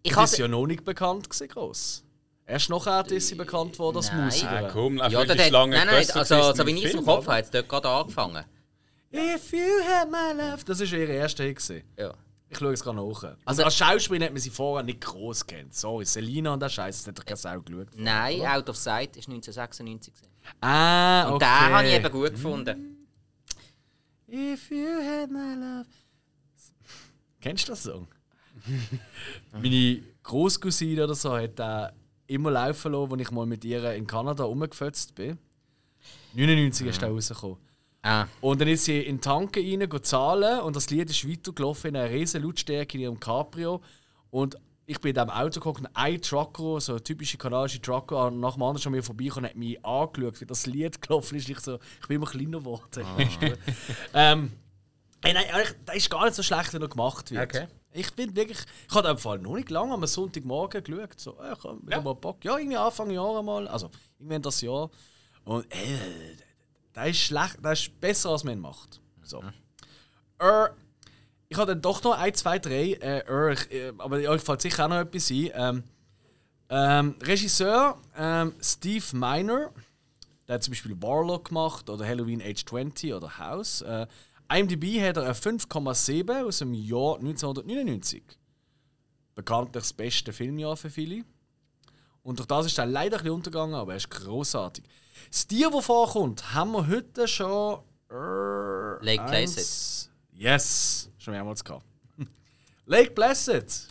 Ich Das ist ja noch nicht bekannt gewesen, gross. Erst nachher ist sie bekannt worden als Nein. Musikerin. Ah, komm, ja, die Schlange nein, nein, also, so wie ich es im Kopf habe, hat es dort gerade angefangen. If you had my love. Das war ihre erste Hit. Ja. Ich schaue es gerade nach. Also Also- als Schauspielerin hat man sie vorher nicht groß kennt. Sorry, Selina und der Scheiß, das hat doch keine Sau geschaut. Nein, Out of Sight ist 1996. gewesen. Ah, okay. Und den habe ich eben gut gefunden. If you had my love. Kennst du das Song? Meine Großcousine oder so hat da immer laufen lassen, als ich mal mit ihr in Kanada rumgefetzt bin. 99 ist da rausgekommen. Ah, Und dann ist sie in den Tanken rein, zahlen und das Lied ist weitergelaufen in einer riesen Lautstärke in ihrem Cabrio. Und ich bin in diesem Auto geguckt und ein Trucker, so ein typischer kanadischer Trucker, nach dem anderen schon mir vorbei und hat mich angeschaut, wie das Lied gelaufen ist. Ich, so, ich bin immer kleiner geworden. ähm, hey, nein, das ist gar nicht so schlecht, wie er gemacht wird. Okay. Ich bin wirklich, ich habe einfach noch nicht lange am Sonntagmorgen geschaut. So, ich habe wieder Ja. mal Bock. Ja, irgendwie Anfang Jahr mal. Also, irgendwann das Jahr. Und äh, das ist schlecht, das ist besser, als man macht. So. Äh, ich habe dann doch noch ein, zwei, drei. Äh, ich, äh, aber euch fällt sicher auch noch etwas ein. Ähm, ähm, Regisseur ähm, Steve Miner, der hat zum Beispiel Warlock gemacht oder Halloween Age 20 oder House. Äh, IMDb hat er eine 5,7 aus dem Jahr 1999. Bekanntlich das beste Filmjahr für viele. Und durch das ist er leider ein bisschen untergegangen, aber er ist großartig. Das Tier, das vorkommt, haben wir heute schon. Äh, Lake Placid. Yes, schon mehrmals gehabt. Lake Placid.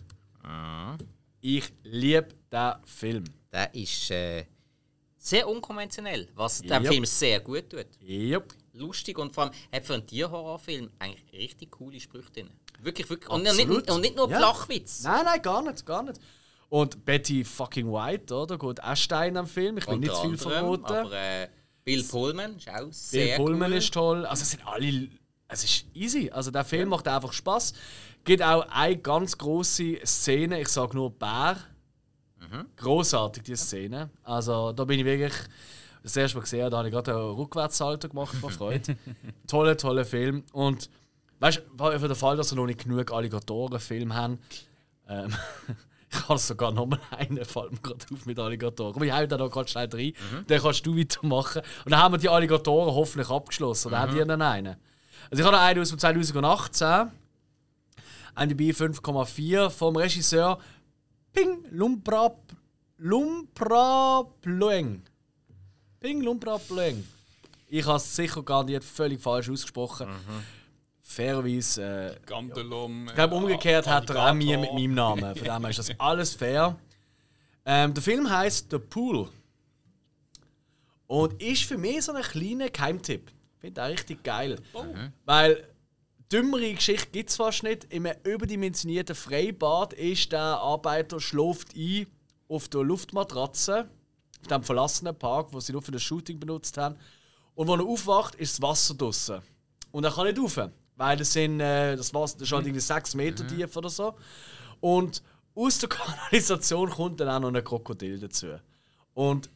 Ich liebe diesen Film. der ist äh, sehr unkonventionell, was dem. Film sehr gut tut. Yep. Lustig und vor allem hat für einen Tierhorrorfilm eigentlich richtig coole Sprüche drin. Wirklich, wirklich. Und nicht, und nicht nur Ja. Flachwitz. Nein, nein, gar nicht, gar nicht. Und Betty fucking White, oder? Geht auch Stein am Film. Ich will nicht zu viel verraten. Aber äh, Bill Pullman ist auch Bill sehr Pullman cool. ist toll. Also es sind alle. Es ist easy. Also der Film macht einfach Spaß. Gibt auch eine ganz große Szene. Ich sage nur Bär. Mhm. Großartig die Szene. Also da bin ich wirklich. Das erste Mal gesehen, da habe ich gerade einen Rückwärtssalto gemacht vor Freude. toller, toller Film. Und weißt du, für den Fall, dass wir noch nicht genug Alligatoren-Filme haben, ähm, ich habe sogar noch mal einen, fällt mir gerade auf mit Alligatoren. Aber ich hau da noch gerade schnell rein, dann kannst du weitermachen. Und dann haben wir die Alligatoren hoffentlich abgeschlossen. Oder habt ihr noch einen? Also ich habe noch einen aus dem 2018. IMDb 5,4 vom Regisseur Ping Lumpra Lumpra Ploeng. Ping Lumpra Ploeng. Ich habe es sicher gar nicht völlig falsch ausgesprochen. Fairerweise äh, Gandalum. ich glaube, umgekehrt hat er auch mir mit meinem Namen. Von dem her ist das alles fair. Ähm, der Film heißt The Pool. Und ist für mich so ein kleiner Geheimtipp. Ich finde auch richtig geil. Weil dümmere Geschichte gibt es fast nicht. In einem überdimensionierten Freibad ist der Arbeiter schläft ein auf der Luftmatratze, auf dem verlassenen Park, wo sie nur für das Shooting benutzt haben. Und wenn er aufwacht, ist das Wasser draussen. Und er kann nicht rauf, weil das, sind, äh, das Wasser das ist halt irgendwie 6 Meter tief oder so. Und aus der Kanalisation kommt dann auch noch ein Krokodil dazu. Und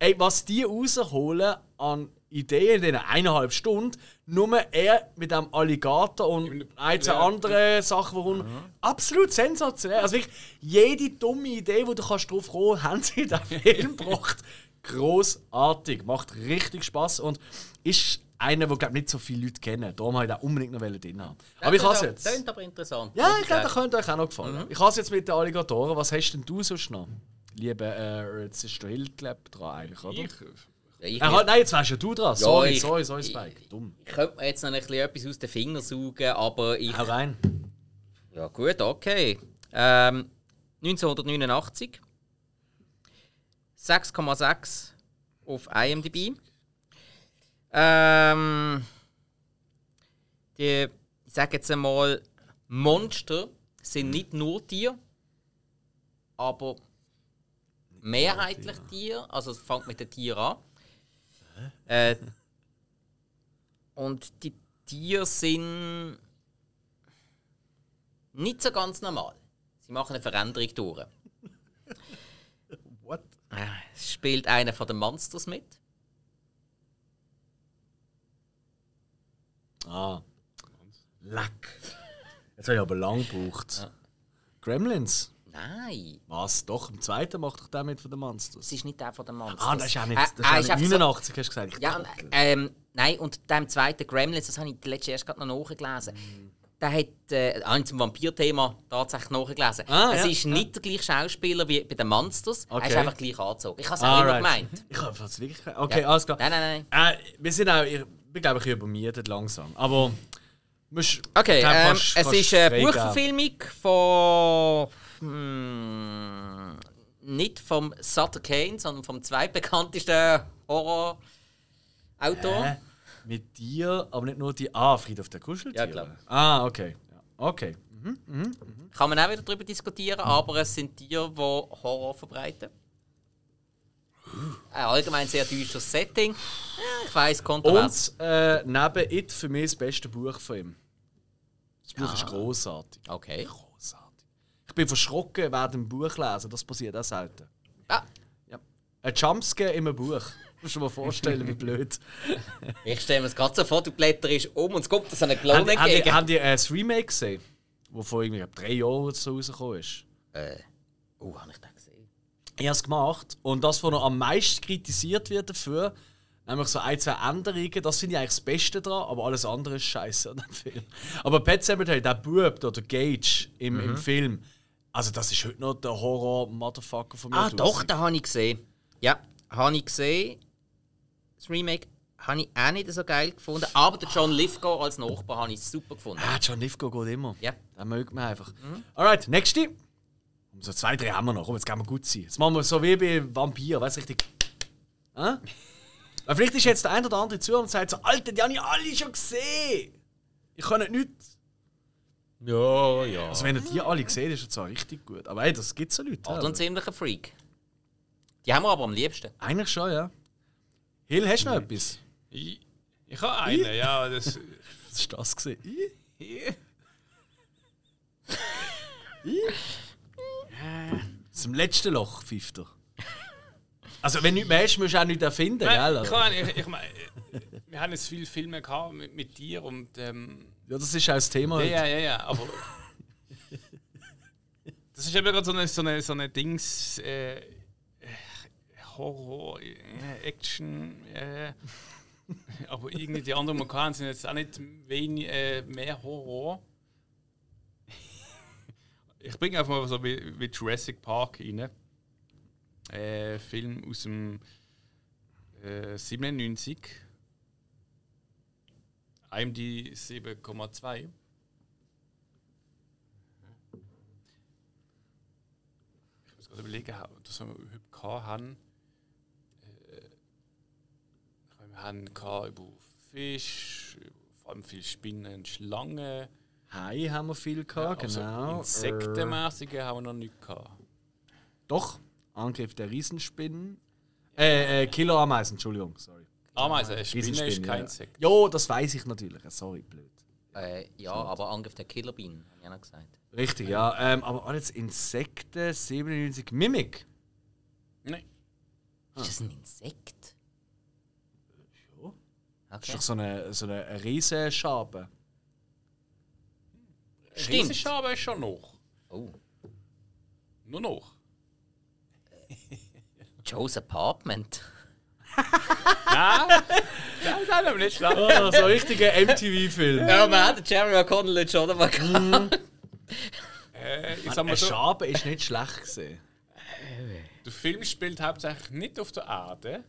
ey, was die rausholen an Ideen in diesen eineinhalb Stunden, nur er mit dem Alligator und ein, zwei andere Sachen, die kommen, absolut sensationell. Also wirklich, jede dumme Idee, die du kannst drauf kommen haben sie in diesem Film gebracht. Großartig, macht richtig Spaß und ist einer, den glaub, nicht so viele Leute kennen. Darum wollte ich den unbedingt noch drin haben. Aber ich habe es jetzt. Klingt aber interessant. Ja, ich glaube, das könnte euch auch noch gefallen. Ich habe es jetzt mit den Alligatoren. Was hast denn du sonst noch? Liebe, äh, jetzt ist der Hildkleb dran eigentlich, oder? Ich, Ja, ich, Äh, halt, nein, jetzt wärst ja du dran. Sorry, ich- sorry, sorry, Spike. Dumm. ich könnte mir jetzt noch ein bisschen etwas aus den Fingern saugen, aber ich. Hau rein. Ja, gut, okay. Ähm, 1989. 6,6 auf IMDb. Ähm, die, ich sage jetzt einmal, Monster sind nicht nur Tiere, aber mehrheitlich Tiere. Also es fängt mit den Tieren an. Äh, und die Tiere sind nicht so ganz normal. Sie machen eine Veränderung durch. What? Äh, Es spielt einer von den Monsters mit. Ah. Lack. Jetzt habe ich aber lang gebraucht. Gremlins. Nein, Was? Doch, im zweiten macht doch der mit von den Monsters. es ist nicht der von den Monsters. Ah, das ist auch nicht, Äh, das ist er auch ist nicht einfach so- 89, hast du gesagt. Ja, und, ähm, nein, und dem zweiten Gremlins, das habe ich letztes erst gerade noch nachgelesen. Der hat äh, ich zum Vampir-Thema tatsächlich nachgelesen. Ah, es ja, ist nicht der gleiche Schauspieler wie bei den Monsters. Er ist Okay. einfach gleich angezogen. Ich habe es auch immer Alright. gemeint. Ich habe es wirklich. Okay, Ja. alles klar. Nein, nein, nein. Äh, wir sind auch, bin glaube ich übermietet langsam. Aber musst, Okay, glaub, ähm, kannst- es kannst ist eine. Buchverfilmung von. Hm, nicht vom Sutter Kane, sondern vom zweitbekanntesten Horror-Autor. Hä? Mit dir, aber nicht nur die. Ah, Friedhof der Kuscheltiere. Ja, klar. Ah, okay. Okay. Kann man auch wieder darüber diskutieren, aber es sind Tiere, die Horror verbreiten. Ein allgemein sehr düsteres Setting. Ich weiss, kontrovers. Und äh, neben It für mich das beste Buch von ihm. Das Buch ist großartig. Okay. Großartig. Ich bin verschrocken während dem Buch lesen. Das passiert auch selten. Ah, Ja. Ein Jumpscare in einem Buch. Musst du dir mal vorstellen, wie blöd. ich stelle mir es gerade so vor, du blätterst um und es kommt dir so eine Habt Klon ihr- habt ihr entgegen. habt ihr, äh, das Remake gesehen? Das vor irgendwie drei Jahren so rausgekommen ist? Äh, oh, habe ich das gesehen? Ich habe es gemacht. Und das, was noch am meisten kritisiert wird dafür, nämlich so ein, zwei Änderungen, das finde ich eigentlich das Beste dran, aber alles andere ist scheiße an dem Film. Aber Pet Cemetery, der Bub, da, der Gage im, Mhm. im Film, also das ist heute noch der Horror-Motherfucker von mir. Ah, doch, den habe ich gesehen. Ja, habe ich gesehen. Das Remake habe ich auch nicht so geil gefunden. Aber der John Lithgow als Nachbar habe ich super gefunden. Ah, John Lithgow geht immer. Ja. Den mögt man einfach. Alright, nächste. So zwei, drei haben wir noch. Komm, jetzt kann wir gut sein. Jetzt machen wir so wie bei Vampir, weißt du, richtig. Hä? Weil vielleicht ist jetzt der ein oder andere zu und sagt so: Alter, die habe ich alle schon gesehen. Ich kann nicht nichts. Ja, ja. Also, wenn ihr die alle gesehen ist es zwar richtig gut. Aber ey, das gibt so Leute. Oder ja. ein ziemlicher Freak. Die haben wir aber am liebsten. Eigentlich schon, ja. Hill, hast du noch etwas? ich, ich habe einen, ja. Das, Was war das? Gewesen? Aus dem letzten Loch pfeift er. Also, wenn du nichts mehr hast, musst du auch nichts erfinden, gell? Nein, ich, Also, kann, ich, ich meine, wir haben jetzt viele Filme gehabt mit, mit dir und ähm, ja, das ist auch das Thema. ja, heute. ja, ja, ja, aber das ist eben gerade so eine, so eine, so eine Dings äh, Horror, äh, Action, äh, aber irgendwie die anderen Marokkaner sind jetzt auch nicht wenig, äh, mehr Horror. Ich bringe einfach mal so wie, wie Jurassic Park rein. Äh, Film aus dem äh, 97. IMD 7,2. Ich muss gerade überlegen, dass wir überhaupt haben. Äh, wir haben über Fisch, vor allem viele Spinnen und Schlangen. Hai haben wir viel gehabt, Also genau. Äh, Insektenmäßige haben wir noch nicht gehabt. doch, Angriff der Riesenspinnen. Äh, äh Killerameisen, Entschuldigung, sorry. Ameisen, eine Spinne ist kein ja. Insekt. Jo, das weiß ich natürlich. Sorry, blöd. Äh, ja, aber Angriff der Killerbienen, habe ich auch noch gesagt. Richtig, ja. Ähm, aber alles Insekten, 97. Mimik. Nein. Ist das ein Insekt? Ja. Das ist Okay. doch so eine, so eine Riesenschabe. Stimmt. Riesenschabe ist schon noch. Oh. Nur noch. Joe's Apartment. Nein, nein, nein, aber nicht schlecht. Oh, so ein richtiger MTV-Film. Ja, man hat den Jeremy O'Connell jetzt schon mal gehabt. Äh, ich sag mal so, Schabe ist nicht schlecht gesehen. der Film spielt hauptsächlich nicht auf der Erde.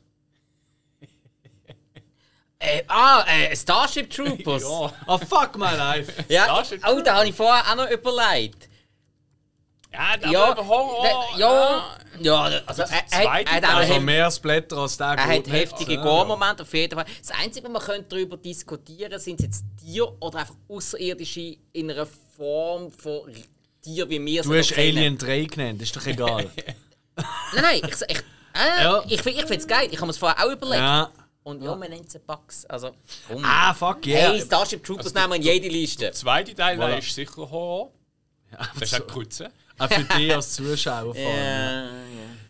Äh, ah, äh, Starship Troopers. Ja. Oh, fuck my life. Ja, Starship oh, da habe ich vorher auch noch überlegt. Ja, der Ja, aber Horror. der- ja, ja, also er, er, er, zweite hat auch Also mehr Splatter als der er hat heftige Gore-Momente auf jeden Fall. Das Einzige, was man könnte darüber diskutieren sind es jetzt Tiere oder einfach Außerirdische in einer Form von Tier, wie wir Du hast kennen. Alien 3 genannt, ist doch egal. Nein, nein, ich, ich, äh, Ja. ich, ich finde es geil. Ich habe mir es vorher auch überlegt. ja. Und ja, man nennt sie Bugs. Also, komm. Ah, fuck yeah. Hey, Starship Troopers nehmen wir in jede Liste. Der zweite Teil Voilà. ist sicher Horror. Das ist auch Kreuze. Auch für dich als Zuschauer. Ja, ja.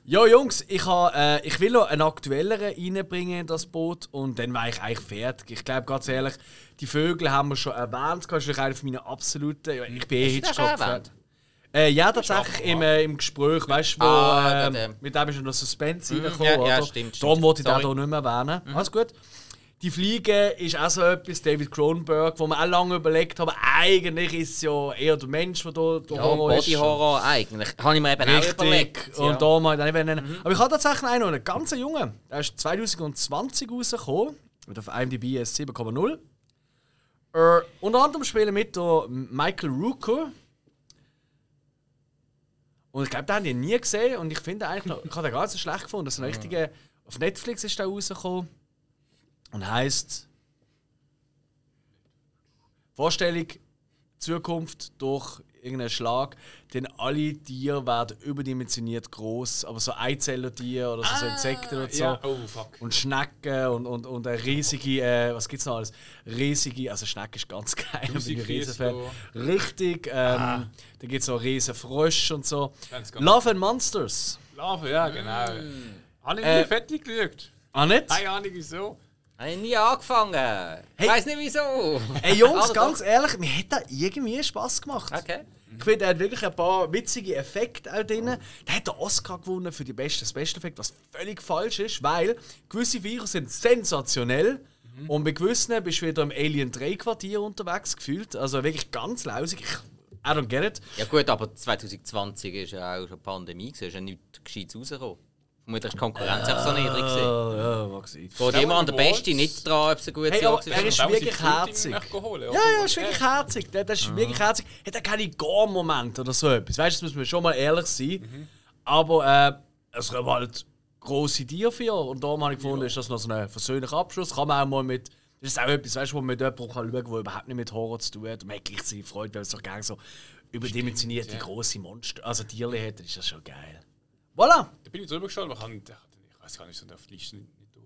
Ja, Jungs, ich, ha, äh, ich will noch einen aktuelleren reinbringen in das Boot und dann wäre ich eigentlich fertig. Ich glaube, ganz ehrlich, die Vögel haben wir schon erwähnt. Das ist einer meiner absoluten. Ich bin eh Hitchcock-Fan. Äh, ja, tatsächlich im, äh, im Gespräch, weißt du, wo Ah, der- mit dem ist noch Suspense Mhm, reingekommen. ja, ja, oder? stimmt, Darum wollte ich Sorry. hier nicht mehr erwähnen. Alles gut. Die Fliege ist auch so etwas, David Cronenberg, wo man auch lange überlegt hat, aber eigentlich ist es ja eher der Mensch, der da der Ja, Horror ist. Body Horror eigentlich. Habe ich mir eben auch Richtig. überlegt. Und ja. da mal nicht nennen. Aber ich habe tatsächlich einen, noch einen ganz jungen. Der ist 2020 rausgekommen. Mit auf IMDb ist 7,0. Äh, unter anderem spielen mit der Michael Rooker. Und ich glaube, den habe ich nie gesehen. Und ich finde eigentlich, noch, ich habe den gar nicht so schlecht gefunden. Das ist ein richtiger. Auf Netflix ist der rausgekommen. Und heißt Vorstellung Zukunft durch irgendeinen Schlag, denn alle Tiere werden überdimensioniert groß, aber so Eizellertiere oder so, so Insekten und so. Ja. Oh. Und Schnecken und, und, und eine riesige, äh, was gibt's noch alles? Riesige, also Schnecken ist ganz geil, ich bin ein Riesenfan. Richtig, ähm, Ah. da gibt es noch riesen Frösche und so. Love and Monsters. Lava, ja, genau. Habe ich Äh, fertig geschaut. Ah, nicht? Keine Ahnung wieso. Habe ich nie angefangen. Hey. Ich weiß nicht wieso. Ey Jungs, Aber ganz ehrlich, mir hat da irgendwie Spaß gemacht. Okay. Ich finde, er hat wirklich ein paar witzige Effekte auch drin. Der hat den Oscar gewonnen für die besten Special Effekte, was völlig falsch ist, weil gewisse Virus sind sensationell und bei gewissen bist du wieder im Alien 3 Quartier unterwegs gefühlt. Also wirklich ganz lausig. Ich, I don't get it. Ja gut, aber 2020 ist ja auch schon Pandemie, ist ja nichts Gescheites rausgekommen. Vermutlich ist die Konkurrenz einfach so niedrig. gewesen. Ja, ja, mag sein. Geht immer an der Beste nicht dran, ob es ein gutes Hey, Jahr aber er war. ist wirklich herzig. Ja, ja, ist wirklich herzig. Der, der ist wirklich herzig. Hat auch keine Gore-Momente oder so etwas. Weißt du, das müssen wir schon mal ehrlich sein. Aber äh, es kommen halt grosse Tiere für. Und darum habe ich gefunden, ist das noch so ein versöhnlicher Abschluss. Kann man auch mal mit. Das ist auch etwas, weißt, du, wo man mit jemandem kann schauen kann, der überhaupt nicht mit Horror zu tun hat. Und man hat gleichzeitig Freude, weil es doch gerne so überdimensionierte grosse Monster, also Tiere hat. Dann ist das schon geil. Voilà! Da bin ich drüber geschaut, aber ich, kann, ich weiß gar nicht, so auf die Liste nicht, durch.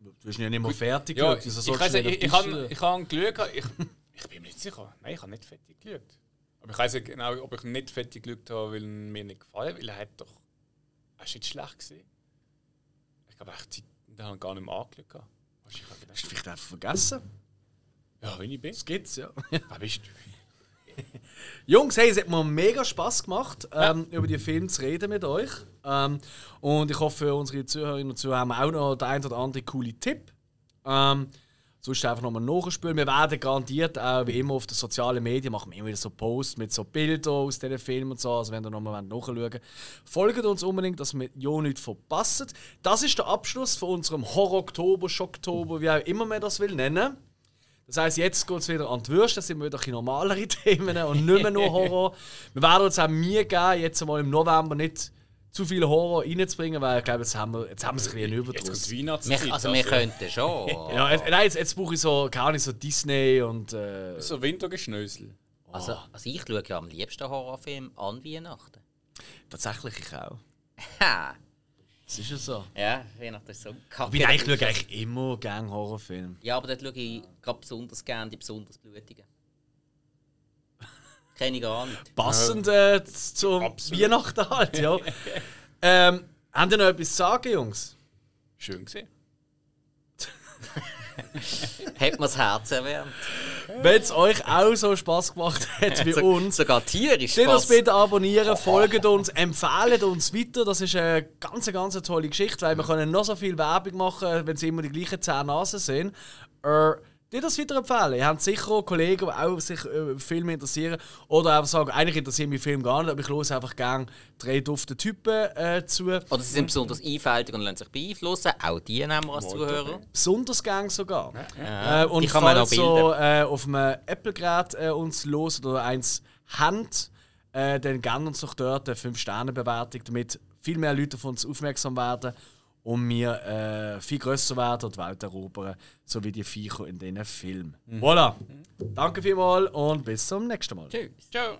Du bist ja nicht mehr fertig. Ja, geschaut, ich, ich, weiß ich, ich, habe, ich habe geschaut, ich, ich bin mir nicht sicher. Nein, ich habe nicht fertig geschaut. Aber ich weiß nicht genau, ob ich nicht fertig geschaut habe, weil mir nicht gefallen weil er hat doch... Er ist nicht schlecht gesehen. Ich glaube, ich habe ihn gar nicht mehr angeschaut. Hast du vielleicht einfach vergessen? Ja, wenn ich bin. Das gibt's, ja. Wer bist du? Jungs, hey, es hat mir mega Spaß gemacht, ähm, über die Filme zu reden mit euch. Ähm, und ich hoffe, unsere Zuhörerinnen und Zuhörer haben auch noch den einen oder anderen coolen Tipp. Ähm, sonst einfach nochmal nachspielen. Wir werden garantiert auch, wie immer, auf den sozialen Medien machen wir immer wieder so Posts mit so Bildern aus diesen Filmen und so. Also, wenn ihr nochmal nachschauen wollt, folgt uns unbedingt, dass wir ja nichts verpassen. Das ist der Abschluss von unserem Horror-Oktober, Schocktober, wie auch immer man das will nennen. Das heisst, jetzt geht es wieder an die Würste, das sind wieder ein normalere Themen und nicht mehr nur Horror. Wir werden uns auch Mühe geben, jetzt einmal im November nicht zu viel Horror reinzubringen, weil ich glaube, jetzt haben wir, jetzt haben wir es ein bisschen Jetzt kommt überdruss. Weihnachtszeit. Wir, also wir könnten schon. Ja, jetzt, nein, jetzt, jetzt brauche ich so, keine Ahnung, so Disney und. Äh, So Wintergeschnösel. Also, also ich schaue ja am liebsten Horrorfilm an Weihnachten. tatsächlich ich auch. Das ist ja so. Ja, Weihnachten ist so kacke. Ich bin eigentlich, schaue eigentlich immer gerne Horrorfilme. Ja, aber dort schaue ich gerade besonders gerne die besonders blutigen. Kenne ich gar nicht. Passend äh, zum Absolut. Weihnachten halt, ja. ähm, habt ihr noch etwas zu sagen, Jungs? Schön gesehen. Hat mir das Herz erwärmt. Wenn es euch auch so Spaß gemacht hat wie uns, Sogar tierisch Stellt uns bitte abonnieren, folgt uns, empfehlt uns weiter. Das ist eine ganz, ganz tolle Geschichte, weil wir können noch so viel Werbung machen, wenn sie immer die gleichen zehn Nasen sind. Äh, die das weiterempfehlen. Ihr habt sicher Kollegen, die auch sich äh, Filme interessieren. Oder einfach sagen, eigentlich interessiert mich Film gar nicht, aber ich höre einfach gerne drei dufte Typen äh, zu. Oder sie sind besonders einfältig und lassen sich beeinflussen. Auch die nehmen wir als Zuhörer. Besonders gern sogar. Ja. Äh, und die kann man auch so äh, auf einem Apple-Gerät äh, uns los oder eins habt, äh, dann gerne uns doch dort eine 5-Sterne-Bewertung, damit viel mehr Leute auf uns aufmerksam werden und wir äh, viel grösser werden und die Welt erobern, so wie die Viecher in diesen Filmen. Voilà! Danke vielmals und bis zum nächsten Mal. Tschüss. Ciao.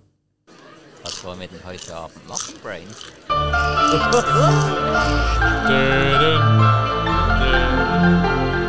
Was wollen wir denn heute Abend machen, Brain? Dödön.